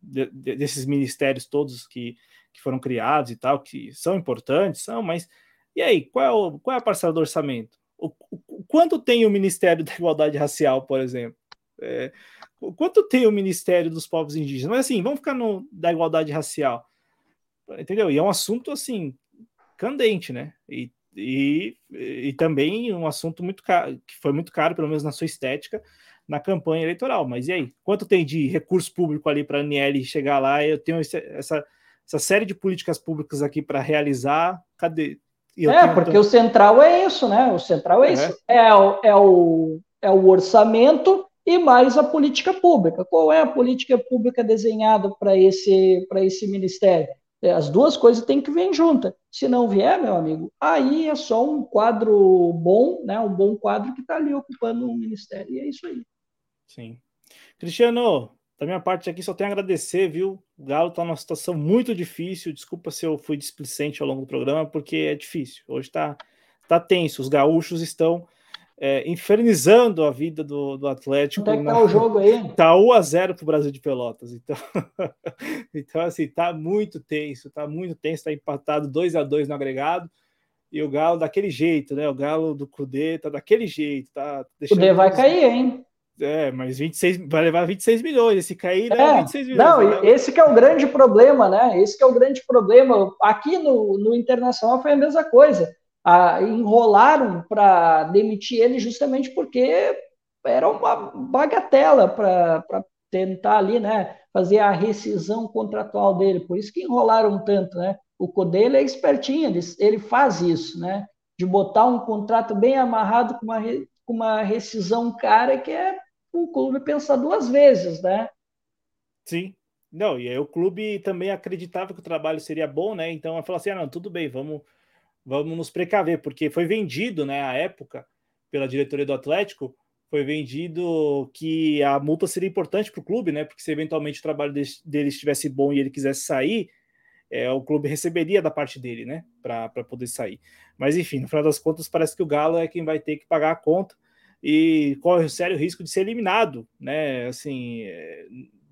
de, desses ministérios todos que, que foram criados e tal, que são importantes, são, mas e aí, qual é, o, qual é a parcela do orçamento? O, o, quanto tem o Ministério da Igualdade Racial, por exemplo? É, quanto tem o Ministério dos Povos Indígenas? Mas assim, vamos ficar no da igualdade racial, entendeu? E é um assunto assim candente, né? E, e, e também um assunto muito caro, que foi muito caro, pelo menos na sua estética, na campanha eleitoral. Mas e aí? Quanto tem de recurso público ali para a Aniele chegar lá? Eu tenho esse, essa, essa série de políticas públicas aqui para realizar. Cadê? é, porque o central é isso, né? O central é, é. isso. É o, é, o, é o orçamento e mais a política pública. Qual é a política pública desenhada para esse, esse ministério? É, as duas coisas têm que vir juntas. Se não vier, meu amigo, aí é só um quadro bom, né? Um bom quadro que está ali ocupando um ministério. E é isso aí. Sim. Cristiano, da minha parte aqui só tenho a agradecer, viu? O Galo está numa situação muito difícil. Desculpa se eu fui displicente ao longo do programa, porque é difícil. Hoje está tá tenso. Os gaúchos estão é, infernizando a vida do, do Atlético. Como é que tá o jogo aí? Tá 1 a 0 para o Brasil de Pelotas. Então, então assim, tá muito tenso, tá muito tenso, tá empatado 2 a 2 no agregado. E o Galo daquele jeito, né? O Galo do Cudê tá daquele jeito, tá O Cudê vai cair, hein? É, mas 26, vai levar 26 milhões. Se cair, leva é, 26 milhões. Não, né? esse que é o grande problema, né? Esse que é o grande problema. Aqui no, no Internacional foi a mesma coisa. Ah, enrolaram para demitir ele justamente porque era uma bagatela para tentar ali, né? Fazer a rescisão contratual dele. Por isso que enrolaram tanto, né? O Codele é espertinho, ele, ele faz isso, né? De botar um contrato bem amarrado com uma, com uma rescisão cara que é o clube pensar duas vezes, né? Sim. Não, e aí o clube também acreditava que o trabalho seria bom, né? Então eu falou assim: ah, não, tudo bem, vamos, vamos nos precaver, porque foi vendido, né, à época, pela diretoria do Atlético, foi vendido que a multa seria importante para o clube, né? Porque se eventualmente o trabalho dele estivesse bom e ele quisesse sair, é, o clube receberia da parte dele, né? Para poder sair. Mas enfim, no final das contas, parece que o Galo é quem vai ter que pagar a conta e corre o sério risco de ser eliminado, né? Assim, é,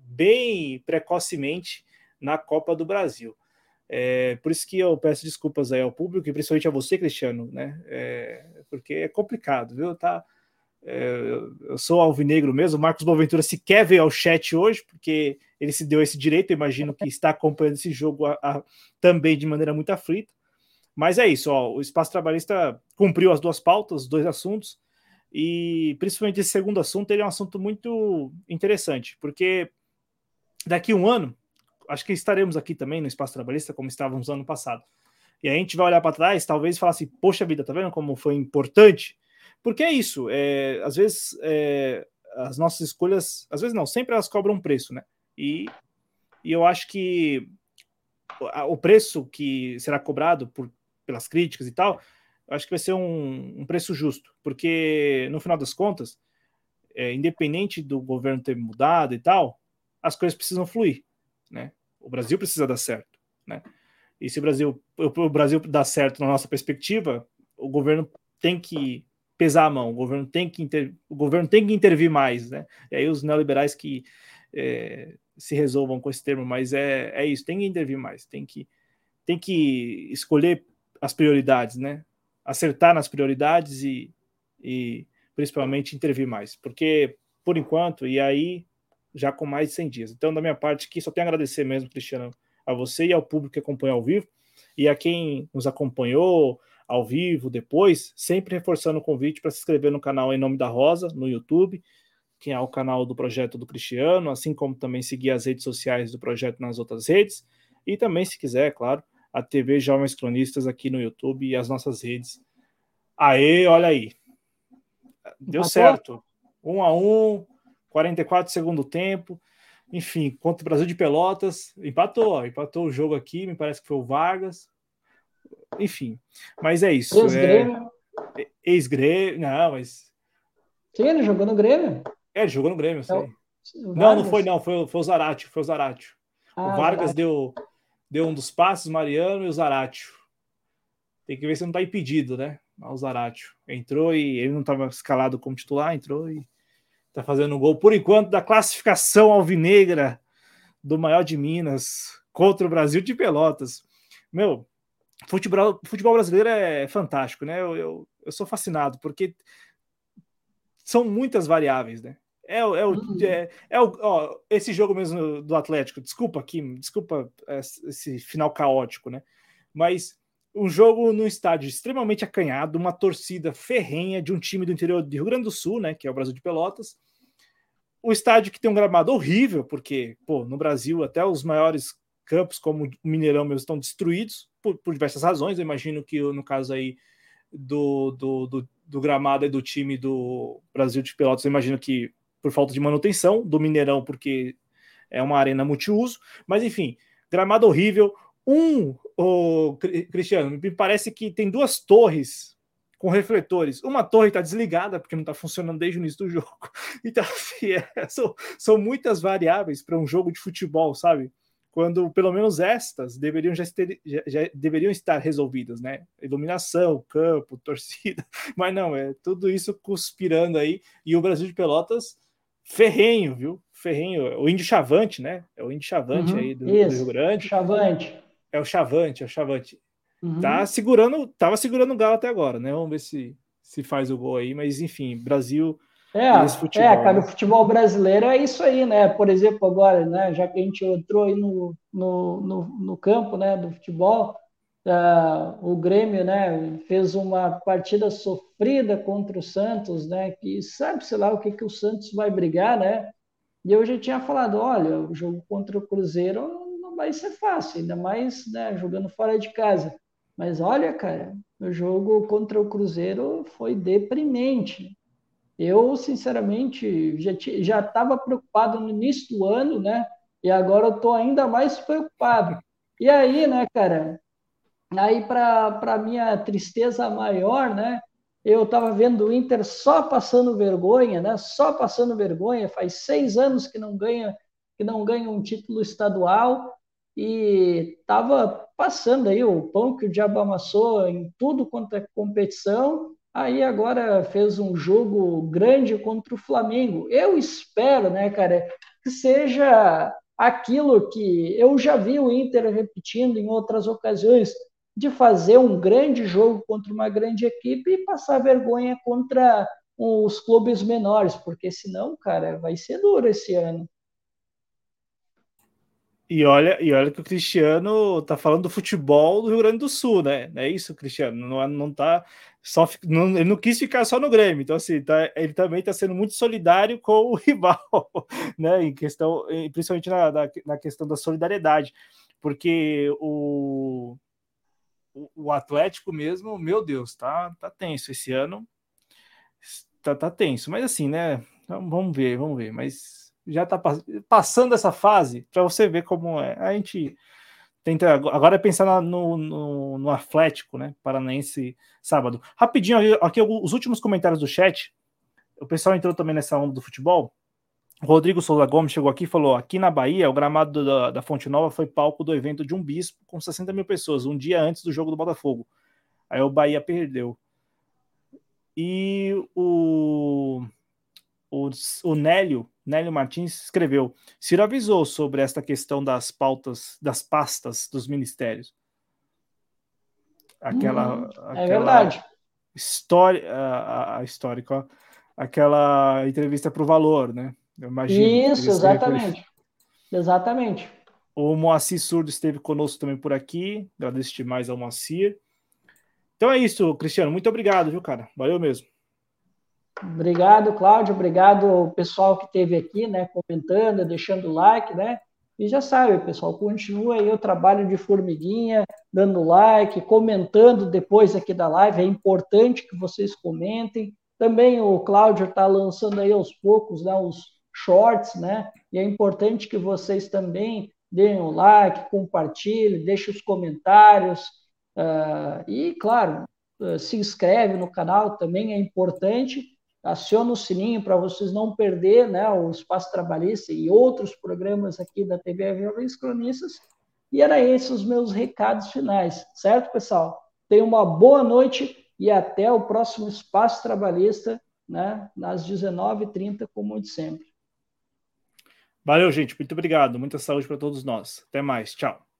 bem precocemente na Copa do Brasil. É, por isso que eu peço desculpas aí ao público e principalmente a você, Cristiano, né? É, porque é complicado, viu? Tá, é, eu sou alvinegro mesmo. Marcos Boaventura se quer ver ao chat hoje, porque ele se deu esse direito. Eu imagino que está acompanhando esse jogo a, a, também de maneira muito aflita. Mas é isso, ó, o espaço trabalhista cumpriu as duas pautas, os dois assuntos, e principalmente esse segundo assunto, ele é um assunto muito interessante, porque daqui a um ano, acho que estaremos aqui também no espaço trabalhista, como estávamos no ano passado. E a gente vai olhar para trás, talvez, falar assim: poxa vida, tá vendo como foi importante? Porque é isso, é, às vezes é, as nossas escolhas, às vezes não, sempre elas cobram um preço, né? E, e eu acho que o preço que será cobrado por, pelas críticas e tal, acho que vai ser um, um preço justo, porque no final das contas, é, independente do governo ter mudado e tal, as coisas precisam fluir, né? O Brasil precisa dar certo, né? E se o Brasil, o Brasil dá certo na nossa perspectiva, o governo tem que pesar a mão, o governo tem que inter, o governo tem que intervir mais, né? E aí os neoliberais que é, se resolvam com esse termo, mas é, é isso, tem que intervir mais, tem que tem que escolher as prioridades, né? Acertar nas prioridades e, e principalmente intervir mais, porque por enquanto, e aí já com mais de 100 dias. Então, da minha parte aqui, só tenho a agradecer mesmo, Cristiano, a você e ao público que acompanha ao vivo, e a quem nos acompanhou ao vivo depois, sempre reforçando o convite para se inscrever no canal Em Nome da Rosa, no YouTube, que é o canal do projeto do Cristiano, assim como também seguir as redes sociais do projeto nas outras redes, e também, se quiser, é claro, a TV Jovens Cronistas aqui no YouTube e as nossas redes. Aê, olha aí. Deu certo. Um a um, 44 segundo tempo. Enfim, contra o Brasil de Pelotas, empatou, empatou o jogo aqui, me parece que foi o Vargas. Enfim, mas é isso. Ex-Grêmio. É... Ex-Grêmio, não, mas. Sim, ele jogou no Grêmio. É, ele jogou no Grêmio, sei. Então, não, não foi, não, foi, foi o Zaratio, foi o Zaratio. Ah, o Vargas deu, deu um dos passes, Mariano e o Zaratio. Tem que ver se não tá impedido, né? O Zaratio. Entrou e ele não estava escalado como titular, entrou e Está fazendo um gol, por enquanto, da classificação alvinegra do maior de Minas contra o Brasil de Pelotas. Meu, futebol, futebol brasileiro é fantástico, né? Eu, eu, eu sou fascinado, porque são muitas variáveis, né? É, é, o, uhum. é, é o, ó, esse jogo mesmo do Atlético, desculpa aqui, desculpa esse final caótico, né? Mas um jogo no estádio extremamente acanhado, uma torcida ferrenha de um time do interior do Rio Grande do Sul, né, que é o Brasil de Pelotas. O estádio que tem um gramado horrível, porque, pô, no Brasil até os maiores campos, como o Mineirão mesmo, estão destruídos por, por diversas razões. Eu imagino que no caso aí do, do, do, do gramado e do time do Brasil de Pelotas, eu imagino que por falta de manutenção, do Mineirão, porque é uma arena multiuso, mas enfim, gramado horrível, um, o Cristiano, me parece que tem duas torres com refletores. Uma torre está desligada porque não está funcionando desde o início do jogo. Então, assim, é, são, são muitas variáveis para um jogo de futebol, sabe? Quando pelo menos estas deveriam já, ter, já, já, deveriam estar resolvidas, né? Iluminação, campo, torcida, mas não, é tudo isso conspirando aí. E o Brasil de Pelotas ferrenho, viu? Ferrenho, o Índio Chavante, né? É o Índio Chavante uhum, aí do, do Rio Grande. Chavante. É o Chavante, é o Chavante. Uhum. Tá segurando, tava segurando o Galo até agora, né? Vamos ver se, se faz o gol aí, mas enfim, Brasil. É, futebol, é, cara, né? o futebol brasileiro é isso aí, né? Por exemplo, agora, né? Já que a gente entrou aí no, no, no, no campo, né? Do futebol, uh, o Grêmio, né? Fez uma partida sofrida contra o Santos, né? Que sabe, sei lá, o que que o Santos vai brigar, né? E eu já tinha falado, olha, o jogo contra o Cruzeiro vai ser fácil, ainda mais né, jogando fora de casa. Mas olha, cara, o jogo contra o Cruzeiro foi deprimente. Eu, sinceramente, já estava preocupado no início do ano, né? E agora eu estou ainda mais preocupado. E aí, né, cara? Aí, para minha tristeza maior, né? Eu estava vendo o Inter só passando vergonha, né? Só passando vergonha. Faz seis anos que não ganha, que não ganha um título estadual e estava passando aí o pão que o diabo amassou em tudo quanto é competição. Aí agora fez um jogo grande contra o Flamengo. Eu espero, né, cara, que seja aquilo que eu já vi o Inter repetindo em outras ocasiões, de fazer um grande jogo contra uma grande equipe e passar vergonha contra os clubes menores, porque senão, cara, vai ser duro esse ano. E olha, e olha que o Cristiano tá falando do futebol do Rio Grande do Sul, né? É isso, Cristiano? Não, não tá só não, ele não quis ficar só no Grêmio. Então, assim, tá, ele também está sendo muito solidário com o rival, né? Em questão, principalmente na, na, na questão da solidariedade, porque o, o, Atlético mesmo, meu Deus, tá, tá tenso esse ano. Tá, tá tenso, mas assim, né? Então, vamos ver, vamos ver. Mas já tá passando essa fase para você ver como é. A gente tenta agora é pensar no, no, no, Atlético, né? Paranaense sábado. Rapidinho, aqui os últimos comentários do chat. O pessoal entrou também nessa onda do futebol. Rodrigo Souza Gomes chegou aqui e falou: aqui na Bahia, o gramado da, da, Fonte Nova foi palco do evento de um bispo com 60 mil pessoas, um dia antes do jogo do Botafogo. Aí o Bahia perdeu. E o, o, o Nélio, Nélio Martins escreveu: Ciro avisou sobre esta questão das pautas, das pastas dos ministérios. Aquela. Hum, aquela é verdade. História, a, a histórica, aquela entrevista para o valor, né? Eu imagino. Isso, exatamente. Exatamente. O Moacir Surdo esteve conosco também por aqui. Agradeço demais ao Moacir. Então é isso, Cristiano. Muito obrigado, viu, cara? Valeu mesmo. Obrigado, Cláudio. Obrigado ao pessoal que esteve aqui, né, comentando, deixando like, né? E já sabe, pessoal, continua aí o trabalho de formiguinha, dando like, comentando depois aqui da live. É importante que vocês comentem. Também o Cláudio está lançando aí aos poucos né, os shorts, né? E é importante que vocês também deem o like, compartilhem, deixem os comentários. Uh, e, claro, uh, se inscreve no canal também é importante. Aciona o sininho para vocês não perder né, o Espaço Trabalhista e outros programas aqui da TV Jovens Cronistas. E era esses os meus recados finais, certo, pessoal? Tenham uma boa noite e até o próximo Espaço Trabalhista, né, nas 19h30, como de sempre. Valeu, gente. Muito obrigado. Muita saúde para todos nós. Até mais. Tchau.